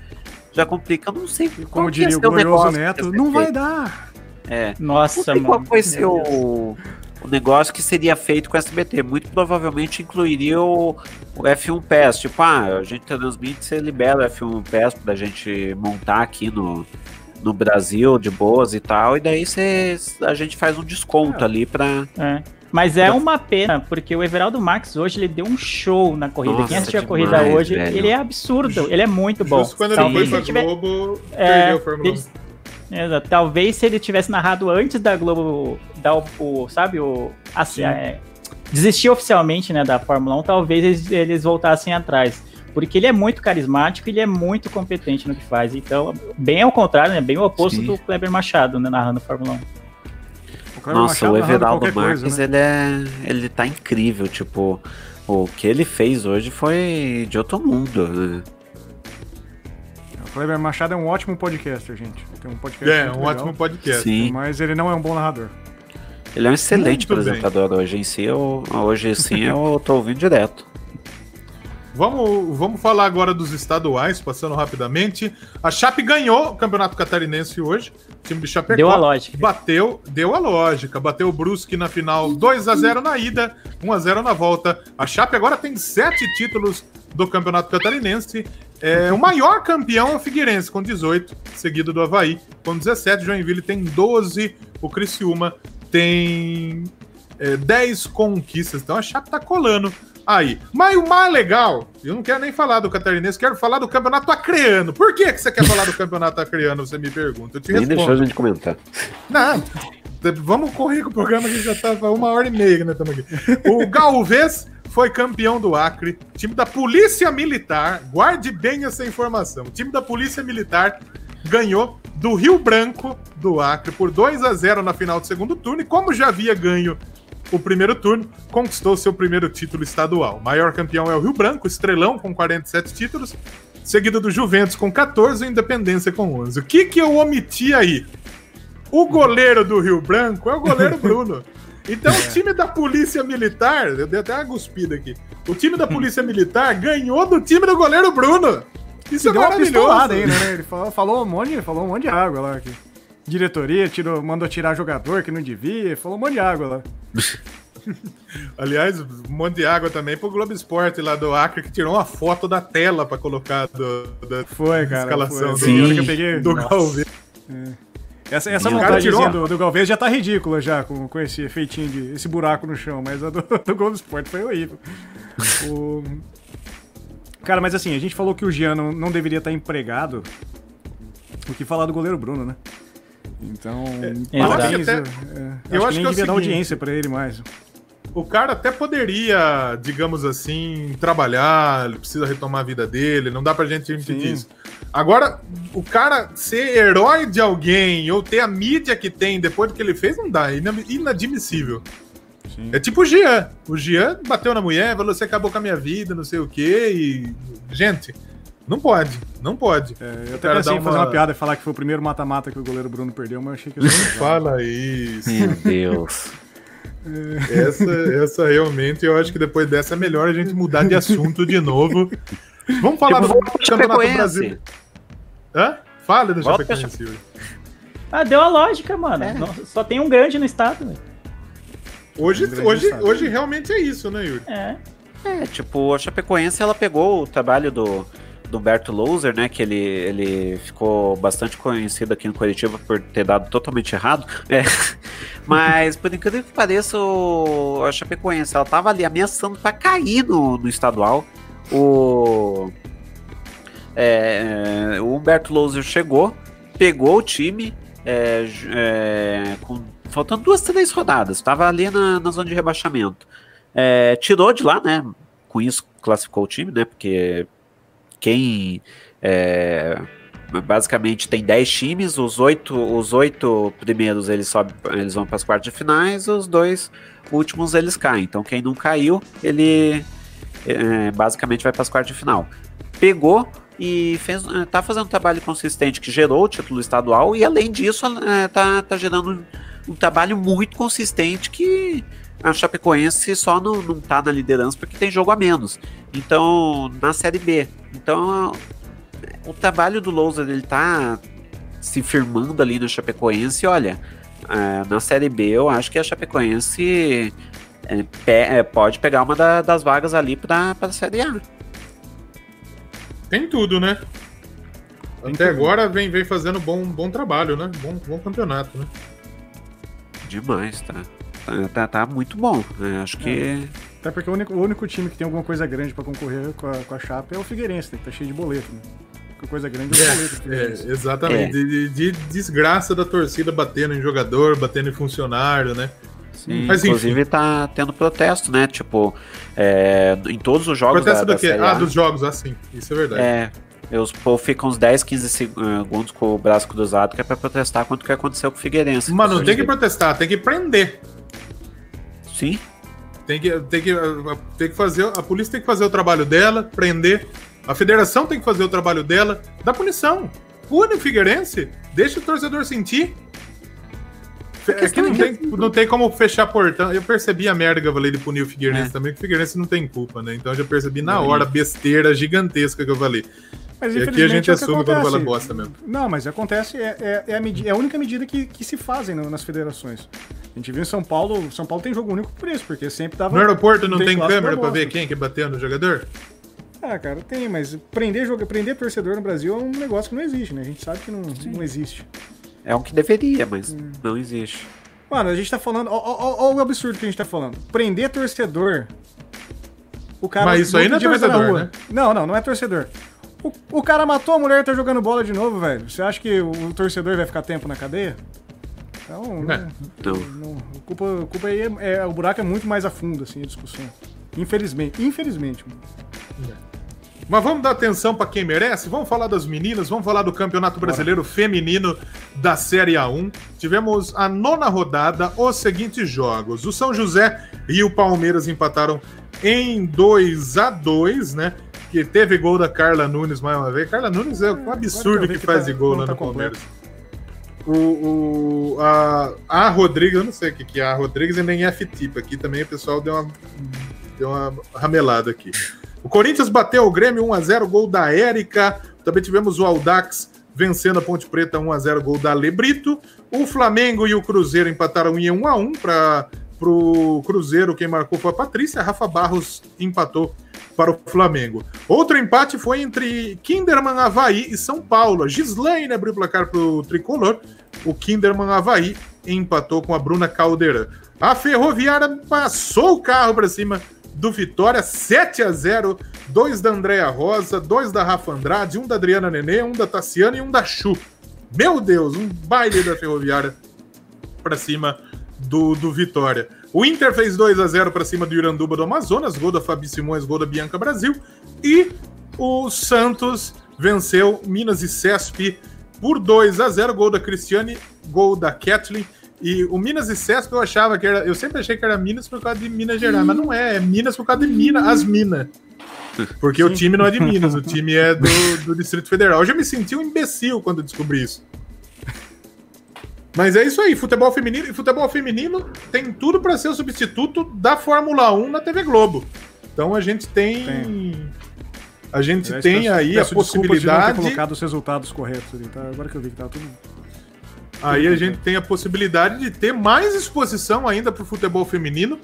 Speaker 3: Já complica, eu não sei
Speaker 2: Como
Speaker 3: ia
Speaker 2: diria o glorioso
Speaker 3: negócio
Speaker 2: Neto, não vai dar.
Speaker 3: É.
Speaker 4: Nossa,
Speaker 3: Não sei
Speaker 4: mano.
Speaker 3: qual ser o, o negócio que seria feito com o SBT. Muito provavelmente incluiria o, o F1 Pass. Tipo, ah, a gente transmite, você libera o F1 Pass pra gente montar aqui no, no Brasil de boas e tal. E daí você, a gente faz um desconto ali pra.
Speaker 4: É. Mas é uma pena, porque o Everaldo Marques hoje ele deu um show na corrida.
Speaker 3: Nossa,
Speaker 4: Quem assistiu a
Speaker 3: demais,
Speaker 4: corrida hoje,
Speaker 3: velho.
Speaker 4: ele é absurdo, ele é muito bom.
Speaker 1: Justo quando ele foi
Speaker 4: Talvez
Speaker 1: pra
Speaker 4: tiver-
Speaker 1: Globo,
Speaker 4: É,
Speaker 1: perdeu a Fórmula 1.
Speaker 4: ele- Exato. Talvez se ele tivesse narrado antes da Globo dar o, o- sabe, o assim, é, desistir oficialmente, né, da Fórmula 1, talvez eles, eles voltassem atrás. Porque ele é muito carismático e ele é muito competente no que faz. Então, bem ao contrário, né? Bem o oposto
Speaker 3: Sim.
Speaker 4: do Kleber Machado, né, narrando a Fórmula 1.
Speaker 2: O
Speaker 3: Nossa,
Speaker 2: Machado
Speaker 3: o Everaldo Marques,
Speaker 2: coisa, né?
Speaker 3: ele é. Ele tá incrível. Tipo, o que ele fez hoje foi de outro mundo. né?
Speaker 2: O Kleber Machado é um ótimo podcaster, gente. Tem um podcast
Speaker 1: É,
Speaker 2: muito
Speaker 1: um
Speaker 2: legal,
Speaker 1: ótimo podcast.
Speaker 3: Sim.
Speaker 2: Mas ele não é um bom narrador.
Speaker 3: Ele é um excelente
Speaker 1: Muito bem.
Speaker 3: apresentador hoje em si. Eu, hoje sim eu tô ouvindo direto.
Speaker 1: Vamos, vamos falar agora dos estaduais, passando rapidamente. A Chape ganhou o Campeonato Catarinense hoje. O time de Chapecó.
Speaker 4: Deu a lógica.
Speaker 1: Bateu, deu a lógica. Bateu o Brusque na final 2 a 0 na ida, 1 a 0 na volta. A Chape agora tem sete títulos do Campeonato Catarinense. É, o maior campeão é o Figueirense, com 18, seguido do Havaí, com 17. Joinville tem 12. O Criciúma tem é, 10 conquistas. Então a Chape tá colando aí. Mas o mais legal, eu não quero nem falar do catarinense, quero falar do campeonato acreano. Por que, que você quer falar do campeonato acreano, você me pergunta? Eu te
Speaker 3: Nem
Speaker 1: respondo.
Speaker 3: deixou a gente comentar.
Speaker 1: Não, vamos correr com o programa que já tava uma hora e meia, né? Estamos aqui. O Galvez foi campeão do Acre, time da Polícia Militar. Guarde bem essa informação. O time da Polícia Militar ganhou do Rio Branco do Acre por 2 a 0 na final do segundo turno. E como já havia ganho o primeiro turno, conquistou seu primeiro título estadual. O maior campeão é o Rio Branco, Estrelão, com 47 títulos, seguido do Juventus com 14 e Independência com 11. O que, que eu omiti aí? O goleiro do Rio Branco é o goleiro Bruno. Então o time da Polícia Militar, eu dei até uma guspida aqui. O time da Polícia Militar ganhou do time do goleiro Bruno. Isso
Speaker 2: Você
Speaker 1: é maravilhoso.
Speaker 2: ainda, né? Ele falou, falou um monte, falou um monte de água lá. Que diretoria tirou, mandou tirar jogador que não devia, falou um monte de água lá.
Speaker 1: Aliás, um monte de água também pro Globo Esporte lá do Acre, que tirou uma foto da tela pra colocar do, da
Speaker 2: Foi, cara.
Speaker 1: escalação
Speaker 2: foi.
Speaker 1: do,
Speaker 2: eu peguei.
Speaker 1: do Galvez.
Speaker 2: Essa, essa
Speaker 1: E
Speaker 2: montagemzinha
Speaker 1: tirou-
Speaker 2: do, do Galvez já tá ridícula já, com, com esse efeitinho de esse buraco no chão, mas a do, do Globo Esporte foi horrível. O- Cara, mas assim, a gente falou que o Jean não, não deveria estar empregado. O que falar do goleiro Bruno, né? Então,
Speaker 1: eu acho
Speaker 2: parabéns.
Speaker 1: que até-
Speaker 2: eu, é,
Speaker 1: eu
Speaker 2: acho
Speaker 1: acho
Speaker 2: que nem
Speaker 1: que é
Speaker 2: dar audiência pra ele mais.
Speaker 1: O cara até poderia, digamos assim, trabalhar, ele precisa retomar a vida dele, não dá pra gente impedir
Speaker 2: Sim.
Speaker 1: isso. Agora, o cara ser herói de alguém ou ter a mídia que tem depois do que ele fez, não dá, é ina- inadmissível.
Speaker 2: Sim.
Speaker 1: É tipo o Jean. O Jean bateu na mulher, falou: você acabou com a minha vida, não sei o quê. E. Gente, não pode, não pode.
Speaker 2: É, eu até pensei em fazer
Speaker 1: uma-
Speaker 2: uma piada e falar que foi o primeiro mata-mata que o goleiro Bruno perdeu, mas eu achei que não
Speaker 1: Fala isso.
Speaker 3: Meu Deus.
Speaker 1: Essa, essa realmente, eu acho que depois dessa é melhor a gente mudar de assunto de novo. Vamos falar
Speaker 3: Tipo,
Speaker 1: do Campeonato
Speaker 3: Chapecoense.
Speaker 1: Brasileiro. Hã? Fala do
Speaker 3: Volta
Speaker 1: Chapecoense. Yuri.
Speaker 4: Ah, deu a lógica, mano.
Speaker 3: É.
Speaker 4: Não- só tem um grande no estado, velho.
Speaker 1: Hoje,
Speaker 2: Um
Speaker 1: hoje,
Speaker 2: estado.
Speaker 1: hoje realmente é isso, né, Yuri?
Speaker 4: É.
Speaker 3: É, tipo, a Chapecoense, ela pegou o trabalho do, do Humberto Louser, né, que ele, ele ficou bastante conhecido aqui no Curitiba por ter dado totalmente errado, é. Mas, por incrível que pareça, a Chapecoense, ela tava ali ameaçando pra cair no, no estadual. O, é, o Humberto Louser chegou, pegou o time, é, é, com, faltando duas, três rodadas, tava ali na, na zona de rebaixamento. É, tirou de lá, né? Com isso classificou o time, né? Porque quem é, basicamente tem 10 times, os oito, os oito primeiros eles, sobe, eles vão para as quartas de finais, os dois últimos eles caem. Então quem não caiu, ele é, basicamente vai para as quartas de final. Pegou e fez, é, tá fazendo um trabalho consistente que gerou o título estadual e além disso é, tá, tá gerando um trabalho muito consistente que a Chapecoense só não, não tá na liderança porque tem jogo a menos. Então, na Série B. Então, o trabalho do Lousa ele tá se firmando ali no Chapecoense. Olha, é, na Série B eu acho que a Chapecoense é, pe- é, pode pegar uma da- das vagas ali pra, pra Série A.
Speaker 1: Tem tudo, né?
Speaker 2: Tem
Speaker 1: Até
Speaker 2: tudo.
Speaker 1: agora vem, vem fazendo bom, bom trabalho, né? Bom, bom campeonato, né?
Speaker 3: Demais, tá? Tá, tá, tá muito bom. né? acho que.
Speaker 2: Até porque o único, o único time que tem alguma coisa grande pra concorrer com a, com a Chapa é o Figueirense, né, que tá cheio de boleto. Né? A coisa grande é o boleto. do
Speaker 1: É,
Speaker 2: Figueirense.
Speaker 1: exatamente.
Speaker 3: É.
Speaker 1: De, de- de desgraça da torcida batendo em jogador, batendo em funcionário, né?
Speaker 3: Sim,
Speaker 1: Mas, enfim.
Speaker 3: inclusive tá tendo protesto, né? Tipo, é, em todos os jogos
Speaker 1: Protesto
Speaker 3: da,
Speaker 1: do
Speaker 3: da
Speaker 1: quê?
Speaker 3: Série
Speaker 1: Ah,
Speaker 3: A.
Speaker 1: dos jogos, ah, sim. Isso é verdade.
Speaker 3: É, os povo ficam uns 10, 15 segundos com o braço cruzado, que é pra protestar contra o que aconteceu com o Figueirense.
Speaker 1: Mas não tem que protestar, tem que prender.
Speaker 3: Sim,
Speaker 1: Tem que, tem, que, tem que fazer. A polícia tem que fazer o trabalho dela, prender. A federação tem que fazer o trabalho dela, dá punição. Pune o Figueirense, deixa o torcedor sentir. É que não tem, não tem como fechar portão. Eu percebi a merda que eu falei de punir o Figueirense
Speaker 3: É.
Speaker 1: também, que o Figueirense não tem culpa, né? Então eu já percebi na hora a besteira gigantesca que eu falei.
Speaker 2: Mas
Speaker 1: E aqui a gente
Speaker 2: é
Speaker 1: assume quando
Speaker 2: acontece.
Speaker 1: fala bosta mesmo.
Speaker 2: Não, mas acontece, é, é, é a, é a única medida que, que se fazem no- nas federações. A gente viu em São Paulo, São Paulo tem jogo único por isso, porque sempre tava.
Speaker 1: No aeroporto não
Speaker 2: tem
Speaker 1: câmera pra ver quem que bateu no jogador?
Speaker 2: Ah, cara, tem, mas prender, jogo, prender torcedor no Brasil é um negócio que não existe, né? A gente sabe que não, não existe.
Speaker 3: É o que deveria, mas não existe.
Speaker 2: Mano, a gente tá falando. Ó o absurdo que a gente tá falando. Prender torcedor. O cara.
Speaker 1: Mas isso aí não é torcedor,
Speaker 2: rua.
Speaker 1: né?
Speaker 2: Não, não, não é torcedor. O, o cara matou a mulher e tá jogando bola de novo, velho. Você acha que o, torcedor vai ficar tempo na cadeia? Então,
Speaker 1: É.
Speaker 3: Não.
Speaker 2: não, a culpa, a culpa aí é, é- O buraco é muito mais a fundo, assim, a discussão. Infelizmente. Infelizmente, mano.
Speaker 1: Mas vamos dar atenção pra quem merece? Vamos falar das meninas, vamos falar do Campeonato Brasileiro Feminino da Série A1. Tivemos a nona rodada, os seguintes jogos. O São José e o Palmeiras empataram em 2 a 2 né? Que teve gol da Carla Nunes mais uma vez. Carla Nunes é um absurdo
Speaker 2: Agora que
Speaker 1: que faz
Speaker 2: tá-
Speaker 1: de gol lá
Speaker 2: tá
Speaker 1: no Palmeiras. O, o- a, a Rodrigues, eu não sei o que, que é a Rodrigues e nem a F-Tipo. Aqui também o pessoal deu uma, deu uma ramelada aqui. O Corinthians bateu o Grêmio 1x0, gol da Érica. Também tivemos o Aldax vencendo a Ponte Preta 1x0, gol da Lebrito. O Flamengo e o Cruzeiro empataram em 1x1 para o Cruzeiro. Quem marcou foi a Patrícia. Rafa Barros empatou para o Flamengo. Outro empate foi entre Kinderman Havaí e São Paulo. Gislaine abriu o placar para o tricolor. O Kinderman Havaí empatou com a Bruna Caldeirão. A Ferroviária passou o carro para cima do Vitória, 7 a 0 dois da Andréa Rosa, dois da Rafa Andrade, um da Adriana Nenê, um da Tassiana e um da Chu. Meu Deus, um baile da Ferroviária para cima do, do Vitória. O Inter fez 2 a 0 para cima do Iranduba do Amazonas, gol da Fabi Simões, gol da Bianca Brasil. E o Santos venceu Minas e Cesp por 2 a 0 gol da Cristiane, gol da Kathleen. E o Minas e Cesp eu achava que era. Eu sempre achei que era Minas por causa de Minas Gerais, mas não é, é Minas por causa de Minas, as Minas. Porque o time não é de Minas, o time é do, do Distrito Federal. Hoje eu me senti um imbecil quando descobri isso. Mas é isso aí, futebol feminino. E futebol feminino tem tudo para ser o substituto da Fórmula 1 na TV Globo. Então a gente tem.
Speaker 2: Tem.
Speaker 1: A gente
Speaker 2: Aliás,
Speaker 1: tem
Speaker 2: peço-
Speaker 1: aí a
Speaker 2: peço desculpas de não ter
Speaker 1: possibilidade.
Speaker 2: colocado os resultados corretos ali, tá? Agora que eu vi que tá tudo.
Speaker 1: Aí a gente tem a possibilidade de ter mais exposição ainda pro futebol feminino,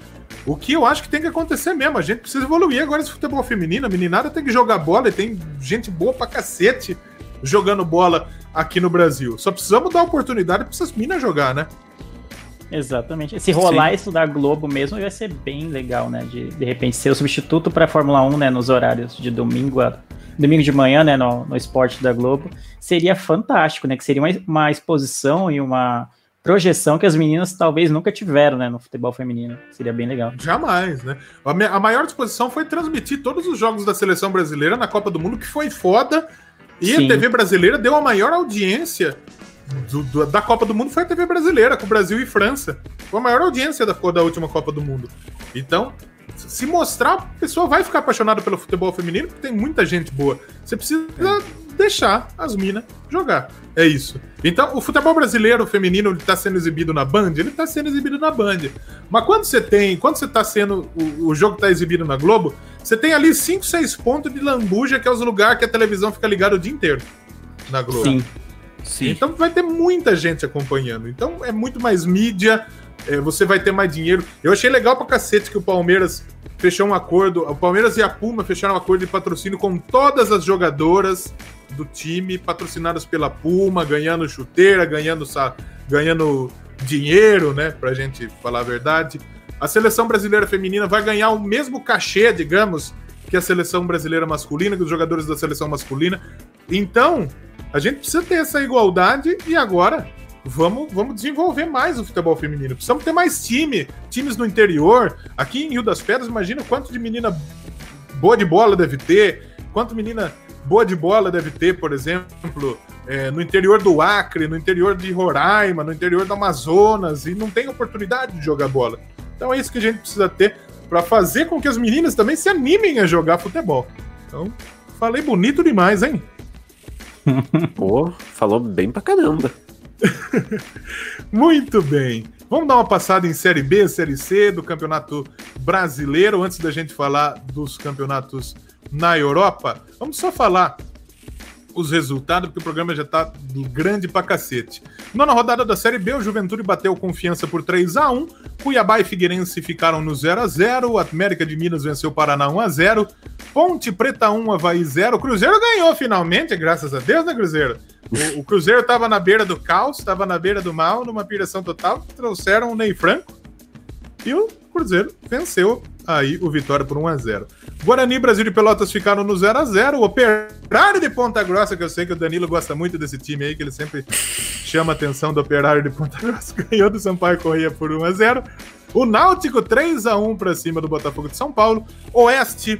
Speaker 1: o que eu acho que tem que acontecer mesmo. A gente precisa evoluir agora esse futebol feminino. A meninada tem que jogar bola e tem gente boa pra cacete jogando bola aqui no Brasil. Só precisamos dar oportunidade pra essas minas jogar, né?
Speaker 4: Exatamente. Se rolar isso da Globo mesmo, vai ser bem legal, né? De, de repente ser o substituto para Fórmula 1, né? Nos horários de domingo a domingo de manhã, né? No, no esporte da Globo. Seria fantástico, né? Que seria uma, uma exposição e uma projeção que as meninas talvez nunca tiveram, né? No futebol feminino. Seria bem legal.
Speaker 1: Jamais, né? A, a maior disposição foi transmitir todos os jogos da seleção brasileira na Copa do Mundo, que foi foda. E
Speaker 4: Sim.
Speaker 1: a TV brasileira deu a maior audiência do- do- da Copa do Mundo foi a TV brasileira, com Brasil e França. Foi a maior audiência da, da última Copa do Mundo. Então, se mostrar, a pessoa vai ficar apaixonada pelo futebol feminino, porque tem muita gente boa. Você precisa deixar as minas jogar. É isso. Então, o futebol brasileiro feminino ele tá sendo exibido na Band, ele tá sendo exibido na Band. Mas quando você tem, quando você tá sendo, o, o jogo tá exibido na Globo, você tem ali 5, 6 pontos de lambuja, que é os lugares que a televisão fica ligada o dia inteiro na Globo.
Speaker 4: Sim.
Speaker 3: Sim.
Speaker 1: Então vai ter muita gente acompanhando. Então é muito mais mídia, é, você vai ter mais dinheiro. Eu achei legal pra cacete que o Palmeiras fechou um acordo. O Palmeiras e a Puma fecharam um acordo de patrocínio com todas as jogadoras do time, patrocinadas pela Puma, ganhando chuteira, ganhando, ganhando dinheiro, né? Pra gente falar a verdade. A seleção brasileira feminina vai ganhar o mesmo cachê, digamos, que a seleção brasileira masculina, que os jogadores da seleção masculina. Então, a gente precisa ter essa igualdade e agora vamos, vamos desenvolver mais o futebol feminino. Precisamos ter mais time, times no interior. Aqui em Rio das Pedras, imagina quanto de menina boa de bola deve ter, quanto menina boa de bola deve ter, por exemplo, é, no interior do Acre, no interior de Roraima, no interior do Amazonas, e não tem oportunidade de jogar bola. Então é isso que a gente precisa ter para fazer com que as meninas também se animem a jogar futebol. Então, falei bonito demais, hein?
Speaker 3: Pô, falou bem pra caramba.
Speaker 1: Muito bem. Vamos dar uma passada em Série B, Série C do Campeonato Brasileiro, antes da gente falar dos campeonatos na Europa. Vamos só falar os resultados, porque o programa já tá grande pra cacete. Nona rodada da Série B, o Juventude bateu confiança por 3 a 1 Cuiabá e Figueirense ficaram no 0 a 0 América de Minas venceu o Paraná 1 a 0 Ponte Preta 1, Havaí 0 O Cruzeiro ganhou finalmente, graças a Deus, né, Cruzeiro? O, o Cruzeiro tava na beira do caos, tava na beira do mal, numa piração total, trouxeram o Ney Franco e o Cruzeiro venceu aí o Vitória por 1 a 0 Guarani, Brasil e Pelotas ficaram no 0 a 0 O Operário de Ponta Grossa, que eu sei que o Danilo gosta muito desse time aí, que ele sempre chama a atenção do Operário de Ponta Grossa, ganhou do Sampaio Corrêa por 1 a 0 O Náutico 3 a 1 para cima do Botafogo de São Paulo. Oeste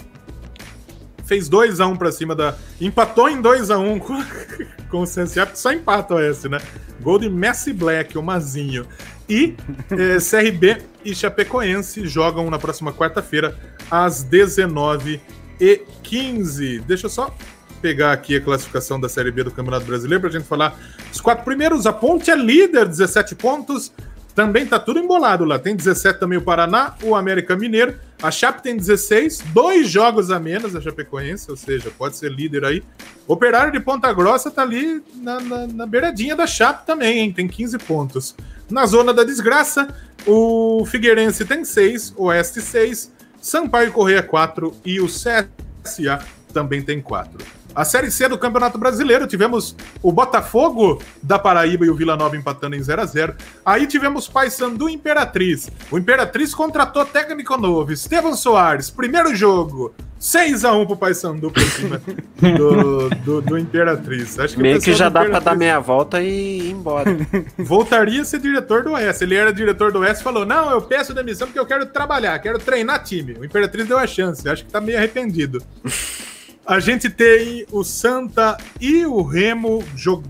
Speaker 1: fez 2 a 1 para cima da empatou em 2 a 1 com, com o CSA, só empata o Oeste, né? Gol de Messi Black, o Mazinho. E eh, CRB e Chapecoense jogam na próxima quarta-feira, às 19h15. Deixa eu só pegar aqui a classificação da Série B do Campeonato Brasileiro para a gente falar os quatro primeiros. A Ponte é líder, 17 pontos. Também tá tudo embolado lá. Tem 17 também o Paraná, o América Mineiro. A Chape tem 16, dois jogos a menos a Chapecoense, ou seja, pode ser líder aí. Operário de Ponta Grossa tá ali na, na, na beiradinha da Chape também, hein? Tem 15 pontos. Na zona da desgraça, o Figueirense tem 6, o Oeste 6, Sampaio Correia 4 e o CSA também tem 4. A Série C do Campeonato Brasileiro, tivemos o Botafogo da Paraíba e o Vila Nova empatando em 0 a 0 Aí tivemos Paysandu e Imperatriz. O Imperatriz contratou técnico novo, Estevam Soares. Primeiro jogo, 6 a 1 pro Paysandu por cima do, do, do Imperatriz.
Speaker 3: Acho que Meio que já dá pra dar meia volta e ir embora.
Speaker 1: Voltaria a ser diretor do Oeste. Ele era diretor do Oeste e falou: Não, eu peço demissão porque eu quero trabalhar, quero treinar time. O Imperatriz deu a chance. Acho que tá meio arrependido. A gente tem o Santa e o Remo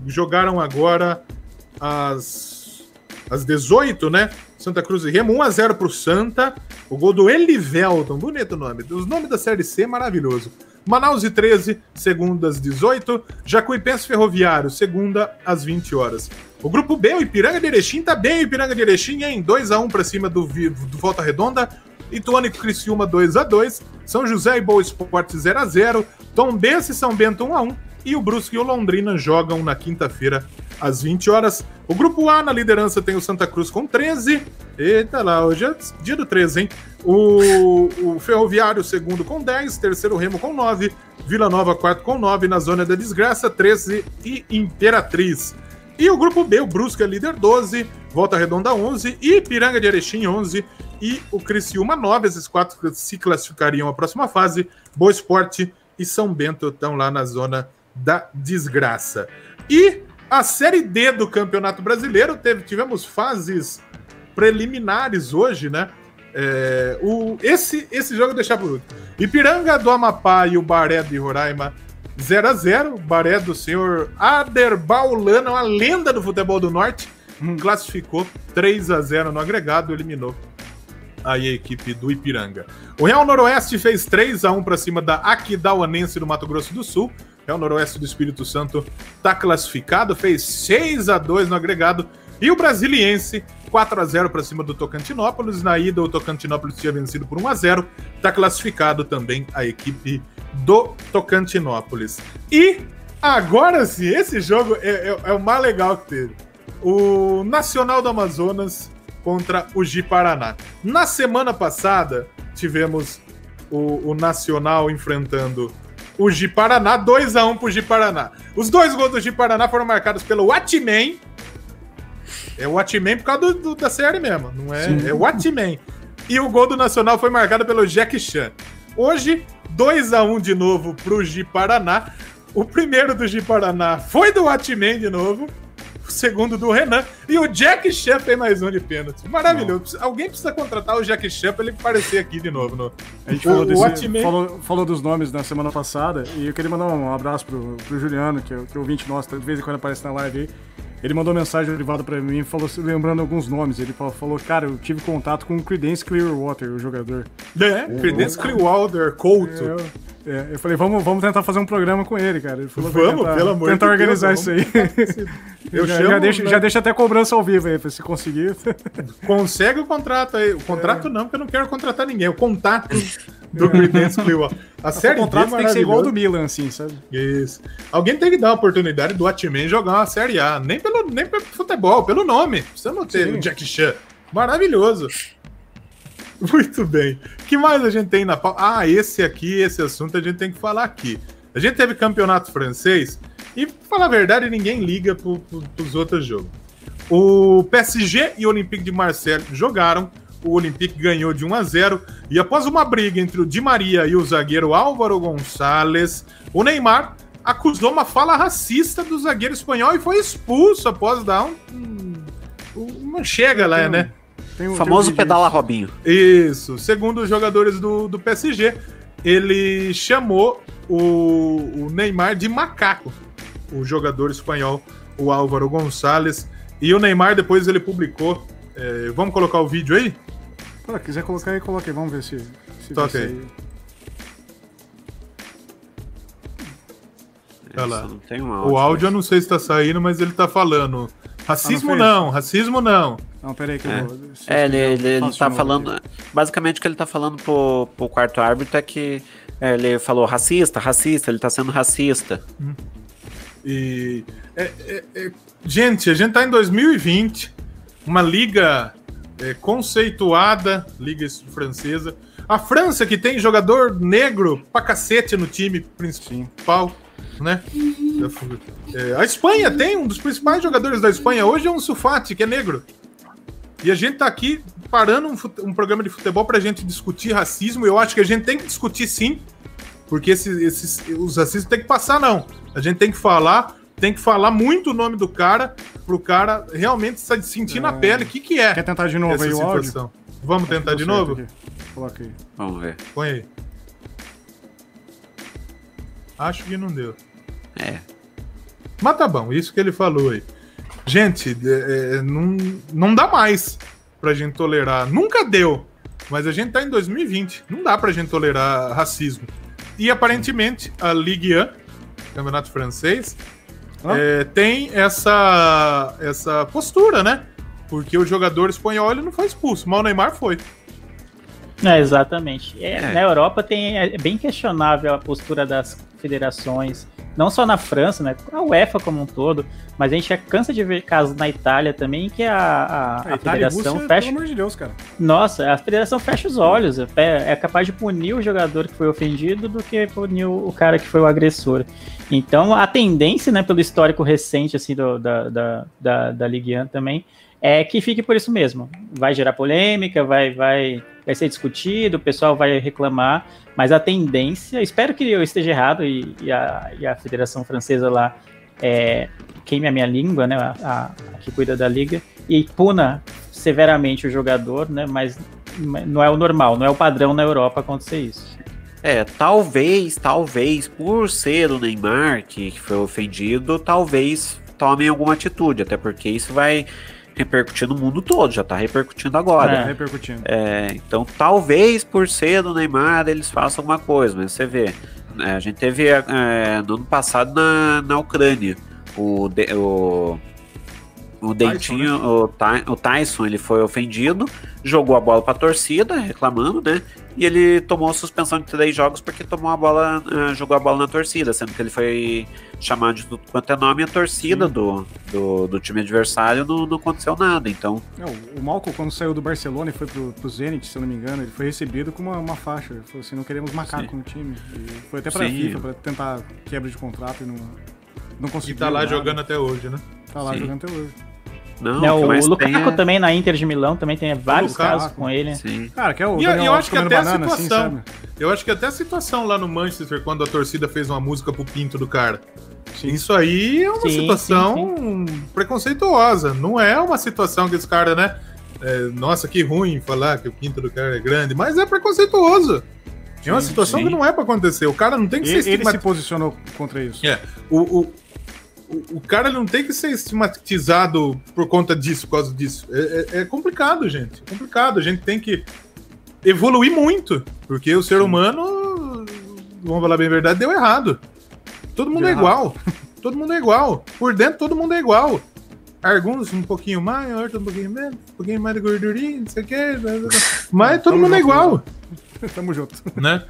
Speaker 1: jogaram agora às, às 18, né? Santa Cruz e Remo, 1x0 pro Santa. O gol do Elivelton, bonito nome. Os nomes da Série C, maravilhoso. Manaus e 13, segunda às 18. Jacuipense Ferroviário, segunda às 20 horas. O grupo B, o Ipiranga de Erechim, tá bem o Ipiranga de Erechim, hein? 2x1 para cima do, do Volta Redonda. Ituano e Criciúma 2 a 2 São José e Boa Esporte 0 a 0 Tom Bense e São Bento 1 a 1 e o Brusque e o Londrina jogam na quinta-feira às 20 horas. O grupo A na liderança tem o Santa Cruz com 13. Eita lá, hoje é dia do 13, hein? O, o Ferroviário, segundo, com 10. Terceiro, Remo, com 9. Vila Nova, quarto, com 9. Na zona da desgraça, 13. E Imperatriz. E o grupo B, o Brusque é líder 12. Volta Redonda 11. E Piranga de Erechim 11 e o Criciúma 9. Esses quatro se classificariam à próxima fase. Boa Esporte e São Bento estão lá na zona da desgraça. E a Série D do Campeonato Brasileiro, teve, tivemos fases preliminares hoje, né? É, o, esse, esse jogo deixar por último. Ipiranga do Amapá e o Baré de Roraima 0 a 0 Baré do senhor Aderbal Lana, uma lenda do futebol do norte, hum. classificou 3 a 0 no agregado, eliminou aí a equipe do Ipiranga. O Real Noroeste fez 3 a 1 para cima da Aquidauanense do Mato Grosso do Sul. Real Noroeste do Espírito Santo está classificado, fez 6 a 2 no agregado. E o Brasiliense 4 a 0 para cima do Tocantinópolis. Na ida, o Tocantinópolis tinha vencido por 1 a 0. Está classificado também a equipe do Tocantinópolis. E agora sim, esse jogo é, é, é o mais legal que teve. O Nacional do Amazonas contra o Ji Paraná. Na semana passada, tivemos o, o Nacional enfrentando o Ji Paraná, 2x1 pro Ji Paraná. Os dois gols do Ji Paraná foram marcados pelo Watman. É o Watman por causa do, do, da série mesmo, não é? Sim. É o Watman. E o gol do Nacional foi marcado pelo Jack Chan. Hoje, 2x1 de novo pro Ji Paraná. O primeiro do Ji Paraná foi do Watman de novo segundo do Renan. E o Jack Chan fez mais um de pênalti. Maravilhoso. Não. Alguém precisa contratar o Jack pra ele aparecer aqui de novo. No...
Speaker 2: A gente falou, desse, falou, falou, dos nomes na semana passada. E eu queria mandar um abraço pro, pro Juliano, que é, que é ouvinte nosso, de vez em quando aparece na live aí. Ele mandou mensagem privada pra mim, falou, lembrando alguns nomes. Ele falou, cara, eu tive contato com o Credence Clearwater, o jogador.
Speaker 1: É, o, Credence Clearwater, Couto.
Speaker 2: É, É, eu falei, vamos, vamos tentar fazer um programa com ele, cara. Ele falou,
Speaker 1: Vamos,
Speaker 2: tentar,
Speaker 1: pelo amor
Speaker 2: tentar
Speaker 1: de
Speaker 2: organizar
Speaker 1: Deus,
Speaker 2: isso aí.
Speaker 1: Eu
Speaker 2: já,
Speaker 1: chamo,
Speaker 2: já, deixa,
Speaker 1: né?
Speaker 2: já deixa até cobrança ao vivo aí, pra se conseguir.
Speaker 1: Consegue o contrato aí. O
Speaker 2: É.
Speaker 1: contrato não, porque eu não quero contratar ninguém. O contato do Creedence Clearwater. A
Speaker 2: o
Speaker 1: série
Speaker 2: contrato
Speaker 1: D é
Speaker 2: tem que ser igual ao do. Milan, assim, sabe?
Speaker 1: Isso. Alguém tem que dar a oportunidade do Watchmen jogar uma Série A. Nem pelo, nem pelo futebol, pelo nome. Precisa não ter
Speaker 2: Sim.
Speaker 1: o Jack Chan. Maravilhoso. Muito bem. O que mais a gente tem na pauta? Ah, esse aqui, esse assunto a gente tem que falar aqui. A gente teve campeonato francês e, pra falar a verdade, ninguém liga pro, pro, pros outros jogos. O PSG e o Olympique de Marseille jogaram. O Olympique ganhou de 1 a 0 e após uma briga entre o Di Maria e o zagueiro Álvaro Gonçalves, o Neymar acusou uma fala racista do zagueiro espanhol e foi expulso após dar um, um- uma chega lá,
Speaker 2: um-
Speaker 1: né?
Speaker 2: Tem um-
Speaker 3: O famoso
Speaker 2: tem um
Speaker 3: pedala
Speaker 2: disso.
Speaker 3: Robinho.
Speaker 1: Isso. Segundo os jogadores do, do PSG, ele chamou o, o Neymar de macaco, o jogador espanhol, o Álvaro Gonçalves. E o Neymar depois ele publicou. é, vamos colocar o vídeo aí?
Speaker 2: Pô, quiser colocar aí, coloca aí. Vamos ver se. se
Speaker 1: Toca
Speaker 2: vai
Speaker 1: aí. Olha lá.
Speaker 3: Não um
Speaker 1: O áudio eu não sei se tá saindo, mas ele tá falando. Racismo
Speaker 2: fez?
Speaker 1: não, racismo não.
Speaker 2: Não, peraí que
Speaker 3: É.
Speaker 2: eu vou.
Speaker 3: É, ele, ele, ele tá falando.
Speaker 2: aqui.
Speaker 3: Basicamente, o que ele tá falando pro, pro quarto árbitro é que é, ele falou racista, racista, ele tá sendo racista.
Speaker 1: E. é- é- é- gente, a gente tá em 2020, uma liga é, conceituada, liga francesa. A França, que tem jogador negro pra cacete no time principal, né? É, a Espanha tem um dos principais jogadores da Espanha hoje é um Sulfati, que é negro. E a gente tá aqui parando um, um programa de futebol pra gente discutir racismo. Eu acho que a gente tem que discutir sim, porque esses, esses, os racistas tem que passar, não. A gente tem que falar, tem que falar muito o nome do cara, pro cara realmente se sentir na
Speaker 2: É.
Speaker 1: pele o que, que é
Speaker 2: Quer tentar de novo aí o áudio?
Speaker 1: Vamos tentar
Speaker 2: Deu
Speaker 1: de novo?
Speaker 2: aqui. Coloca aí.
Speaker 3: Vamos ver.
Speaker 1: Põe aí. Acho que não deu.
Speaker 3: É.
Speaker 1: Mas tá bom, isso que ele falou aí. Gente, é, é, não, não dá mais pra gente tolerar. Nunca deu, mas a gente tá em 2020. Não dá pra gente tolerar racismo. E aparentemente a Ligue 1, campeonato francês,
Speaker 2: Hã?
Speaker 1: é, tem essa, essa postura, né? Porque o jogador espanhol ele não foi expulso, mas o Neymar foi.
Speaker 4: É, exatamente. É,
Speaker 3: É.
Speaker 4: Na Europa tem, é bem questionável a postura das federações, não só na França, né? A UEFA como um todo, mas a gente já cansa de ver casos na Itália também que a, a, a
Speaker 2: A
Speaker 4: federação
Speaker 2: Rússia,
Speaker 4: fecha.
Speaker 2: pelo amor de Deus, cara.
Speaker 4: Nossa, a federação fecha os olhos. É, é capaz de punir o jogador que foi ofendido do que punir o o cara que foi o agressor. Então, a tendência, né, pelo histórico recente assim, do- da, da, da, da Ligue 1 também, é que fique por isso mesmo. Vai gerar polêmica, vai, vai, vai ser discutido, o pessoal vai reclamar, mas a tendência, espero que eu esteja errado e, e a, e a Federação Francesa lá é, queime a minha língua, né, a, a- que cuida da liga, e puna severamente o jogador, né, mas não é o normal, não é o padrão na Europa acontecer isso.
Speaker 3: É, talvez, talvez, por ser o Neymar que, que foi ofendido, talvez tomem alguma atitude, até porque isso vai repercutir no mundo todo, já tá repercutindo agora.
Speaker 4: É.
Speaker 2: Tá repercutindo.
Speaker 3: É, então, talvez por ser do Neymar eles façam alguma coisa, mas você vê, né, a gente teve é, no ano passado na, na Ucrânia o, de- o, o Dentinho, o, Ty- o Tyson, ele foi ofendido, jogou a bola pra torcida, reclamando, né? E ele tomou suspensão de três jogos porque tomou a bola, eh, jogou a bola na torcida, sendo que ele foi chamado de tudo quanto é nome, e a torcida do, do, do time adversário não, não aconteceu nada. Então,
Speaker 2: É, o- o Malcolm, quando saiu do Barcelona e foi pro, pro Zenit, se eu não me engano, ele foi recebido com uma, uma faixa. Ele falou assim, não queremos macaco
Speaker 3: Sim.
Speaker 2: no time. E foi até pra
Speaker 3: Sim.
Speaker 2: FIFA, pra tentar quebra de contrato e não, não
Speaker 1: E
Speaker 2: conseguiu.
Speaker 1: tá lá
Speaker 2: nada.
Speaker 1: jogando até hoje, né?
Speaker 2: Tá lá
Speaker 3: Sim.
Speaker 2: jogando até hoje.
Speaker 3: Não,
Speaker 4: Né,
Speaker 3: o
Speaker 4: o Lukaku
Speaker 3: é-
Speaker 4: também na Inter de Milão também tem vários
Speaker 1: Lukaku.
Speaker 4: casos com ele.
Speaker 3: Sim.
Speaker 2: Cara, que é o
Speaker 1: E eu-
Speaker 2: Daniel
Speaker 1: eu
Speaker 2: Alves
Speaker 1: acho que até a
Speaker 2: banana, assim,
Speaker 1: situação-
Speaker 2: sabe?
Speaker 1: Eu acho que até a situação lá no Manchester, quando a torcida fez uma música pro pinto do cara.
Speaker 2: Sim.
Speaker 1: Isso aí é uma
Speaker 4: Sim,
Speaker 1: situação preconceituosa. Não é uma situação que esse cara, né? é, nossa, que ruim falar que o pinto do cara é grande, mas é preconceituoso. é uma
Speaker 2: Sim,
Speaker 1: situação
Speaker 3: sim.
Speaker 1: que não é pra acontecer. O cara não tem que ser
Speaker 2: Ele, ele se posicionou contra isso.
Speaker 1: É, o, o, o, o cara não tem que ser estigmatizado por conta disso, por causa disso. É, é- é complicado, gente. É complicado. A gente tem que evoluir muito, porque o ser humano vamos falar bem a verdade, deu errado. Todo mundo
Speaker 2: Deu
Speaker 1: é
Speaker 2: errado.
Speaker 1: igual. Todo mundo é igual. Por dentro, todo mundo é igual. Alguns um pouquinho mais, outros um pouquinho menos, um pouquinho mais de gordurinha, não sei o quê. Mas todo mundo é igual,
Speaker 2: Tamo junto.
Speaker 1: né?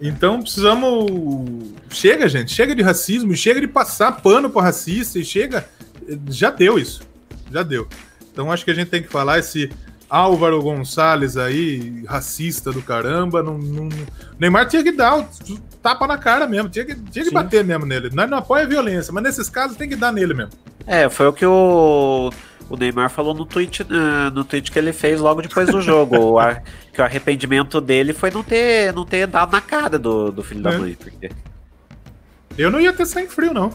Speaker 1: Então precisamos. Chega, gente. Chega de racismo, chega de passar pano pro racista e chega. Já deu isso. Já deu. Então acho que a gente tem que falar esse Álvaro Gonçalves aí, racista do caramba. Não, não- Neymar tinha que dar o tapa na cara mesmo, tinha que, tinha que
Speaker 2: Sim.
Speaker 1: bater mesmo nele. Nós não apoia a violência, mas nesses casos tem que dar nele mesmo.
Speaker 3: É, foi o que o, o Neymar falou no tweet, eh, no tweet que ele fez logo depois do jogo. o ar- que o arrependimento dele foi não ter, não ter dado na cara do, do filho
Speaker 1: É.
Speaker 3: da mãe. Porque...
Speaker 1: Eu não ia ter sangue frio, não.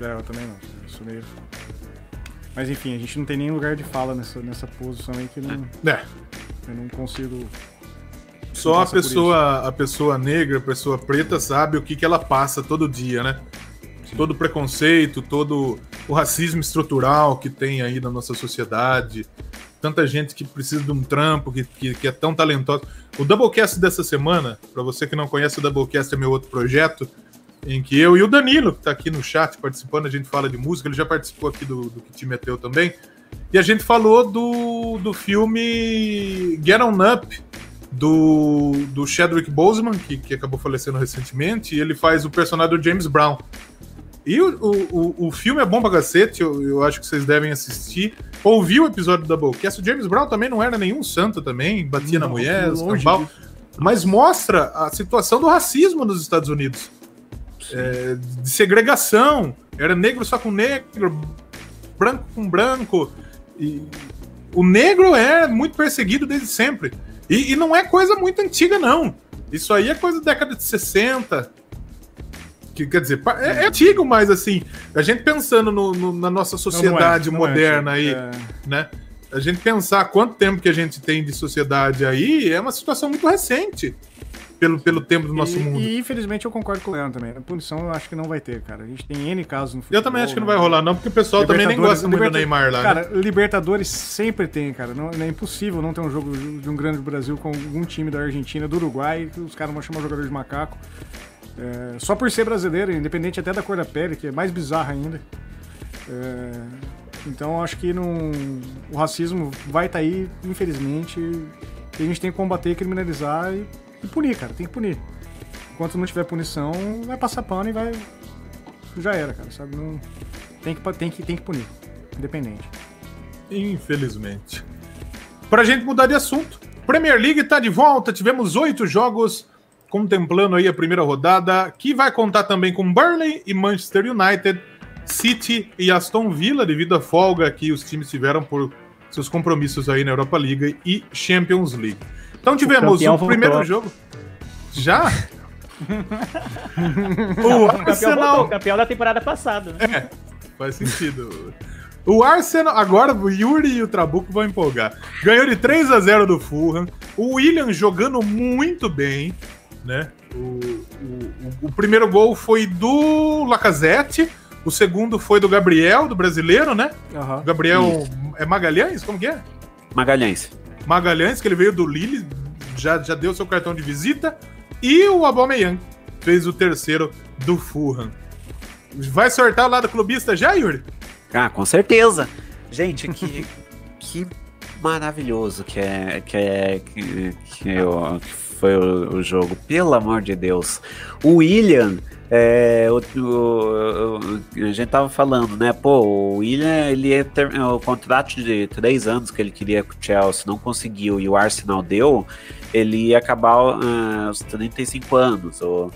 Speaker 2: É, eu também não. Sou meio... Mas enfim, a gente não tem nem lugar de fala nessa, nessa posição aí que não,
Speaker 1: É.
Speaker 2: eu não consigo.
Speaker 1: Só a pessoa, a pessoa negra, a pessoa preta sabe o que, que ela passa todo dia, né? Todo o preconceito, todo o racismo estrutural que tem aí na nossa sociedade. Tanta gente que precisa de um trampo, que, que, que é tão talentosa. O Doublecast dessa semana, para você que não conhece o Doublecast, é meu outro projeto, em que eu e o Danilo, que tá aqui no chat participando, a gente fala de música, ele já participou aqui do, do que te meteu também. E a gente falou do, do filme Get On Up, do, do Chadwick Boseman, que, que acabou falecendo recentemente, e ele faz o personagem do James Brown. E o, o, o, filme é bom pra cacete, eu, eu acho que vocês devem assistir. Ouvir o episódio do Doublecast, o James Brown também não era nenhum santo também, batia na
Speaker 2: Não,
Speaker 1: mulher,
Speaker 2: longe
Speaker 1: escambau, mas mostra a situação do racismo nos Estados Unidos. É, de segregação, era negro só com negro, branco com branco. E o negro é muito perseguido desde sempre. E, e não é coisa muito antiga, não. Isso aí é coisa da década de 60. Que, quer dizer, é, é antigo, mas assim, a gente pensando no- no- na nossa
Speaker 2: Não, não é,
Speaker 1: sociedade
Speaker 2: não é,
Speaker 1: moderna
Speaker 2: é,
Speaker 1: aí, né? A gente pensar quanto tempo que a gente tem de sociedade aí é uma situação muito recente pelo, pelo tempo do nosso
Speaker 2: e,
Speaker 1: mundo.
Speaker 2: E infelizmente eu concordo com o Leandro também. A punição eu acho que não vai ter, cara. A gente tem N casos no
Speaker 1: Eu também acho que não vai
Speaker 2: né?
Speaker 1: rolar, não, porque o pessoal também nem gosta muito do Neymar lá. né?
Speaker 2: Cara, Libertadores sempre tem, cara. Não, é impossível não ter um jogo de um grande Brasil com algum time da Argentina, do Uruguai, os caras vão chamar jogador de macaco. É, só por ser brasileiro, independente até da cor da pele, que é mais bizarra ainda. É, então acho que não, o racismo vai estar aí, infelizmente. E a gente tem que combater, criminalizar e, e punir, cara. Tem que punir. Enquanto não tiver punição, vai passar pano e vai. Já era, cara, sabe? Não, tem, que, tem, que, tem que punir. Independente.
Speaker 1: Infelizmente. Pra gente mudar de assunto, Premier League tá de volta. Tivemos oito jogos contemplando aí a primeira rodada, que vai contar também com Burnley e Manchester United, City e Aston Villa, devido à folga que os times tiveram por seus compromissos aí na Europa League e Champions League. Então tivemos
Speaker 4: campeão
Speaker 1: o, primeiro
Speaker 4: voltou.
Speaker 1: jogo. Já? o
Speaker 4: O campeão voltou, o
Speaker 1: Arsenal.
Speaker 4: campeão da temporada passada. Né?
Speaker 1: Faz sentido. O Arsenal, agora o Yuri e o Trabuco vão empolgar. Ganhou de 3 a 0 do Fulham. O William jogando muito bem, né? O, o, o primeiro gol foi do Lacazette, o segundo foi do Gabriel, do brasileiro, né? O Gabriel é Magalhães? Como que é?
Speaker 3: Magalhães.
Speaker 1: Magalhães, que ele veio do Lille, já, já deu seu cartão de visita. E o Aubameyang fez o terceiro do Fulham. Vai sortar o lado clubista já, Yuri?
Speaker 3: Ah, com certeza. Gente, que, que maravilhoso que é que, é, que, que, o- que foi o, o jogo, pelo amor de Deus. O William, é, o, o- a gente tava falando, né? Pô, o William, ele ia ter, o contrato de três anos que ele queria com o Chelsea, não conseguiu e o Arsenal deu, ele ia acabar ah, aos 35 anos. Ou,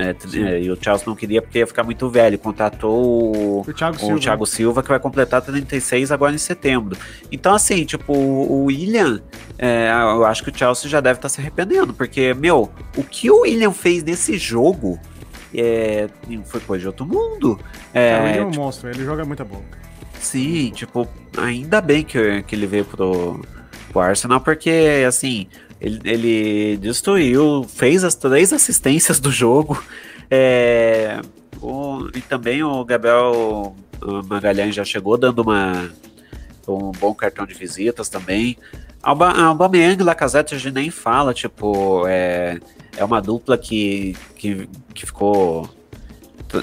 Speaker 3: é, é, e o Chelsea não queria porque ia ficar muito velho. Contratou o,
Speaker 2: O Thiago
Speaker 3: o
Speaker 2: Silva.
Speaker 3: Thiago Silva, que vai completar 36 agora em setembro. Então, assim, tipo, o William, é, eu acho que o Chelsea já deve estar se arrependendo, porque, meu, o que o William fez nesse jogo é, foi coisa de outro mundo. É,
Speaker 2: o William é um
Speaker 3: tipo,
Speaker 2: monstro, ele joga muita bola.
Speaker 3: Sim, tipo, ainda bem que, que ele veio pro, pro Arsenal, porque, assim, ele, ele destruiu, fez as três assistências do jogo. é, o- e também o Gabriel Magalhães já chegou dando uma, um bom cartão de visitas também. Alba, Aubameyang e Lacazette a gente nem fala, tipo, é, é uma dupla que, que, que ficou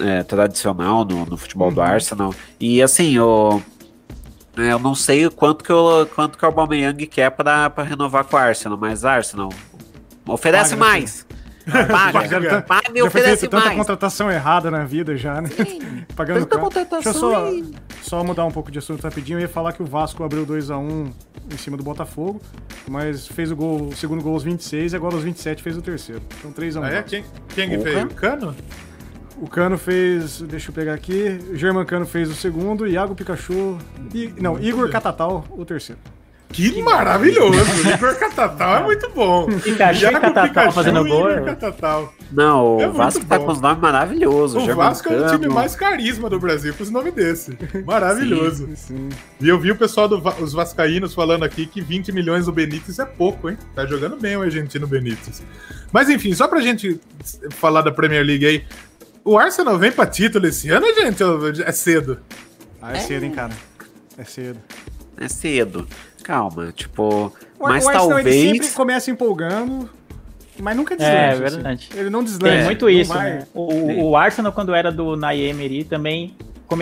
Speaker 3: é, tradicional no, no futebol uhum. do Arsenal. E assim, o, eu não sei quanto que o, quanto que o Aubameyang quer para renovar com o Arsenal, mas Arsenal oferece Paga, mais.
Speaker 2: Paga, paga e oferece mais. tanta contratação errada na vida já, né? Sim, Pagando tanta contratação Deixa eu só, só mudar um pouco de assunto rapidinho. Eu ia falar que o Vasco abriu 2x1 em cima do Botafogo, mas fez o gol, o segundo gol aos 26 e agora aos 27 fez o terceiro. Então 3x1.
Speaker 1: Ah, é? Quem, quem que fez? O Cano?
Speaker 2: O Cano fez. Deixa eu pegar aqui. O German Cano fez o segundo. Iago Pikachu. I, não, Igor Catatal, o terceiro.
Speaker 1: Que, que maravilhoso! Igor Catatal é muito bom.
Speaker 4: Pikachu e Catatal fazendo gol.
Speaker 3: Não, o é Vasco tá com os nomes maravilhosos.
Speaker 1: O German Vasco Cano. é o time mais carisma do Brasil com os nomes desse. Maravilhoso. Sim, sim. E eu vi o pessoal dos Vascaínos falando aqui que 20 milhões do Benítez é pouco, hein? Tá jogando bem o argentino Benítez. Mas enfim, só pra gente falar da Premier League aí. O Arsenal vem pra título esse ano, gente? É cedo?
Speaker 2: Ah, é, é. cedo, hein, cara? É cedo.
Speaker 3: É cedo. Calma, tipo. O, mas
Speaker 2: o
Speaker 3: Arsenal, talvez. Ele sempre
Speaker 2: começa empolgando. Mas nunca
Speaker 4: deslancha. É, assim. verdade.
Speaker 2: Ele não deslancha.
Speaker 4: Tem muito isso, né? O, o, Arsenal, quando era do Naemery, também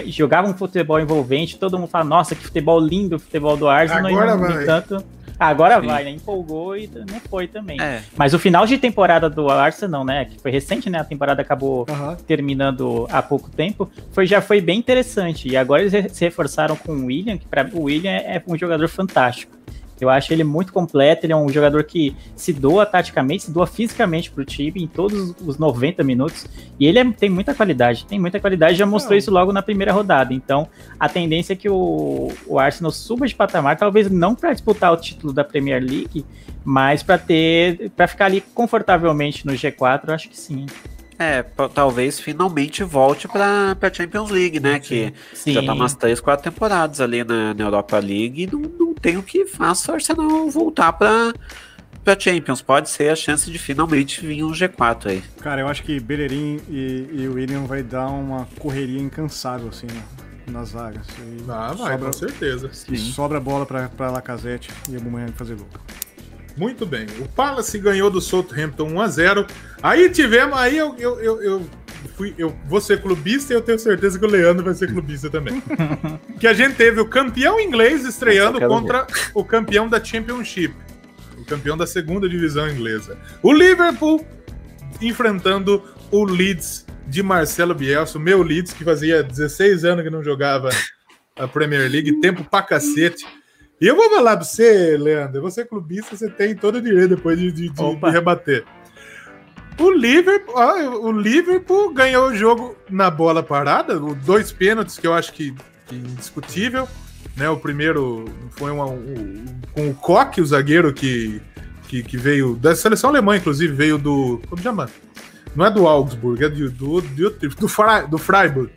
Speaker 4: jogava um futebol envolvente, todo mundo fala, nossa, que futebol lindo o futebol do Arsenal.
Speaker 1: Agora e não, vai.
Speaker 4: tanto, Agora Sim. vai, né? Empolgou e não foi também. É. Mas o final de temporada do Arsenal, né? Que foi recente, né? A temporada acabou uhum. terminando há pouco tempo. Foi, já foi bem interessante. E agora eles se reforçaram com o William, que para o William é um jogador fantástico. Eu acho ele muito completo, ele é um jogador que se doa taticamente, se doa fisicamente pro time em todos os 90 minutos. E ele é, tem muita qualidade, tem muita qualidade, já mostrou isso logo na primeira rodada. Então, a tendência é que o, o Arsenal suba de patamar, talvez não para disputar o título da Premier League, mas para ter, para ficar ali confortavelmente no G4, eu acho que sim.
Speaker 3: É, talvez finalmente volte para a Champions League, né? Que Sim. já tá umas três, quatro temporadas ali na, na Europa League e não, não tem o que faça o Arsenal voltar para para Champions. Pode ser a chance de finalmente vir um G4 aí.
Speaker 2: Cara, eu acho que Bellerin e, e William vai dar uma correria incansável, assim, né? nas vagas.
Speaker 1: ah, vai, sobra, com certeza.
Speaker 2: E sobra bola para Lacazette e Aubameyang fazer gol.
Speaker 1: Muito bem. O Palace ganhou do Southampton 1 a 0 Aí tivemos. Aí eu, eu, eu, eu, fui, eu vou ser clubista e eu tenho certeza que o Leandro vai ser clubista também. que a gente teve o campeão inglês estreando contra ver. o campeão da Championship. O campeão da segunda divisão inglesa. O Liverpool enfrentando o Leeds de Marcelo Bielsa, o meu Leeds, que fazia 16 anos que não jogava a Premier League, tempo pra cacete. E eu vou falar pra você, Leandro, você é clubista, você tem todo o direito depois de, de, de rebater. O Liverpool, o Liverpool ganhou o jogo na bola parada, dois pênaltis que eu acho que, que indiscutível. Né, o primeiro foi uma, um, com o Koch, o zagueiro que, que, que, veio da seleção alemã, inclusive, veio do. Como chama? Não é do Augsburg, é do, do, do, do, do Freiburg.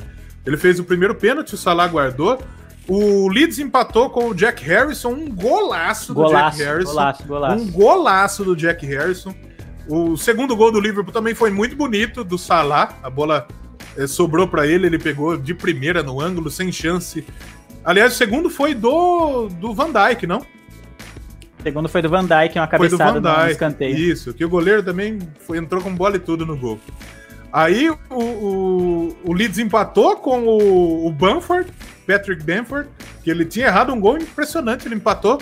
Speaker 1: Ele fez o primeiro pênalti, o Salah guardou. O Leeds empatou com o Jack Harrison, um golaço, golaço do Jack Harrison. Golaço, golaço. Um golaço do Jack Harrison. O segundo gol do Liverpool também foi muito bonito, do Salah. A bola é, sobrou para ele, ele pegou de primeira no ângulo, sem chance. Aliás, o segundo foi do, do Van Dijk, não?
Speaker 4: O segundo foi do Van Dijk, uma cabeçada no escanteio.
Speaker 1: Isso, que o goleiro também foi, entrou com bola e tudo no gol. Aí o, o, o Leeds empatou com o, o Bamford, Patrick Bamford, que ele tinha errado um gol impressionante, ele empatou.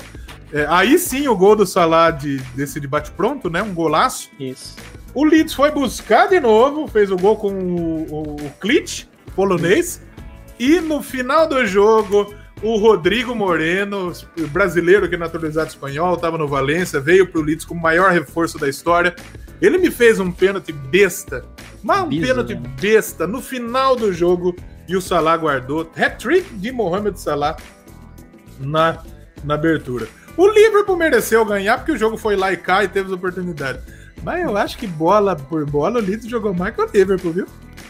Speaker 1: É, aí sim o gol do Salah de, desse debate pronto, né? Um golaço.
Speaker 4: Isso.
Speaker 1: O Leeds foi buscar de novo, fez o gol com o, o, o Klitsch, polonês. E no final do jogo, o Rodrigo Moreno, brasileiro que é naturalizado espanhol, estava no Valência, veio para o Leeds como o maior reforço da história. Ele me fez um pênalti besta, mas um pênalti né? besta no final do jogo e o Salah guardou. Hat-trick de Mohamed Salah na, na abertura. O Liverpool mereceu ganhar porque o jogo foi lá e cá e teve as oportunidades. Mas eu acho que bola por bola o Leeds jogou mais que o Liverpool, viu?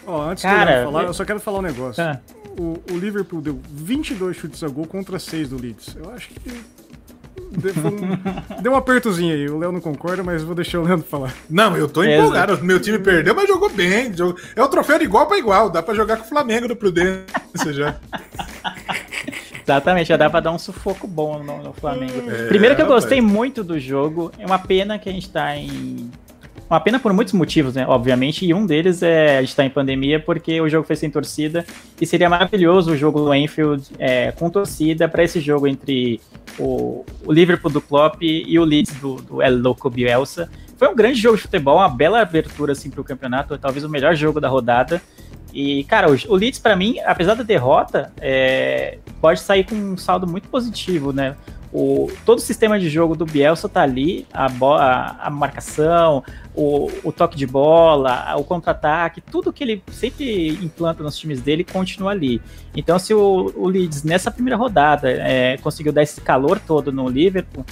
Speaker 2: Ó, antes Cara, de eu falar, eu só quero falar um negócio. Ah. O, o, Liverpool deu 22 chutes a gol contra 6 do Leeds. Eu acho que Deu um, deu um apertozinho aí. O Léo não concorda, mas vou deixar o Leandro falar.
Speaker 1: Não, eu tô empolgado. Meu time perdeu, mas jogou bem. É o troféu de igual para igual. Dá para jogar com o Flamengo do Prudência já.
Speaker 4: Exatamente, já dá pra dar um sufoco bom no, no Flamengo. É, Primeiro que eu gostei muito do jogo. É uma pena que a gente tá em uma pena por muitos motivos, né? Obviamente, e um deles é a gente estar tá em pandemia porque o jogo foi sem torcida e seria maravilhoso o jogo do Enfield é, com torcida para esse jogo entre o, o, Liverpool do Klopp e o Leeds do, do El Loco Bielsa. Foi um grande jogo de futebol, uma bela abertura assim para o campeonato, talvez o melhor jogo da rodada. E, cara, o, o Leeds, para mim, apesar da derrota, é, pode sair com um saldo muito positivo, né? O, todo o sistema de jogo do Bielsa tá ali, a, a, a marcação, o, o, toque de bola, o contra-ataque, tudo que ele sempre implanta nos times dele continua ali. Então, se o, o Leeds nessa primeira rodada é, conseguiu dar esse calor todo no Liverpool,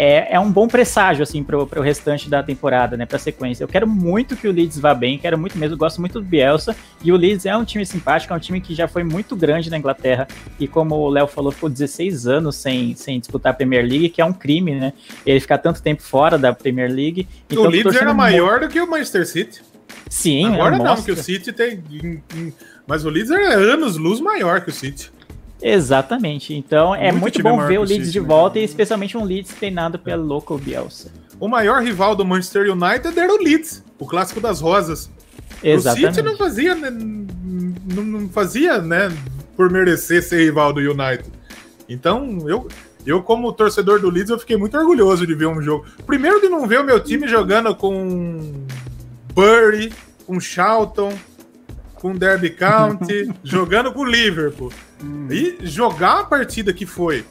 Speaker 4: é, é um bom presságio, assim, pro, pro restante da temporada, né, pra sequência. Eu quero muito que o Leeds vá bem, quero muito mesmo, gosto muito do Bielsa, e o Leeds é um time simpático, é um time que já foi muito grande na Inglaterra, e como o Léo falou, ficou 16 anos sem, sem disputar a Premier League, que é um crime, né, ele ficar tanto tempo fora da Premier League.
Speaker 1: Então, o Leeds era maior do que o Manchester City.
Speaker 4: Sim,
Speaker 1: Agora não, que o City tem... Mas o Leeds é anos luz maior que o City.
Speaker 4: Exatamente. Então é muito, muito bom ver o Leeds de volta, e especialmente um Leeds treinado pelo Local Bielsa.
Speaker 1: O maior rival do Manchester United era o Leeds, o clássico das rosas. Exatamente. O City não fazia, né, não fazia, né, por merecer ser rival do United. Então, eu, eu como torcedor do Leeds, eu fiquei muito orgulhoso de ver um jogo. Primeiro de não ver o meu time jogando com Bury, com Charlton, com Derby County, jogando com o Liverpool. Hum. E jogar a partida que foi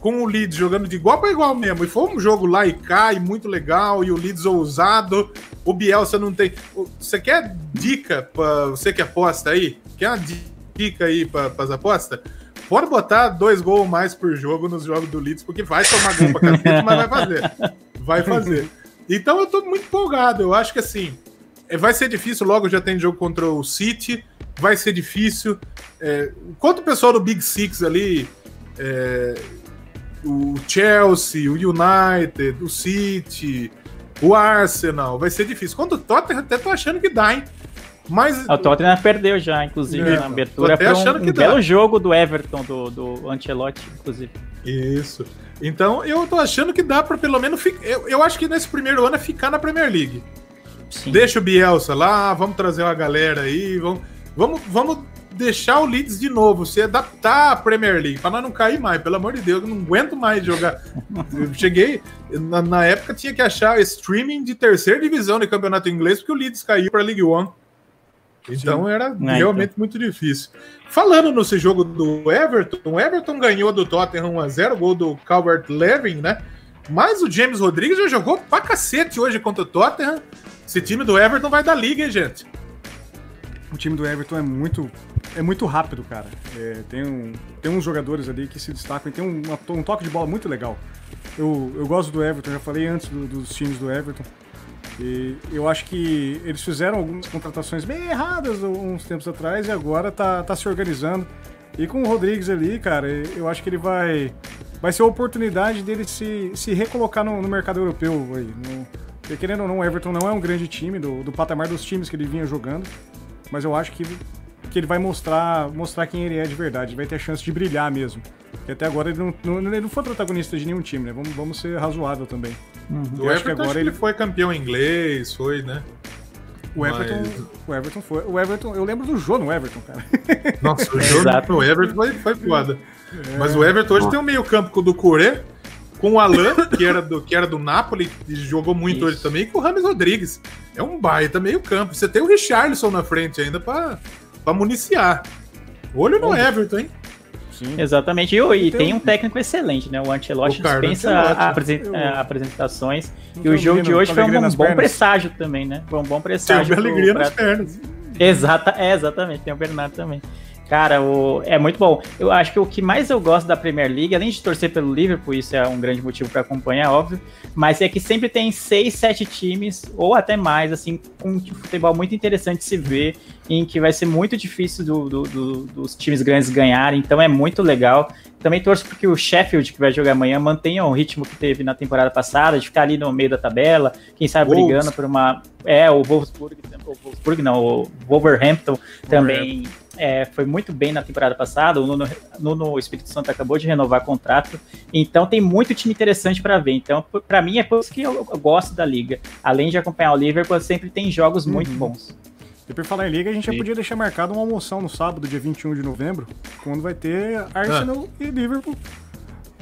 Speaker 1: com o Leeds jogando de igual para igual mesmo. E foi um jogo lá e cá, e muito legal, e o Leeds ousado. O Bielsa não tem. Você quer dica para você que aposta aí? Quer uma dica aí para as apostas? Pode botar dois gols mais por jogo nos jogos do Leeds, porque vai tomar gol pra cacete, mas vai fazer. Vai fazer. Então eu tô muito empolgado. Eu acho que assim, vai ser difícil, logo já tem jogo contra o City, vai ser difícil. É, enquanto o pessoal do Big Six ali, é, o Chelsea, o United, o City, o Arsenal, vai ser difícil. Quando o Tottenham, até tô achando que dá, hein? Mas...
Speaker 4: O Tottenham perdeu já, inclusive, é, na abertura. Foi um, um belo jogo do Everton, do, do Ancelotti, inclusive.
Speaker 1: Isso. Então, eu tô achando que dá para pelo menos... Eu, eu acho que nesse primeiro ano é ficar na Premier League. Sim. Deixa o Bielsa lá, vamos trazer uma galera aí, vamos, vamos, vamos deixar o Leeds de novo, se adaptar à Premier League, para nós não cair mais, pelo amor de Deus, eu não aguento mais jogar. Eu cheguei, na, na, época tinha que achar streaming de terceira divisão de campeonato inglês, porque o Leeds caiu para a League One. Então Sim. era é, realmente então. muito difícil. Falando nesse jogo do Everton, o Everton ganhou do Tottenham 1x0, gol do Calvert Levin, né? Mas o James Rodrigues já jogou pra cacete hoje contra o Tottenham. Esse time do Everton vai dar liga, hein, gente?
Speaker 2: O time do Everton é muito, é muito rápido, cara. É, tem, um, tem uns jogadores ali que se destacam e tem um, um toque de bola muito legal. Eu, eu gosto do Everton, já falei antes do, dos times do Everton. E eu acho que eles fizeram algumas contratações bem erradas uns tempos atrás e agora tá, tá se organizando. E com o Rodrigues ali, cara, eu acho que ele vai. Vai ser a oportunidade dele se, se recolocar no, no mercado europeu aí. No, porque, querendo ou não, o Everton não é um grande time do, do patamar dos times que ele vinha jogando. Mas eu acho que, que ele vai mostrar, mostrar quem ele é de verdade. Ele vai ter a chance de brilhar mesmo. Porque até agora ele não, não, ele não foi protagonista de nenhum time, né? Vamos, vamos ser razoável também.
Speaker 1: Uhum. O Everton, que agora ele foi campeão inglês, foi, né?
Speaker 2: O Everton, Mas... o Everton foi. O Everton, eu lembro do Jô no Everton, cara.
Speaker 1: Nossa, o Jô no Everton foi, foi foda. É. Mas o Everton hoje tem um meio-campo do Curé, com o Alan, que era do, que era do Napoli, e jogou muito Isso. hoje também, e com o Rames Rodrigues. É um baita meio-campo. Você tem o Richarlison na frente ainda para municiar. Olho no Bom, Everton, hein?
Speaker 4: Sim. Exatamente. E, e tem um técnico excelente, né? O Ancelotti dispensa apresenta, eu... apresentações. e o jogo de hoje foi um bom pernas. presságio também, né? Foi um bom presságio.
Speaker 1: Tem alegria pro... nas pernas.
Speaker 4: Exata, é, exatamente. Tem o Bernardo também. Cara, o, é muito bom. Eu acho que o que mais eu gosto da Premier League, além de torcer pelo Liverpool, isso é um grande motivo para acompanhar, óbvio, mas é que sempre tem seis, sete times, ou até mais, assim, com um futebol muito interessante de se ver, em que vai ser muito difícil do, do, do, dos times grandes ganharem, então é muito legal. Também torço porque o Sheffield, que vai jogar amanhã, mantenha o ritmo que teve na temporada passada, de ficar ali no meio da tabela, quem sabe Wolves. brigando por uma. É, o Wolfsburg, o Wolfsburg não, o Wolverhampton também é, foi muito bem na temporada passada. O Nuno, Nuno Espírito Santo acabou de renovar contrato. Então tem muito time interessante para ver. Então, para mim, é por isso que eu, eu, gosto da liga. Além de acompanhar o Liverpool, sempre tem jogos muito uhum. bons.
Speaker 2: E por falar em liga, a gente Sim. já podia deixar marcado uma almoção no sábado, dia 21 de novembro, quando vai ter Arsenal ah. e Liverpool.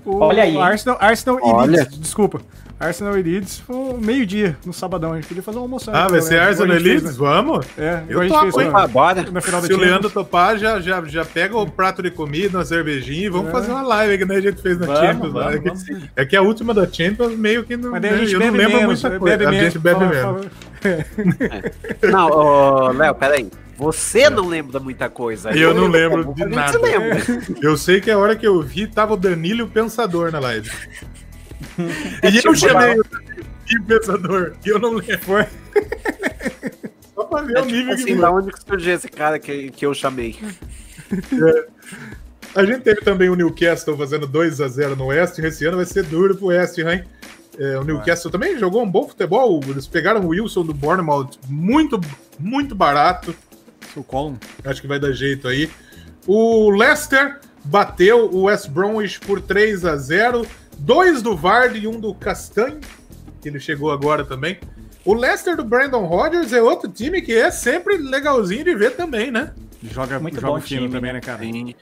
Speaker 4: O Olha aí.
Speaker 2: Arsenal, Arsenal e Leeds, desculpa. Arsenal e Leeds foi meio-dia no sabadão. A gente podia fazer uma almoção.
Speaker 1: Ah, vai ser Arsenal e Leeds? Né? Vamos?
Speaker 2: É, eu topo, fez,
Speaker 1: hein? Bora. No final Se o Leandro topar, já, já, já pega o prato de comida, uma cervejinha e vamos é. fazer uma live que né, a gente fez na vamos, Champions. Vamos, né? vamos, é, que, é, que, a última da Champions meio que não. Mas
Speaker 2: né, eu não lembro menos, muita coisa.
Speaker 1: a gente bebe menos.
Speaker 3: É. Não, oh, Léo, peraí. Você não lembra muita coisa.
Speaker 1: Eu não lembro de nada. Eu sei que a hora que eu vi, tava o Danilo e o Pensador na live. É e tipo, eu chamei o e Pensador. E eu não lembro. Foi.
Speaker 3: Só pra ver é o tipo nível assim, que da onde que surgiu esse cara que, que eu chamei?
Speaker 1: É. A gente teve também o Newcastle fazendo 2x0 no West. Esse ano vai ser duro pro West, hein? É, o Newcastle é. também jogou um bom futebol. Eles pegaram o Wilson do Bournemouth muito, muito barato.
Speaker 2: O Colin.
Speaker 1: Acho que vai dar jeito aí. O Leicester bateu o West Bromwich por 3 a 0 Dois do Vardy e um do Castanho, que ele chegou agora também. O Leicester do Brandon Rodgers é outro time que é sempre legalzinho de ver também, né?
Speaker 2: Joga muito joga bom time também, né, cara? Sim.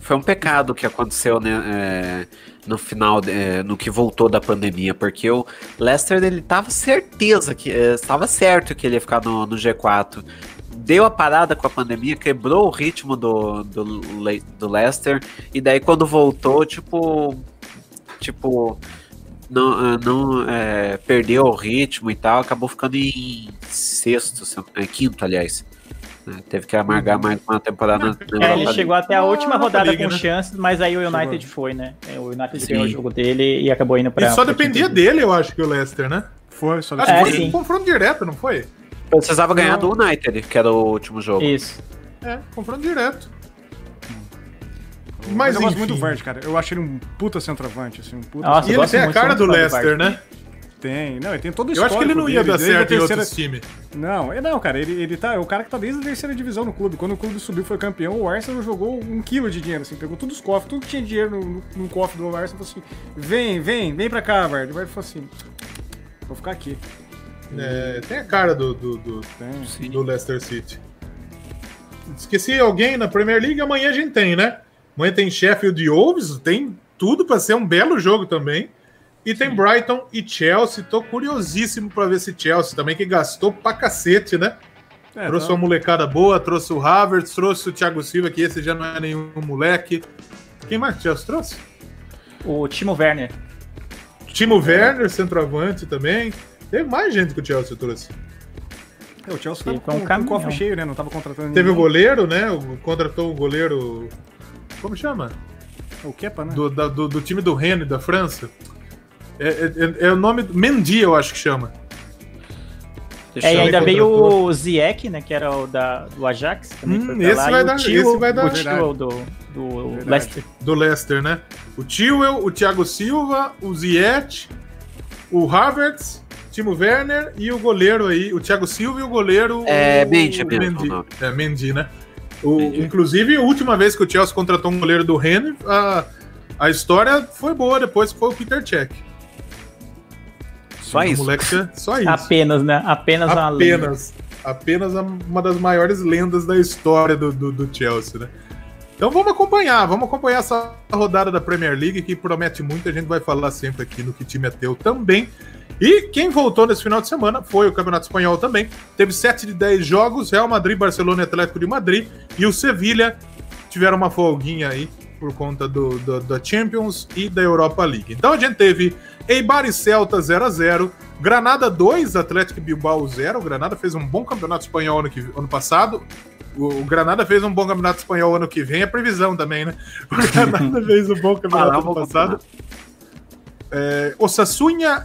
Speaker 3: Foi um pecado que aconteceu, né? É, no final, é, no que voltou da pandemia, porque o Leicester ele tava certeza que estava é, certo que ele ia ficar no, no G4 deu a parada com a pandemia, quebrou o ritmo do, do, do Leicester, e daí quando voltou, tipo. Tipo. Não, ah, não é, perdeu o ritmo e tal, acabou ficando em sexto, é, quinto, aliás. Né? Teve que amargar mais uma temporada.
Speaker 4: Na, é, ele chegou até a última rodada com né? chances, mas aí o United foi, né? É, o United ganhou o jogo dele e acabou indo pra.
Speaker 1: E só dependia dele, eu acho, que o Leicester, né?
Speaker 2: Foi, só
Speaker 1: dependia. Acho que foi um confronto direto, não foi?
Speaker 3: Precisava ganhar do United, que era o último jogo.
Speaker 4: Isso.
Speaker 1: É, confronto direto.
Speaker 2: Mas, Mas eu gosto muito do Verde, cara. Eu acho ele um puta centroavante, assim, um puta...
Speaker 1: Nossa, e ele tem a cara do Leicester, né?
Speaker 2: Tem, não, ele tem todo o
Speaker 1: Eu acho que ele não ia dar certo terceira... em outros times.
Speaker 2: Não, não, cara, ele, ele tá. É o cara que tá desde a terceira divisão no clube. Quando o clube subiu foi campeão, o Arsenal jogou um quilo de dinheiro, assim, pegou todos os cofres, tudo que tinha dinheiro no, no cofre do Arsenal falou assim: vem, vem, vem pra cá, Verde. O Verde falou assim: vou ficar aqui.
Speaker 1: É, tem a cara do, do, do, do, Leicester City. Esqueci alguém na Premier League, amanhã a gente tem, né? Amanhã tem Sheffield e Wolves, tem tudo para ser um belo jogo também. E tem Sim. Brighton e Chelsea. Tô curiosíssimo para ver se Chelsea também, que gastou pra cacete, né? É, trouxe tá. uma molecada boa, trouxe o Havertz, trouxe o Thiago Silva, que esse já não é nenhum moleque. Quem mais que Chelsea trouxe?
Speaker 4: O Timo Werner.
Speaker 1: Timo é. Werner, centroavante também. Teve mais gente que o Chelsea trouxe.
Speaker 2: É, o Chelsea tava com, um com cofre cheio, né? Não tava contratando
Speaker 1: Teve ninguém. o goleiro, né? Contratou o goleiro. Como chama?
Speaker 2: O Kepa, né?
Speaker 1: Do, da, do, do, time do Rennes, da França. É, é, é, o nome. Mendy, eu acho que chama.
Speaker 4: Deixa é, e ainda veio o Ziyech, né? Que era o da, do Ajax.
Speaker 1: Também hum, esse, lá, vai dar, tio, esse vai dar.
Speaker 4: O tio do, do Leicester.
Speaker 1: Do Leicester, né? O Tio, o Thiago Silva, o Ziyech, o Havertz Timo Werner e o goleiro aí, o Thiago Silva e o goleiro.
Speaker 3: É, Mendy, é
Speaker 1: Mendy. É, Mendy, né? O, inclusive, a última vez que o Chelsea contratou um goleiro do Rennes, a, a história foi boa, depois foi o Peter Check.
Speaker 3: Só isso.
Speaker 1: Moleque, só isso.
Speaker 4: Apenas, né? Apenas,
Speaker 1: apenas Apenas uma das maiores lendas da história do, do, do Chelsea, né? Então vamos acompanhar, vamos acompanhar essa rodada da Premier League que promete muito, a gente vai falar sempre aqui no Que Time é Teu também. E quem voltou nesse final de semana foi o Campeonato Espanhol também. Teve 7 de 10 jogos, Real Madrid, Barcelona e Atlético de Madrid. E o Sevilha tiveram uma folguinha aí por conta do, do, da Champions e da Europa League. Então a gente teve Eibar e Celta 0 a 0 Granada 2, Atlético Bilbao 0. O Granada fez um bom campeonato espanhol ano, que, ano passado. O, o, Granada fez um bom campeonato espanhol ano que vem, é previsão também, né? O Granada fez um bom campeonato ano passado. É,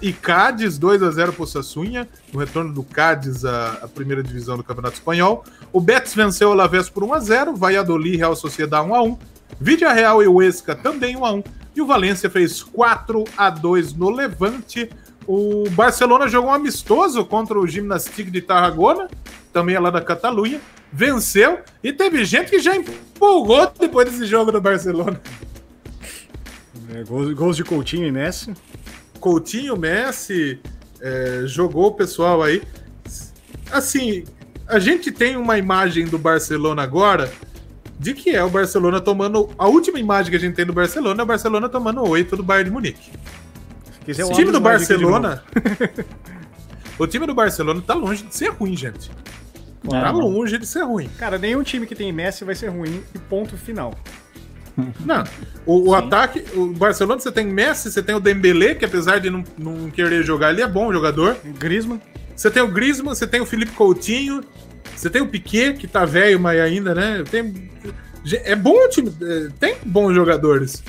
Speaker 1: e Cádiz, 2 a 0 para o Osassunha, no retorno do Cádiz à, à, primeira divisão do Campeonato Espanhol. O Betis venceu o Alavés por 1 a 0 Valladolid e Real Sociedade 1 a 1 Vídea Real e o Esca também 1 a 1 E o Valência fez 4 a 2 no Levante. O Barcelona jogou um amistoso contra o Gimnastic de Tarragona, também é lá da Catalunha. venceu e teve gente que já empolgou depois desse jogo do Barcelona.
Speaker 2: É, gols, gols de Coutinho e Messi.
Speaker 1: Coutinho, Messi, é, jogou o pessoal aí. Assim, a gente tem uma imagem do Barcelona agora de que é o Barcelona tomando. A última imagem que a gente tem do Barcelona é o Barcelona tomando 8 do Bayern de Munique.
Speaker 2: Quiser
Speaker 1: O
Speaker 2: o
Speaker 1: time do Barcelona. o time do Barcelona tá longe de ser ruim, gente.
Speaker 4: É,
Speaker 1: Tá longe de ser ruim.
Speaker 2: Cara, nenhum time que tem Messi vai ser ruim e ponto final.
Speaker 1: Não. O, o ataque, o Barcelona, você tem Messi, você tem o Dembélé, que apesar de não, não querer jogar, ele é bom jogador.
Speaker 2: Griezmann.
Speaker 1: Você tem o Griezmann, você tem o Felipe Coutinho, você tem o Piquet, que tá velho, mas ainda, né? Tem, é bom o time, é, tem bons jogadores.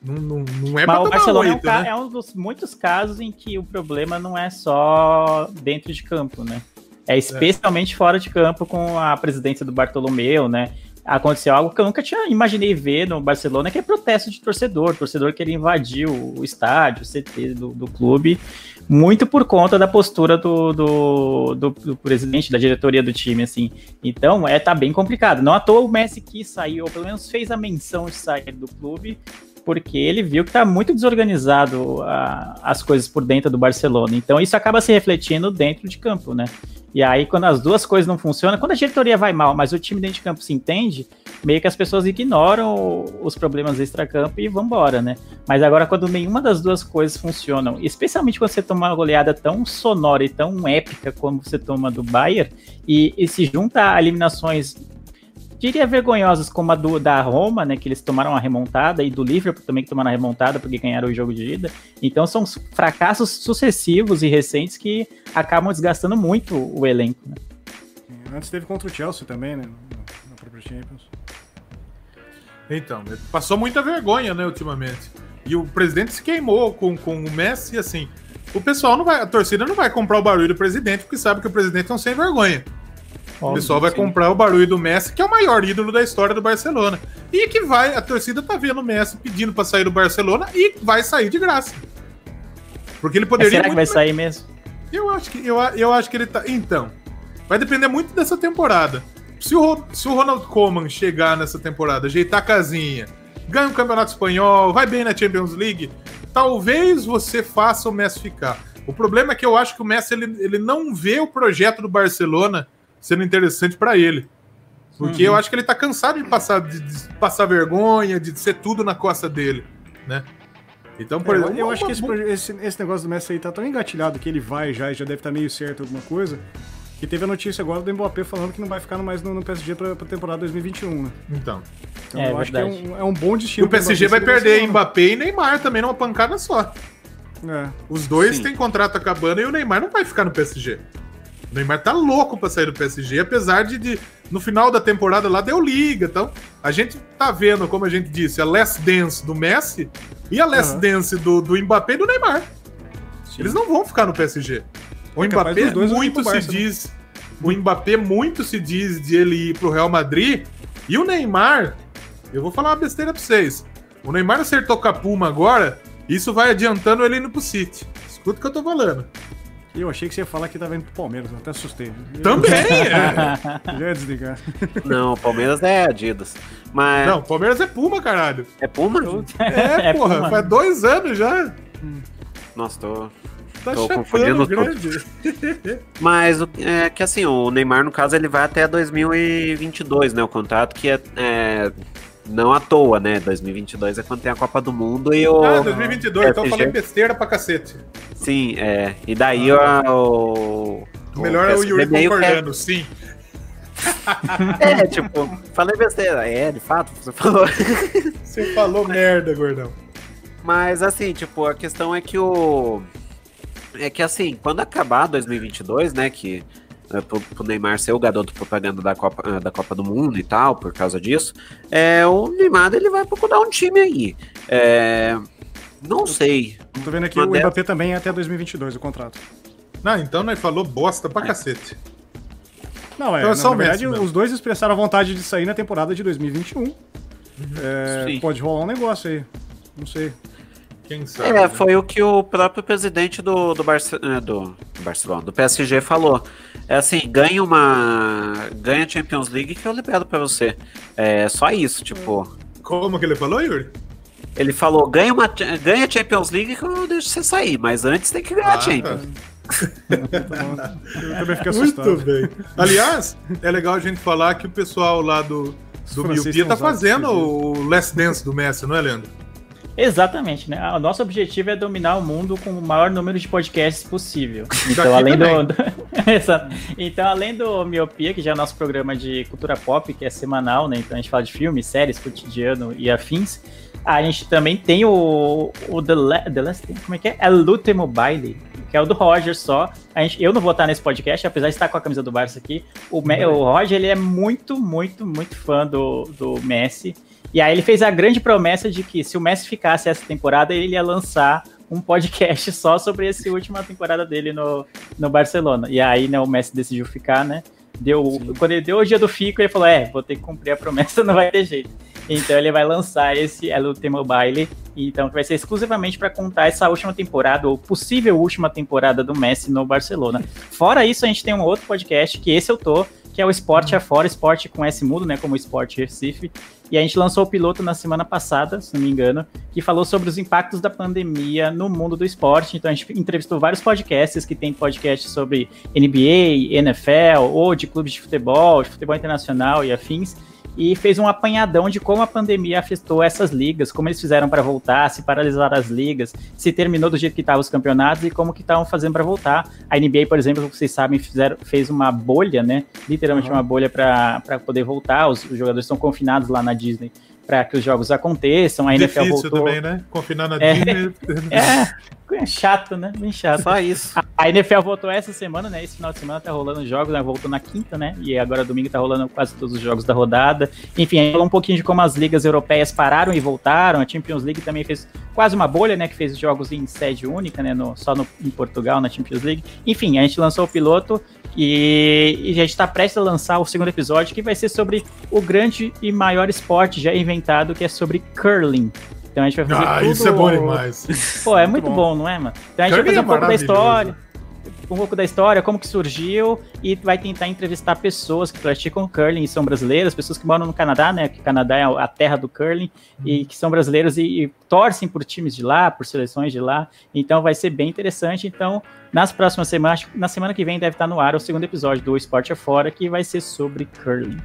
Speaker 1: Não, não, não é pra
Speaker 4: Mas o
Speaker 1: tomar
Speaker 4: Barcelona é um,
Speaker 1: né?
Speaker 4: é um dos muitos casos em que o problema não é só dentro de campo, né? É especialmente fora de campo com a presidência do Bartolomeu, né? Aconteceu algo que eu nunca tinha imaginei ver no Barcelona, que é protesto de torcedor. Torcedor queria invadir o, o estádio, o CT do, do clube, muito por conta da postura do, do, do- do presidente, da diretoria do time, assim. Então, é, tá bem complicado. Não à toa o Messi quis sair, ou pelo menos fez a menção de sair do clube, porque ele viu que tá muito desorganizado a- as coisas por dentro do Barcelona. Então isso acaba se refletindo dentro de campo, né? E aí, quando as duas coisas não funcionam, quando a diretoria vai mal, mas o time dentro de campo se entende, meio que as pessoas ignoram os problemas extra-campo e vambora, né? Mas agora, quando nenhuma das duas coisas funcionam, especialmente quando você toma uma goleada tão sonora e tão épica como você toma do Bayern, e, e se junta a eliminações diria vergonhosas como a do, da Roma, né, que eles tomaram a remontada, e do Liverpool também que tomaram a remontada porque ganharam o jogo de ida. Então são fracassos sucessivos e recentes que acabam desgastando muito o elenco. Né?
Speaker 2: Antes teve contra o Chelsea também, né? Na própria Champions.
Speaker 1: Então, passou muita vergonha, né, ultimamente. E o presidente se queimou com, com o Messi, e assim. O pessoal não vai. A torcida não vai comprar o barulho do presidente, porque sabe que o presidente é um sem vergonha. O pessoal vai
Speaker 4: sim.
Speaker 1: comprar o barulho do Messi, que é o maior ídolo da história do Barcelona. E que vai, a torcida tá vendo o Messi pedindo pra sair do Barcelona e vai sair de graça. Porque ele poderia.
Speaker 4: será que vai sair mesmo?
Speaker 1: Eu acho que, eu, eu acho que ele tá. Então, vai depender muito dessa temporada. Se o, se o Ronald Koeman chegar nessa temporada, ajeitar a casinha, ganha o Campeonato Espanhol, vai bem na Champions League, talvez você faça o Messi ficar. O problema é que eu acho que o Messi ele, ele não vê o projeto do Barcelona sendo interessante pra ele. Porque
Speaker 4: Uhum.
Speaker 1: eu acho que ele tá cansado de passar, de, de passar vergonha, de ser tudo na costa dele, né? Então, por
Speaker 2: É,
Speaker 1: exemplo,
Speaker 2: eu
Speaker 1: uma-
Speaker 2: acho que esse, esse, esse negócio do Messi aí tá tão engatilhado que ele vai já e já deve estar meio certo alguma coisa. Que teve a notícia agora do Mbappé falando que não vai ficar mais no, no PSG pra, pra temporada 2021, né?
Speaker 1: Então.
Speaker 2: Então
Speaker 4: É,
Speaker 2: eu acho que é
Speaker 4: verdade.
Speaker 2: um, é um bom
Speaker 1: E
Speaker 2: destino.
Speaker 1: o PSG vai perder Mbappé e Neymar também numa pancada só.
Speaker 2: Barcelona.
Speaker 1: Os dois
Speaker 3: Sim.
Speaker 1: têm contrato acabando e o Neymar não vai ficar no PSG. O Neymar tá louco pra sair do PSG, apesar de, de- no final da temporada lá deu liga. Então, a gente tá vendo, como a gente disse, a last dance do Messi e a last
Speaker 2: Aham.
Speaker 1: dance do, do Mbappé e do Neymar.
Speaker 2: Sim.
Speaker 1: Eles não vão ficar no PSG. O
Speaker 2: É
Speaker 1: Mbappé muito se
Speaker 2: Barça, né?
Speaker 1: diz. O Mbappé muito se diz de ele ir pro Real Madrid. E o Neymar, eu vou falar uma besteira pra vocês. O Neymar acertou com a Puma agora, isso vai adiantando ele indo pro City. Escuta o que eu tô falando.
Speaker 2: Eu achei que você ia falar que tava indo pro Palmeiras, eu até assustei. Eu-
Speaker 1: Também! é.
Speaker 2: Eu ia desligar.
Speaker 3: Não, o Palmeiras é Adidas. Mas
Speaker 1: Não, Palmeiras é Puma, caralho.
Speaker 3: é Puma?
Speaker 1: É,
Speaker 4: É
Speaker 1: porra,
Speaker 4: Puma.
Speaker 1: faz dois anos já.
Speaker 3: Nossa, tô.
Speaker 1: Tá
Speaker 3: Tô
Speaker 1: chapando
Speaker 3: confundindo tudo.
Speaker 1: grande.
Speaker 3: Mas o- é que assim, o Neymar, no caso, ele vai até 2022, né? O contrato que é, é, não à toa, né? 2022 é quando tem a Copa do Mundo e o.
Speaker 1: Ah, 2022, então eu falei besteira pra cacete.
Speaker 3: Sim, é. E daí o.
Speaker 1: O melhor é o Yuri
Speaker 3: que é-
Speaker 1: concordando, sim.
Speaker 3: É, tipo, falei besteira. É, de fato, você falou.
Speaker 1: Você falou merda, gordão.
Speaker 3: Mas assim, tipo, a questão é que o. É que assim, quando acabar 2022, né, que pro, pro Neymar ser o garoto propaganda da Copa, ah, da Copa do Mundo e tal, por causa disso, é, o Neymar ele vai procurar um time aí. É, não sei.
Speaker 2: Tô vendo aqui,
Speaker 3: Uma
Speaker 2: o
Speaker 3: dessas-
Speaker 2: Mbappé também é até 2022 o contrato.
Speaker 1: Não, então nós falou bosta pra cacete.
Speaker 2: Não, é,
Speaker 1: Então é
Speaker 2: na,
Speaker 1: só
Speaker 2: na verdade,
Speaker 1: mesmo.
Speaker 2: os dois expressaram a vontade de sair na temporada de 2021. É,
Speaker 3: Sim.
Speaker 2: pode rolar um negócio aí. Não sei.
Speaker 1: Quem sabe?
Speaker 3: É,
Speaker 1: né?
Speaker 3: foi o que o próprio presidente do, do, Barce, eh, do, Barcelona. Do PSG falou. É assim, ganha uma. Ganha Champions League que eu libero pra você. É só isso, tipo.
Speaker 1: Como que ele falou, Yuri?
Speaker 3: Ele falou: ganha, uma, ganha Champions League que eu deixo você sair, mas antes tem que ganhar
Speaker 1: Ah,
Speaker 3: Champions.
Speaker 2: Eu também fico assustado.
Speaker 1: Muito bem. Aliás, é legal a gente falar que o pessoal lá do, do Miopia tá fazendo o Last Dance do Messi, não é, Leandro?
Speaker 4: Exatamente, né? O nosso objetivo é dominar o mundo com o maior número de podcasts possível. Então, além
Speaker 1: também.
Speaker 4: do. Exato. então, além do Miopia, que já é o nosso programa de cultura pop, que é semanal, né? Então a gente fala de filmes, séries, cotidiano e afins. A gente também tem o, o The, La- The Last como é que é? É Lute Mobile, que é o do Roger só. A gente, eu não vou estar nesse podcast, apesar de estar com a camisa do Barça aqui. O, Me- o Roger, ele é muito, muito, muito fã do, do Messi. E aí ele fez a grande promessa de que se o Messi ficasse essa temporada, ele ia lançar um podcast só sobre essa última temporada dele no, no Barcelona. E aí, né, o Messi decidiu ficar, né? Deu, quando ele deu o dia do fico, ele falou: É, vou ter que cumprir a promessa, não vai ter jeito. Então ele vai lançar esse El Último Baile, então que vai ser exclusivamente para contar essa última temporada, ou possível última temporada do Messi no Barcelona. Fora isso, a gente tem um outro podcast, que esse eu tô, que é o Esporte Afora, Esporte com S mudo, né, como Esporte Recife. E a gente lançou o piloto na semana passada, se não me engano, que falou sobre os impactos da pandemia no mundo do esporte. Então a gente entrevistou vários podcasts que tem podcast sobre NBA, NFL, ou de clubes de futebol, de futebol internacional e afins. E fez um apanhadão de como a pandemia afetou essas ligas, como eles fizeram para voltar, se paralisaram as ligas, se terminou do jeito que estavam os campeonatos e como que estavam fazendo para voltar. A NBA, por exemplo, como vocês sabem, fizeram, fez uma bolha, né? Literalmente
Speaker 2: Uhum.
Speaker 4: uma bolha para poder voltar. Os, os jogadores estão confinados lá na Disney para que os jogos aconteçam. A NFL
Speaker 1: Difícil
Speaker 4: voltou.
Speaker 1: também, né? Confinar na
Speaker 4: É.
Speaker 1: Disney.
Speaker 4: É, é chato, né? Bem chato.
Speaker 3: Só isso.
Speaker 4: A NFL voltou essa semana, né? Esse final de semana tá rolando os jogos, né? Voltou na quinta, né? E agora domingo tá rolando quase todos os jogos da rodada. Enfim, a gente falou um pouquinho de como as ligas europeias pararam e voltaram. A Champions League também fez quase uma bolha, né? Que fez os jogos em sede única, né? No, só no, em Portugal, na Champions League. Enfim, a gente lançou o piloto e, e a gente tá prestes a lançar o segundo episódio, que vai ser sobre o grande e maior esporte já inventado, que é sobre curling. Então a gente vai fazer
Speaker 1: Ah,
Speaker 4: tudo...
Speaker 1: isso é bom demais.
Speaker 4: Pô, é
Speaker 2: Muito
Speaker 4: muito
Speaker 2: bom.
Speaker 4: bom. não é, mano? Então a gente vai fazer
Speaker 1: é
Speaker 4: um pouco da história, um pouco da história, como que surgiu, e vai tentar entrevistar pessoas que praticam curling e são brasileiras, pessoas que moram no Canadá, né? Que o Canadá é a terra do curling, e que são brasileiros e, e torcem por times de lá, por seleções de lá. Então vai ser bem interessante. Então, nas próximas semanas, na semana que vem deve estar no ar o segundo episódio do Esporte Afora, que vai ser sobre curling.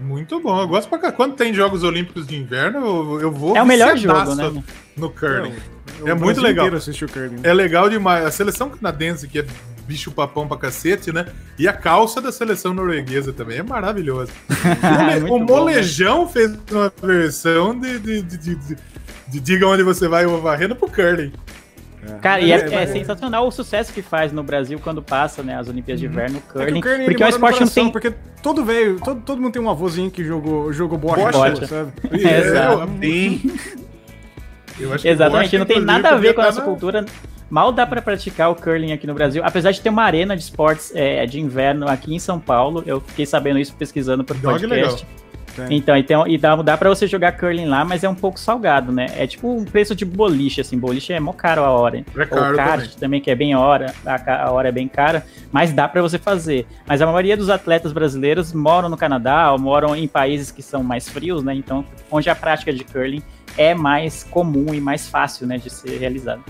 Speaker 1: Muito bom. Eu gosto pra cá. Quando tem Jogos Olímpicos de Inverno, eu, eu vou.
Speaker 4: É o melhor jogo, né?
Speaker 1: No curling.
Speaker 2: O
Speaker 1: É muito legal.
Speaker 2: o curling.
Speaker 1: É legal demais. A seleção canadense, que é bicho papão pra cacete, né? E a calça da seleção norueguesa também é maravilhosa. O,
Speaker 4: É
Speaker 1: o
Speaker 4: bom,
Speaker 1: Molejão fez uma versão de, de, de, de- de- de Diga Onde Você Vai, eu varrendo pro curling.
Speaker 4: Cara, e é,
Speaker 2: É,
Speaker 4: é
Speaker 2: mas-
Speaker 4: sensacional o sucesso que faz no Brasil quando passa, né, as Olimpíadas de Inverno, o
Speaker 2: É
Speaker 4: curling,
Speaker 2: o curling,
Speaker 4: porque é um
Speaker 2: ele mora no
Speaker 4: esporte não tem...
Speaker 2: Porque todo velho, todo, todo mundo tem um avôzinho que jogou, jogou bocha,
Speaker 1: Bocha.
Speaker 2: sabe?
Speaker 1: É,
Speaker 4: Exato. Exatamente, não tem nada a ver com a
Speaker 1: tá
Speaker 4: nossa
Speaker 1: na-
Speaker 4: cultura. Mal dá pra praticar o curling aqui no Brasil, apesar de ter uma arena de esportes é, de inverno aqui em São Paulo. Eu fiquei sabendo isso pesquisando por
Speaker 1: Dog
Speaker 4: podcast. Então, então e dá, dá para você jogar curling lá, mas é um pouco salgado, né? É tipo um preço de boliche, assim. Boliche é mó caro a hora.
Speaker 1: É caro
Speaker 4: Ou kart
Speaker 1: também.
Speaker 4: também. que é bem hora, a, a hora é bem cara, mas dá pra você fazer. Mas a maioria dos atletas brasileiros moram no Canadá ou moram em países que são mais frios, né? Então, onde a prática de curling é mais comum e mais fácil, né, de ser realizada.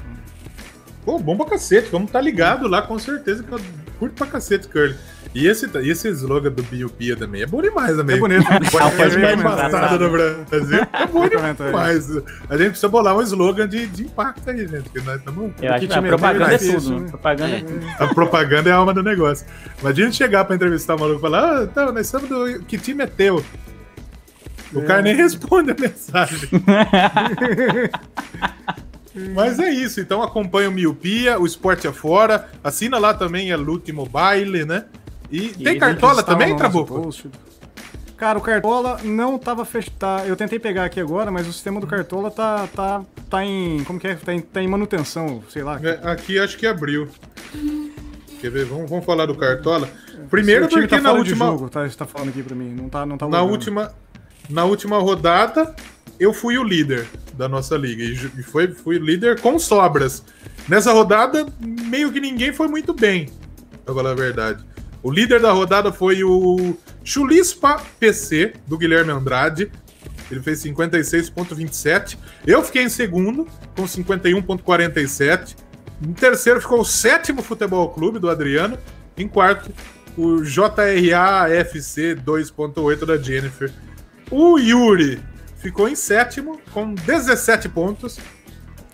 Speaker 1: Pô, bom pra cacete. Vamos estar tá ligado lá, com certeza, que eu curto pra cacete curling. E esse, e esse slogan do Biopia também é bom demais também.
Speaker 2: É bonito.
Speaker 1: Passado
Speaker 4: engraçado.
Speaker 1: no Brasil. É bom demais. A gente precisa bolar um slogan de, de impacto aí, gente. Porque nós estamos.
Speaker 4: Eu acho que a
Speaker 2: é
Speaker 4: propaganda é
Speaker 2: mais
Speaker 4: tudo.
Speaker 2: isso,
Speaker 4: né?
Speaker 2: né?
Speaker 4: Propaganda é tudo.
Speaker 1: A propaganda é a alma do negócio. Imagina chegar pra entrevistar o maluco e falar: Ah, então, nós somos do. Que time é teu? O
Speaker 2: É.
Speaker 1: cara nem responde a mensagem. Mas é isso, então acompanha o Miopia, o Esporte Afora, assina lá também é Lute Mobile, né? E tem cartola também, Trabuco?
Speaker 2: Cara, o Cartola não tava fechado. Eu tentei pegar aqui agora, mas o sistema do Cartola tá, tá, tá em. Como que é? Tá em, tá em manutenção, sei lá.
Speaker 1: É, Aqui acho que abriu. Quer ver? Vamos, vamos falar do Cartola. Primeiro
Speaker 2: Seu time
Speaker 1: porque
Speaker 2: tá
Speaker 1: na última,
Speaker 2: jogo, tá? Você tá falando aqui pra mim. Não tá, não tá
Speaker 1: na, última, na última rodada, eu fui o líder da nossa liga. E foi, fui líder com sobras. Nessa rodada, meio que ninguém foi muito bem. pra falar a verdade. O líder da rodada foi o Chulispa PC, do Guilherme Andrade. Ele fez 56,27. Eu fiquei em segundo, com 51,47. Em terceiro ficou o sétimo Futebol Clube, do Adriano. Em quarto, o JRAFC 2.8 da Jennifer. O Yuri ficou em sétimo, com 17 pontos.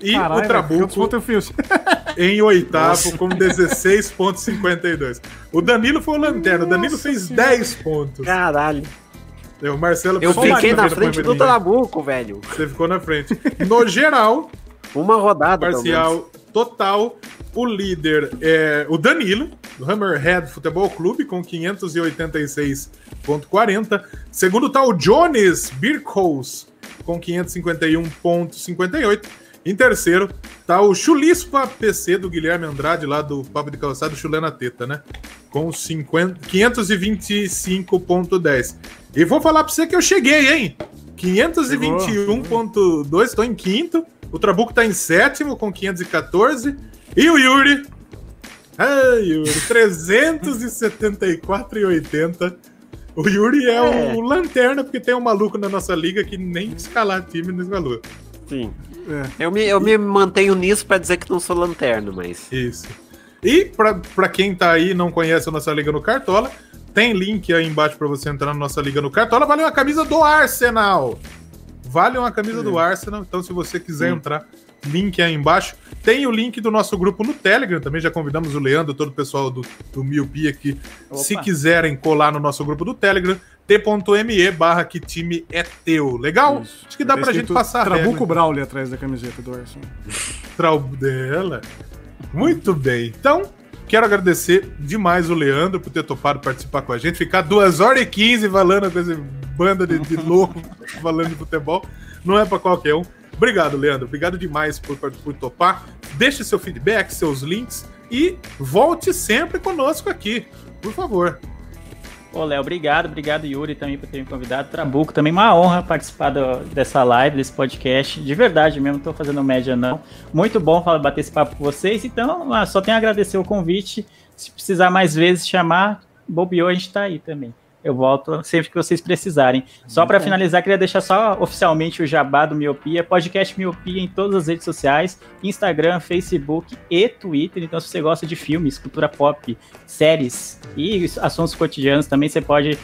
Speaker 1: E
Speaker 2: Caralho,
Speaker 1: o Trabuco em oitavo com 16,52. O Danilo foi o lanterna. O Danilo fez
Speaker 2: Senhora.
Speaker 1: 10 pontos.
Speaker 3: Caralho.
Speaker 1: O Marcelo
Speaker 3: Eu fiquei na frente do. Trabuco, velho.
Speaker 1: Você ficou na frente. No geral,
Speaker 3: Uma rodada.
Speaker 1: parcial total, o líder é o Danilo, do Hammerhead Futebol Clube, com 586,40. Segundo tá o Jones Birkhouse, com 551,58. Em terceiro, tá o Chulispa PC do Guilherme Andrade, lá do Papo de Calçado, Chulena Teta, né? Com 50 525,10. E vou falar pra você que eu cheguei, hein? 521,2, estou em quinto. O Trabuco tá em sétimo, com 514. E o Yuri. Ai, Yuri, 374,80. O Yuri é,
Speaker 3: É.
Speaker 1: o lanterna, porque tem um maluco na nossa liga que nem escalar time não escalou.
Speaker 3: Sim.
Speaker 2: É.
Speaker 3: Eu me, eu me mantenho nisso pra dizer que não sou lanterna, mas.
Speaker 1: Isso. E pra, pra quem tá aí e não conhece a nossa liga no Cartola, tem link aí embaixo pra você entrar na nossa liga no Cartola. Vale uma camisa do Arsenal. Vale uma camisa do Arsenal. Então, se você quiser entrar, link aí embaixo. Tem o link do nosso grupo no Telegram. Também já convidamos o Leandro, todo o pessoal do, do Miopia aqui.
Speaker 4: Opa.
Speaker 1: Se quiserem colar no nosso grupo do Telegram, t.me barra que time é teu. Legal?
Speaker 2: Isso.
Speaker 1: Acho que dá pra gente passar
Speaker 2: Trabuco. Braulio atrás da camiseta do Arsenal.
Speaker 1: Trau dela. Muito bem. Então, quero agradecer demais o Leandro por ter topado participar com a gente. Ficar 2 horas e 15 falando com essa banda de, de louco falando de futebol. Não é pra qualquer um. Obrigado, Leandro. Obrigado demais por, por topar. Deixe seu feedback, seus links e volte sempre conosco aqui. Por favor.
Speaker 4: Ô, Léo, obrigado, obrigado, Yuri, também por ter me convidado. Trabuco, também uma honra participar do- dessa live, desse podcast. De verdade mesmo, não tô fazendo média, não. Muito bom falar, bater esse papo com vocês. Então, ah, só tenho a agradecer o convite. Se precisar mais vezes chamar, bobeou, a gente tá aí também. Eu volto sempre que vocês precisarem. Só para finalizar, queria deixar só oficialmente o jabá do Miopia, podcast Miopia em todas as redes sociais, Instagram, Facebook e Twitter. Então, se você gosta de filmes, cultura pop, séries e assuntos cotidianos, também você pode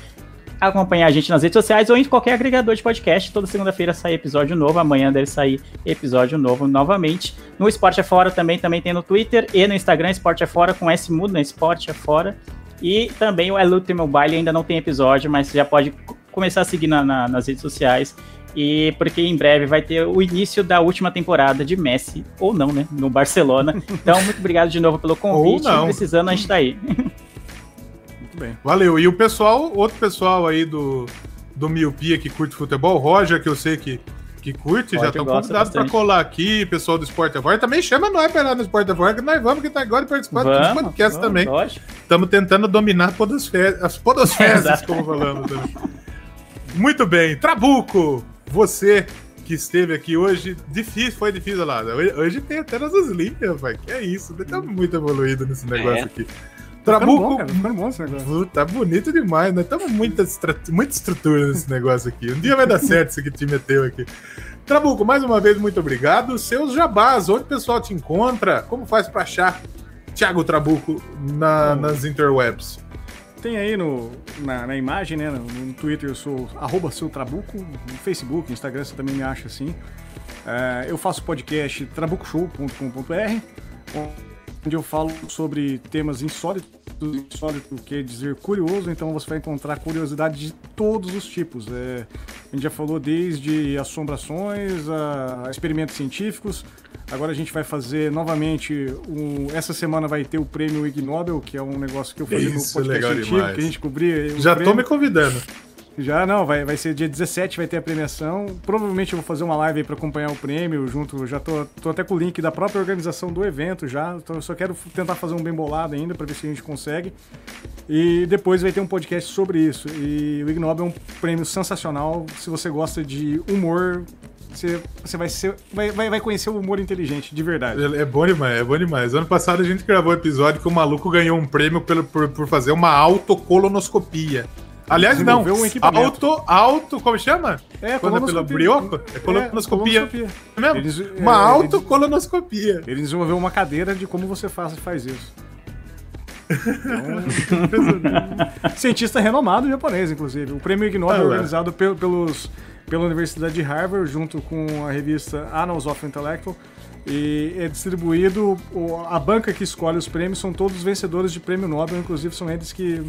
Speaker 4: acompanhar a gente nas redes sociais ou em qualquer agregador de podcast. Toda segunda-feira sai episódio novo, amanhã deve sair episódio novo novamente. No Esporte Afora também, também tem no Twitter e no Instagram, Esporte Afora com S mudo, né? Esporte Afora. E também o Elute Mobile ainda não tem episódio, mas você já pode co- começar a seguir na- na- nas redes sociais. E porque em breve vai ter o início da última temporada de Messi, ou não, né? No Barcelona. Então, muito obrigado de novo pelo convite.
Speaker 1: não.
Speaker 4: Precisando, a gente tá aí.
Speaker 2: Muito bem.
Speaker 1: Valeu. E o pessoal, outro pessoal aí do, do Miopia que curte futebol, Roger, que eu sei que, que curte, já estão convidados para colar aqui, pessoal do Esporte Agora. Também chama nós para lá no Esporte Agora, que nós vamos, que tá agora participando
Speaker 4: Vamos,
Speaker 1: podcasts
Speaker 4: vamos,
Speaker 1: também. Estamos tentando dominar podosfe- as podosfezes, como falamos. também. Muito bem. Trabuco, você que esteve aqui hoje, difícil, foi difícil lá. Hoje, hoje tem até nossas linhas, rapaz. Que é isso, tá muito evoluído nesse negócio
Speaker 3: É.
Speaker 1: aqui.
Speaker 2: Tá ficando bom,
Speaker 1: Trabuco,
Speaker 2: cara. Tá ficando bom esse negócio.
Speaker 1: Puta, Tá bonito demais, né? Estamos muita, estra- muita estrutura nesse negócio aqui. Um dia vai dar certo isso que te meteu aqui. Trabuco, mais uma vez, muito obrigado. Seus jabás, onde o pessoal te encontra? Como faz pra achar Thiago Trabuco na- nas interwebs?
Speaker 2: Tem aí no, na, na imagem, né? No, no Twitter eu sou arroba seu Trabuco, no Facebook, no Instagram você também me acha assim. É, eu faço podcast trabucoshow.com.br, onde eu falo sobre temas insólitos, insólito quer dizer curioso, então você vai encontrar curiosidade de todos os tipos. É, a gente já falou desde assombrações a experimentos científicos. Agora a gente vai fazer novamente. Um, essa semana vai ter o prêmio Ig Nobel, que é um negócio que eu fazia
Speaker 1: Isso,
Speaker 2: no podcast antigo,
Speaker 1: demais.
Speaker 2: que a gente cobria. o
Speaker 1: Já tô
Speaker 2: prêmio.
Speaker 1: me convidando.
Speaker 2: Já não, vai, vai ser dia 17, vai ter a premiação. Provavelmente eu vou fazer uma live aí pra acompanhar o prêmio junto. Já tô, tô até com o link da própria organização do evento já. Então eu só quero tentar fazer um bem bolado ainda pra ver se a gente consegue. E depois vai ter um podcast sobre isso. E o Ignob é um prêmio sensacional. Se você gosta de humor, você, você vai, ser, vai, vai, vai conhecer o humor inteligente, de verdade.
Speaker 1: É, é bom demais, é bom demais. Ano passado a gente gravou um episódio que o maluco ganhou um prêmio pelo, por, por fazer uma autocolonoscopia. Aliás, não.
Speaker 2: Um.
Speaker 1: Auto, auto, como chama?
Speaker 2: É,
Speaker 1: Quando é pelo brioco? É colonoscopia.
Speaker 2: É, colonoscopia.
Speaker 1: É mesmo?
Speaker 2: Eles-
Speaker 1: uma
Speaker 2: é,
Speaker 1: autocolonoscopia.
Speaker 2: Ele desenvolveu uma cadeira de como você faz, faz isso. Então, cientista renomado japonês, inclusive. O prêmio Ig Nobel
Speaker 1: Ah,
Speaker 2: é organizado pe- pelos, pela Universidade de Harvard, junto com a revista Annals of Intellectual. E é distribuído. A banca que escolhe os prêmios são todos vencedores de prêmio Nobel, inclusive são eles que,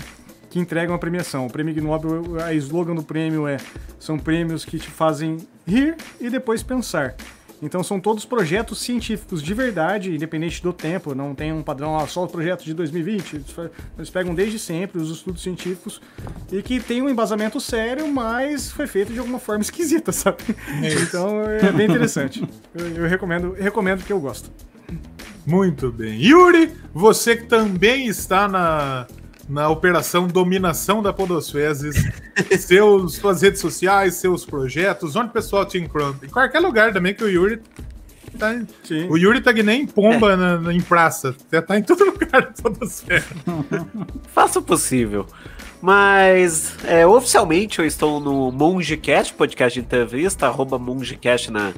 Speaker 2: que entregam a premiação. O prêmio Ig Nobel, a slogan do prêmio é: são prêmios que te fazem rir e depois pensar. Então são todos projetos científicos de verdade, independente do tempo, não tem um padrão ah, só o projeto de 2020. Eles pegam desde sempre os estudos científicos e que tem um embasamento sério, mas foi feito de alguma forma esquisita, sabe? Então é bem interessante. Eu, eu recomendo, recomendo porque eu gosto.
Speaker 1: Muito bem. Yuri, você que também está na, na operação dominação da Podosfezes, seus, suas redes sociais, seus projetos, onde o pessoal te encontra? Em qualquer lugar também que o Yuri tá.
Speaker 2: Sim.
Speaker 1: O Yuri tá que nem pomba na, na- em praça. Tá em todo lugar da Podosfera.
Speaker 3: Faça o possível. Mas é, oficialmente eu estou no MongeCast, podcast de entrevista, arroba MongeCast na,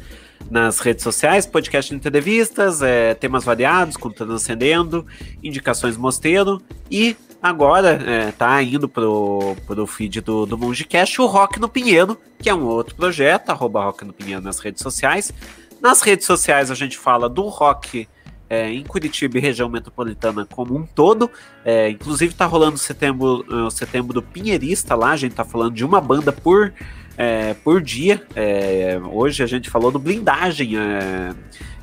Speaker 3: nas redes sociais, podcast de entrevistas, é, temas variados, como Transcendendo, indicações mosteiro e agora é, tá indo pro, pro feed do, do MongeCast o Rock no Pinheiro, que é um outro projeto, arroba Rock no Pinheiro nas redes sociais. Nas redes sociais a gente fala do rock é, em Curitiba e região metropolitana como um todo. É, inclusive tá rolando setembro, eh, o setembro pinheirista lá, a gente tá falando de uma banda por, é, por dia. É, hoje a gente falou do Blindagem, é,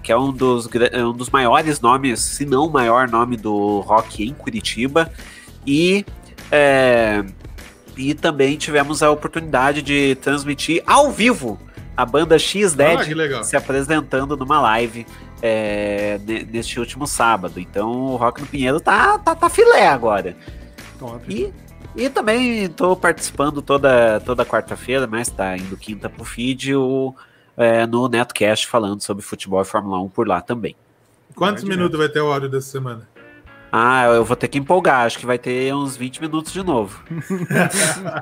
Speaker 3: que é um dos, é um dos maiores nomes, se não o maior nome do rock em Curitiba. E, é, e também tivemos a oportunidade de transmitir ao vivo a banda X-Dead
Speaker 1: Ah, que legal.
Speaker 3: se apresentando numa live é, ne- neste último sábado. Então o Rock no Pinheiro tá, tá, tá filé agora.
Speaker 2: Top.
Speaker 3: E, e também tô participando toda, toda quarta-feira, mas tá indo quinta pro feed o, é, no NetoCast falando sobre futebol e Fórmula 1 por lá também.
Speaker 1: Quantos minutos vai ter o áudio dessa semana?
Speaker 3: Ah, eu vou ter que empolgar, acho que vai ter uns 20 minutos de novo.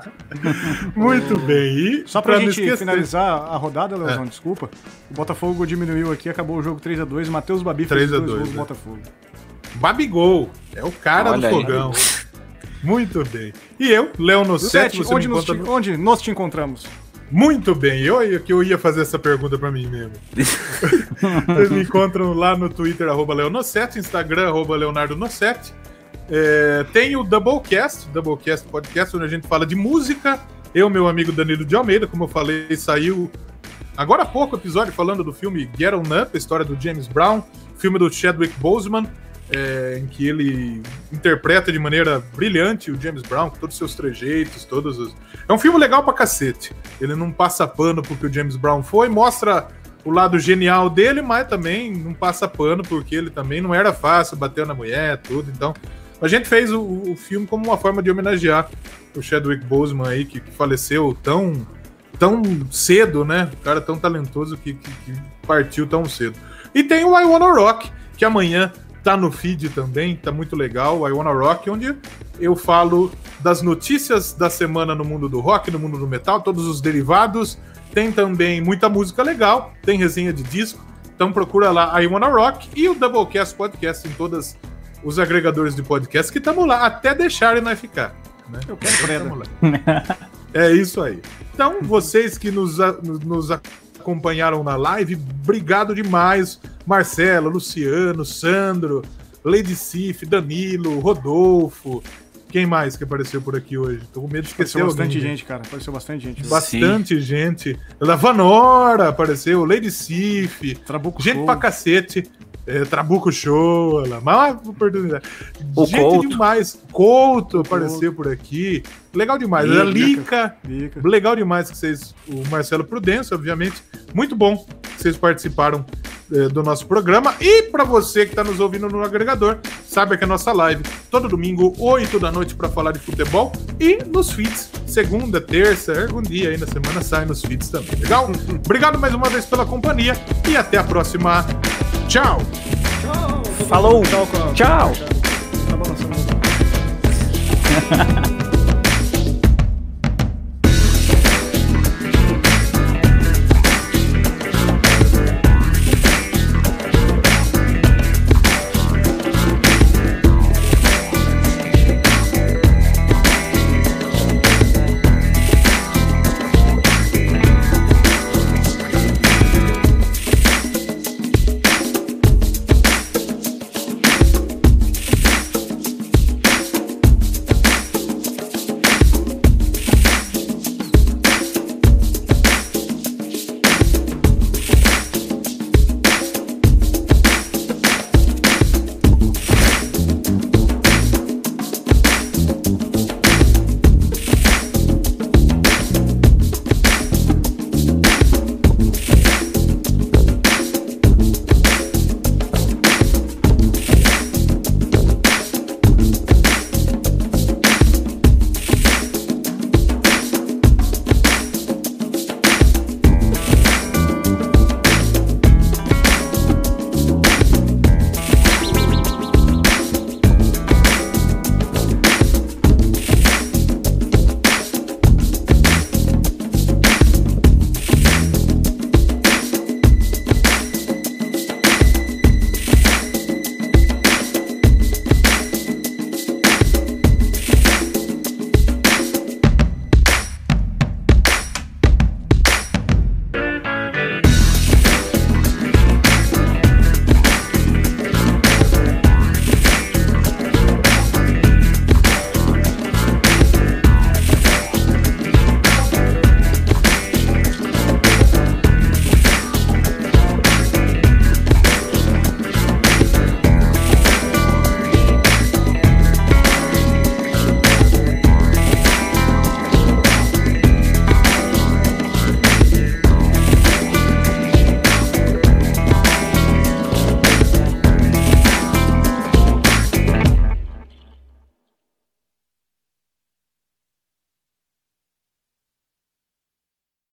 Speaker 1: Muito bem. E
Speaker 2: Só pra,
Speaker 1: não
Speaker 2: gente finalizar a rodada, Leozão,
Speaker 1: É.
Speaker 2: desculpa. O Botafogo diminuiu aqui, acabou o jogo 3x2. Matheus Babi
Speaker 1: 3
Speaker 2: fez
Speaker 1: a
Speaker 2: os dois
Speaker 1: 2,
Speaker 2: gols do
Speaker 1: né?
Speaker 2: Botafogo.
Speaker 1: Babigol. É o cara
Speaker 3: Olha
Speaker 1: do
Speaker 3: aí.
Speaker 1: fogão. Muito bem. E eu, Léo No 7,
Speaker 2: Sete,
Speaker 1: você
Speaker 2: onde,
Speaker 1: me
Speaker 2: nos te,
Speaker 1: no-
Speaker 2: onde nós te encontramos?
Speaker 1: Muito bem, eu ia- que eu ia fazer essa pergunta pra mim mesmo. Vocês me encontram lá no Twitter, arroba Leono7, Instagram, arroba Leonardo No7. É, tem o Doublecast, Doublecast Podcast, onde a gente fala de música. Eu, meu amigo Danilo de Almeida, como eu falei, saiu agora há pouco episódio falando do filme Get On Up, a história do James Brown, filme do Chadwick Boseman, é, em que ele interpreta de maneira brilhante o James Brown, com todos os seus trejeitos, todos os... É um filme legal pra cacete. Ele não passa pano porque o James Brown foi, mostra o lado genial dele, mas também não passa pano porque ele também não era fácil, bateu na mulher, tudo. Então, a gente fez o, o filme como uma forma de homenagear o Chadwick Boseman aí, que, faleceu tão, tão cedo, né? O cara tão talentoso que, que- que partiu tão cedo. E tem o I Wanna Rock, que amanhã tá no feed também, tá muito legal, I Wanna Rock, onde eu falo das notícias da semana no mundo do rock, no mundo do metal, todos os derivados. Tem também muita música legal, tem resenha de disco. Então procura lá I Wanna Rock e o Doublecast Podcast em todos os agregadores de podcast que estamos lá, até deixarem nós ficar. Né?
Speaker 2: Eu quero
Speaker 1: lá. É isso aí. Então, vocês que nos, nos acompanharam na live, obrigado demais. Marcelo, Luciano, Sandro, Lady Sif, Danilo, Rodolfo. Quem mais que apareceu por aqui hoje? Tô com medo de esquecer
Speaker 2: Apareceu
Speaker 1: alguém.
Speaker 2: bastante gente, cara. Apareceu bastante gente.
Speaker 1: Bastante gente. Da Vanora apareceu, Lady Sif,
Speaker 2: Trabuco
Speaker 1: gente
Speaker 2: Show.
Speaker 1: pra cacete. É, Trabuco Show. Mas uma oportunidade.
Speaker 3: O
Speaker 1: Gente
Speaker 3: Couto.
Speaker 1: demais. Couto apareceu por aqui. Legal demais.
Speaker 2: Lica.
Speaker 1: A Lica.
Speaker 2: Lica.
Speaker 1: Legal demais que vocês. O Marcelo Prudêncio, obviamente. Muito bom que vocês participaram eh, do nosso programa. E para você que está nos ouvindo no agregador, saiba que a nossa live todo domingo, 8 da noite, para falar de futebol. E nos feeds, segunda, terça, algum dia aí na semana sai nos feeds também. Legal? Obrigado mais uma vez pela companhia e até a próxima. Tchau!
Speaker 3: Falou!
Speaker 2: Tchau.
Speaker 3: Tchau!
Speaker 2: Tá balançando.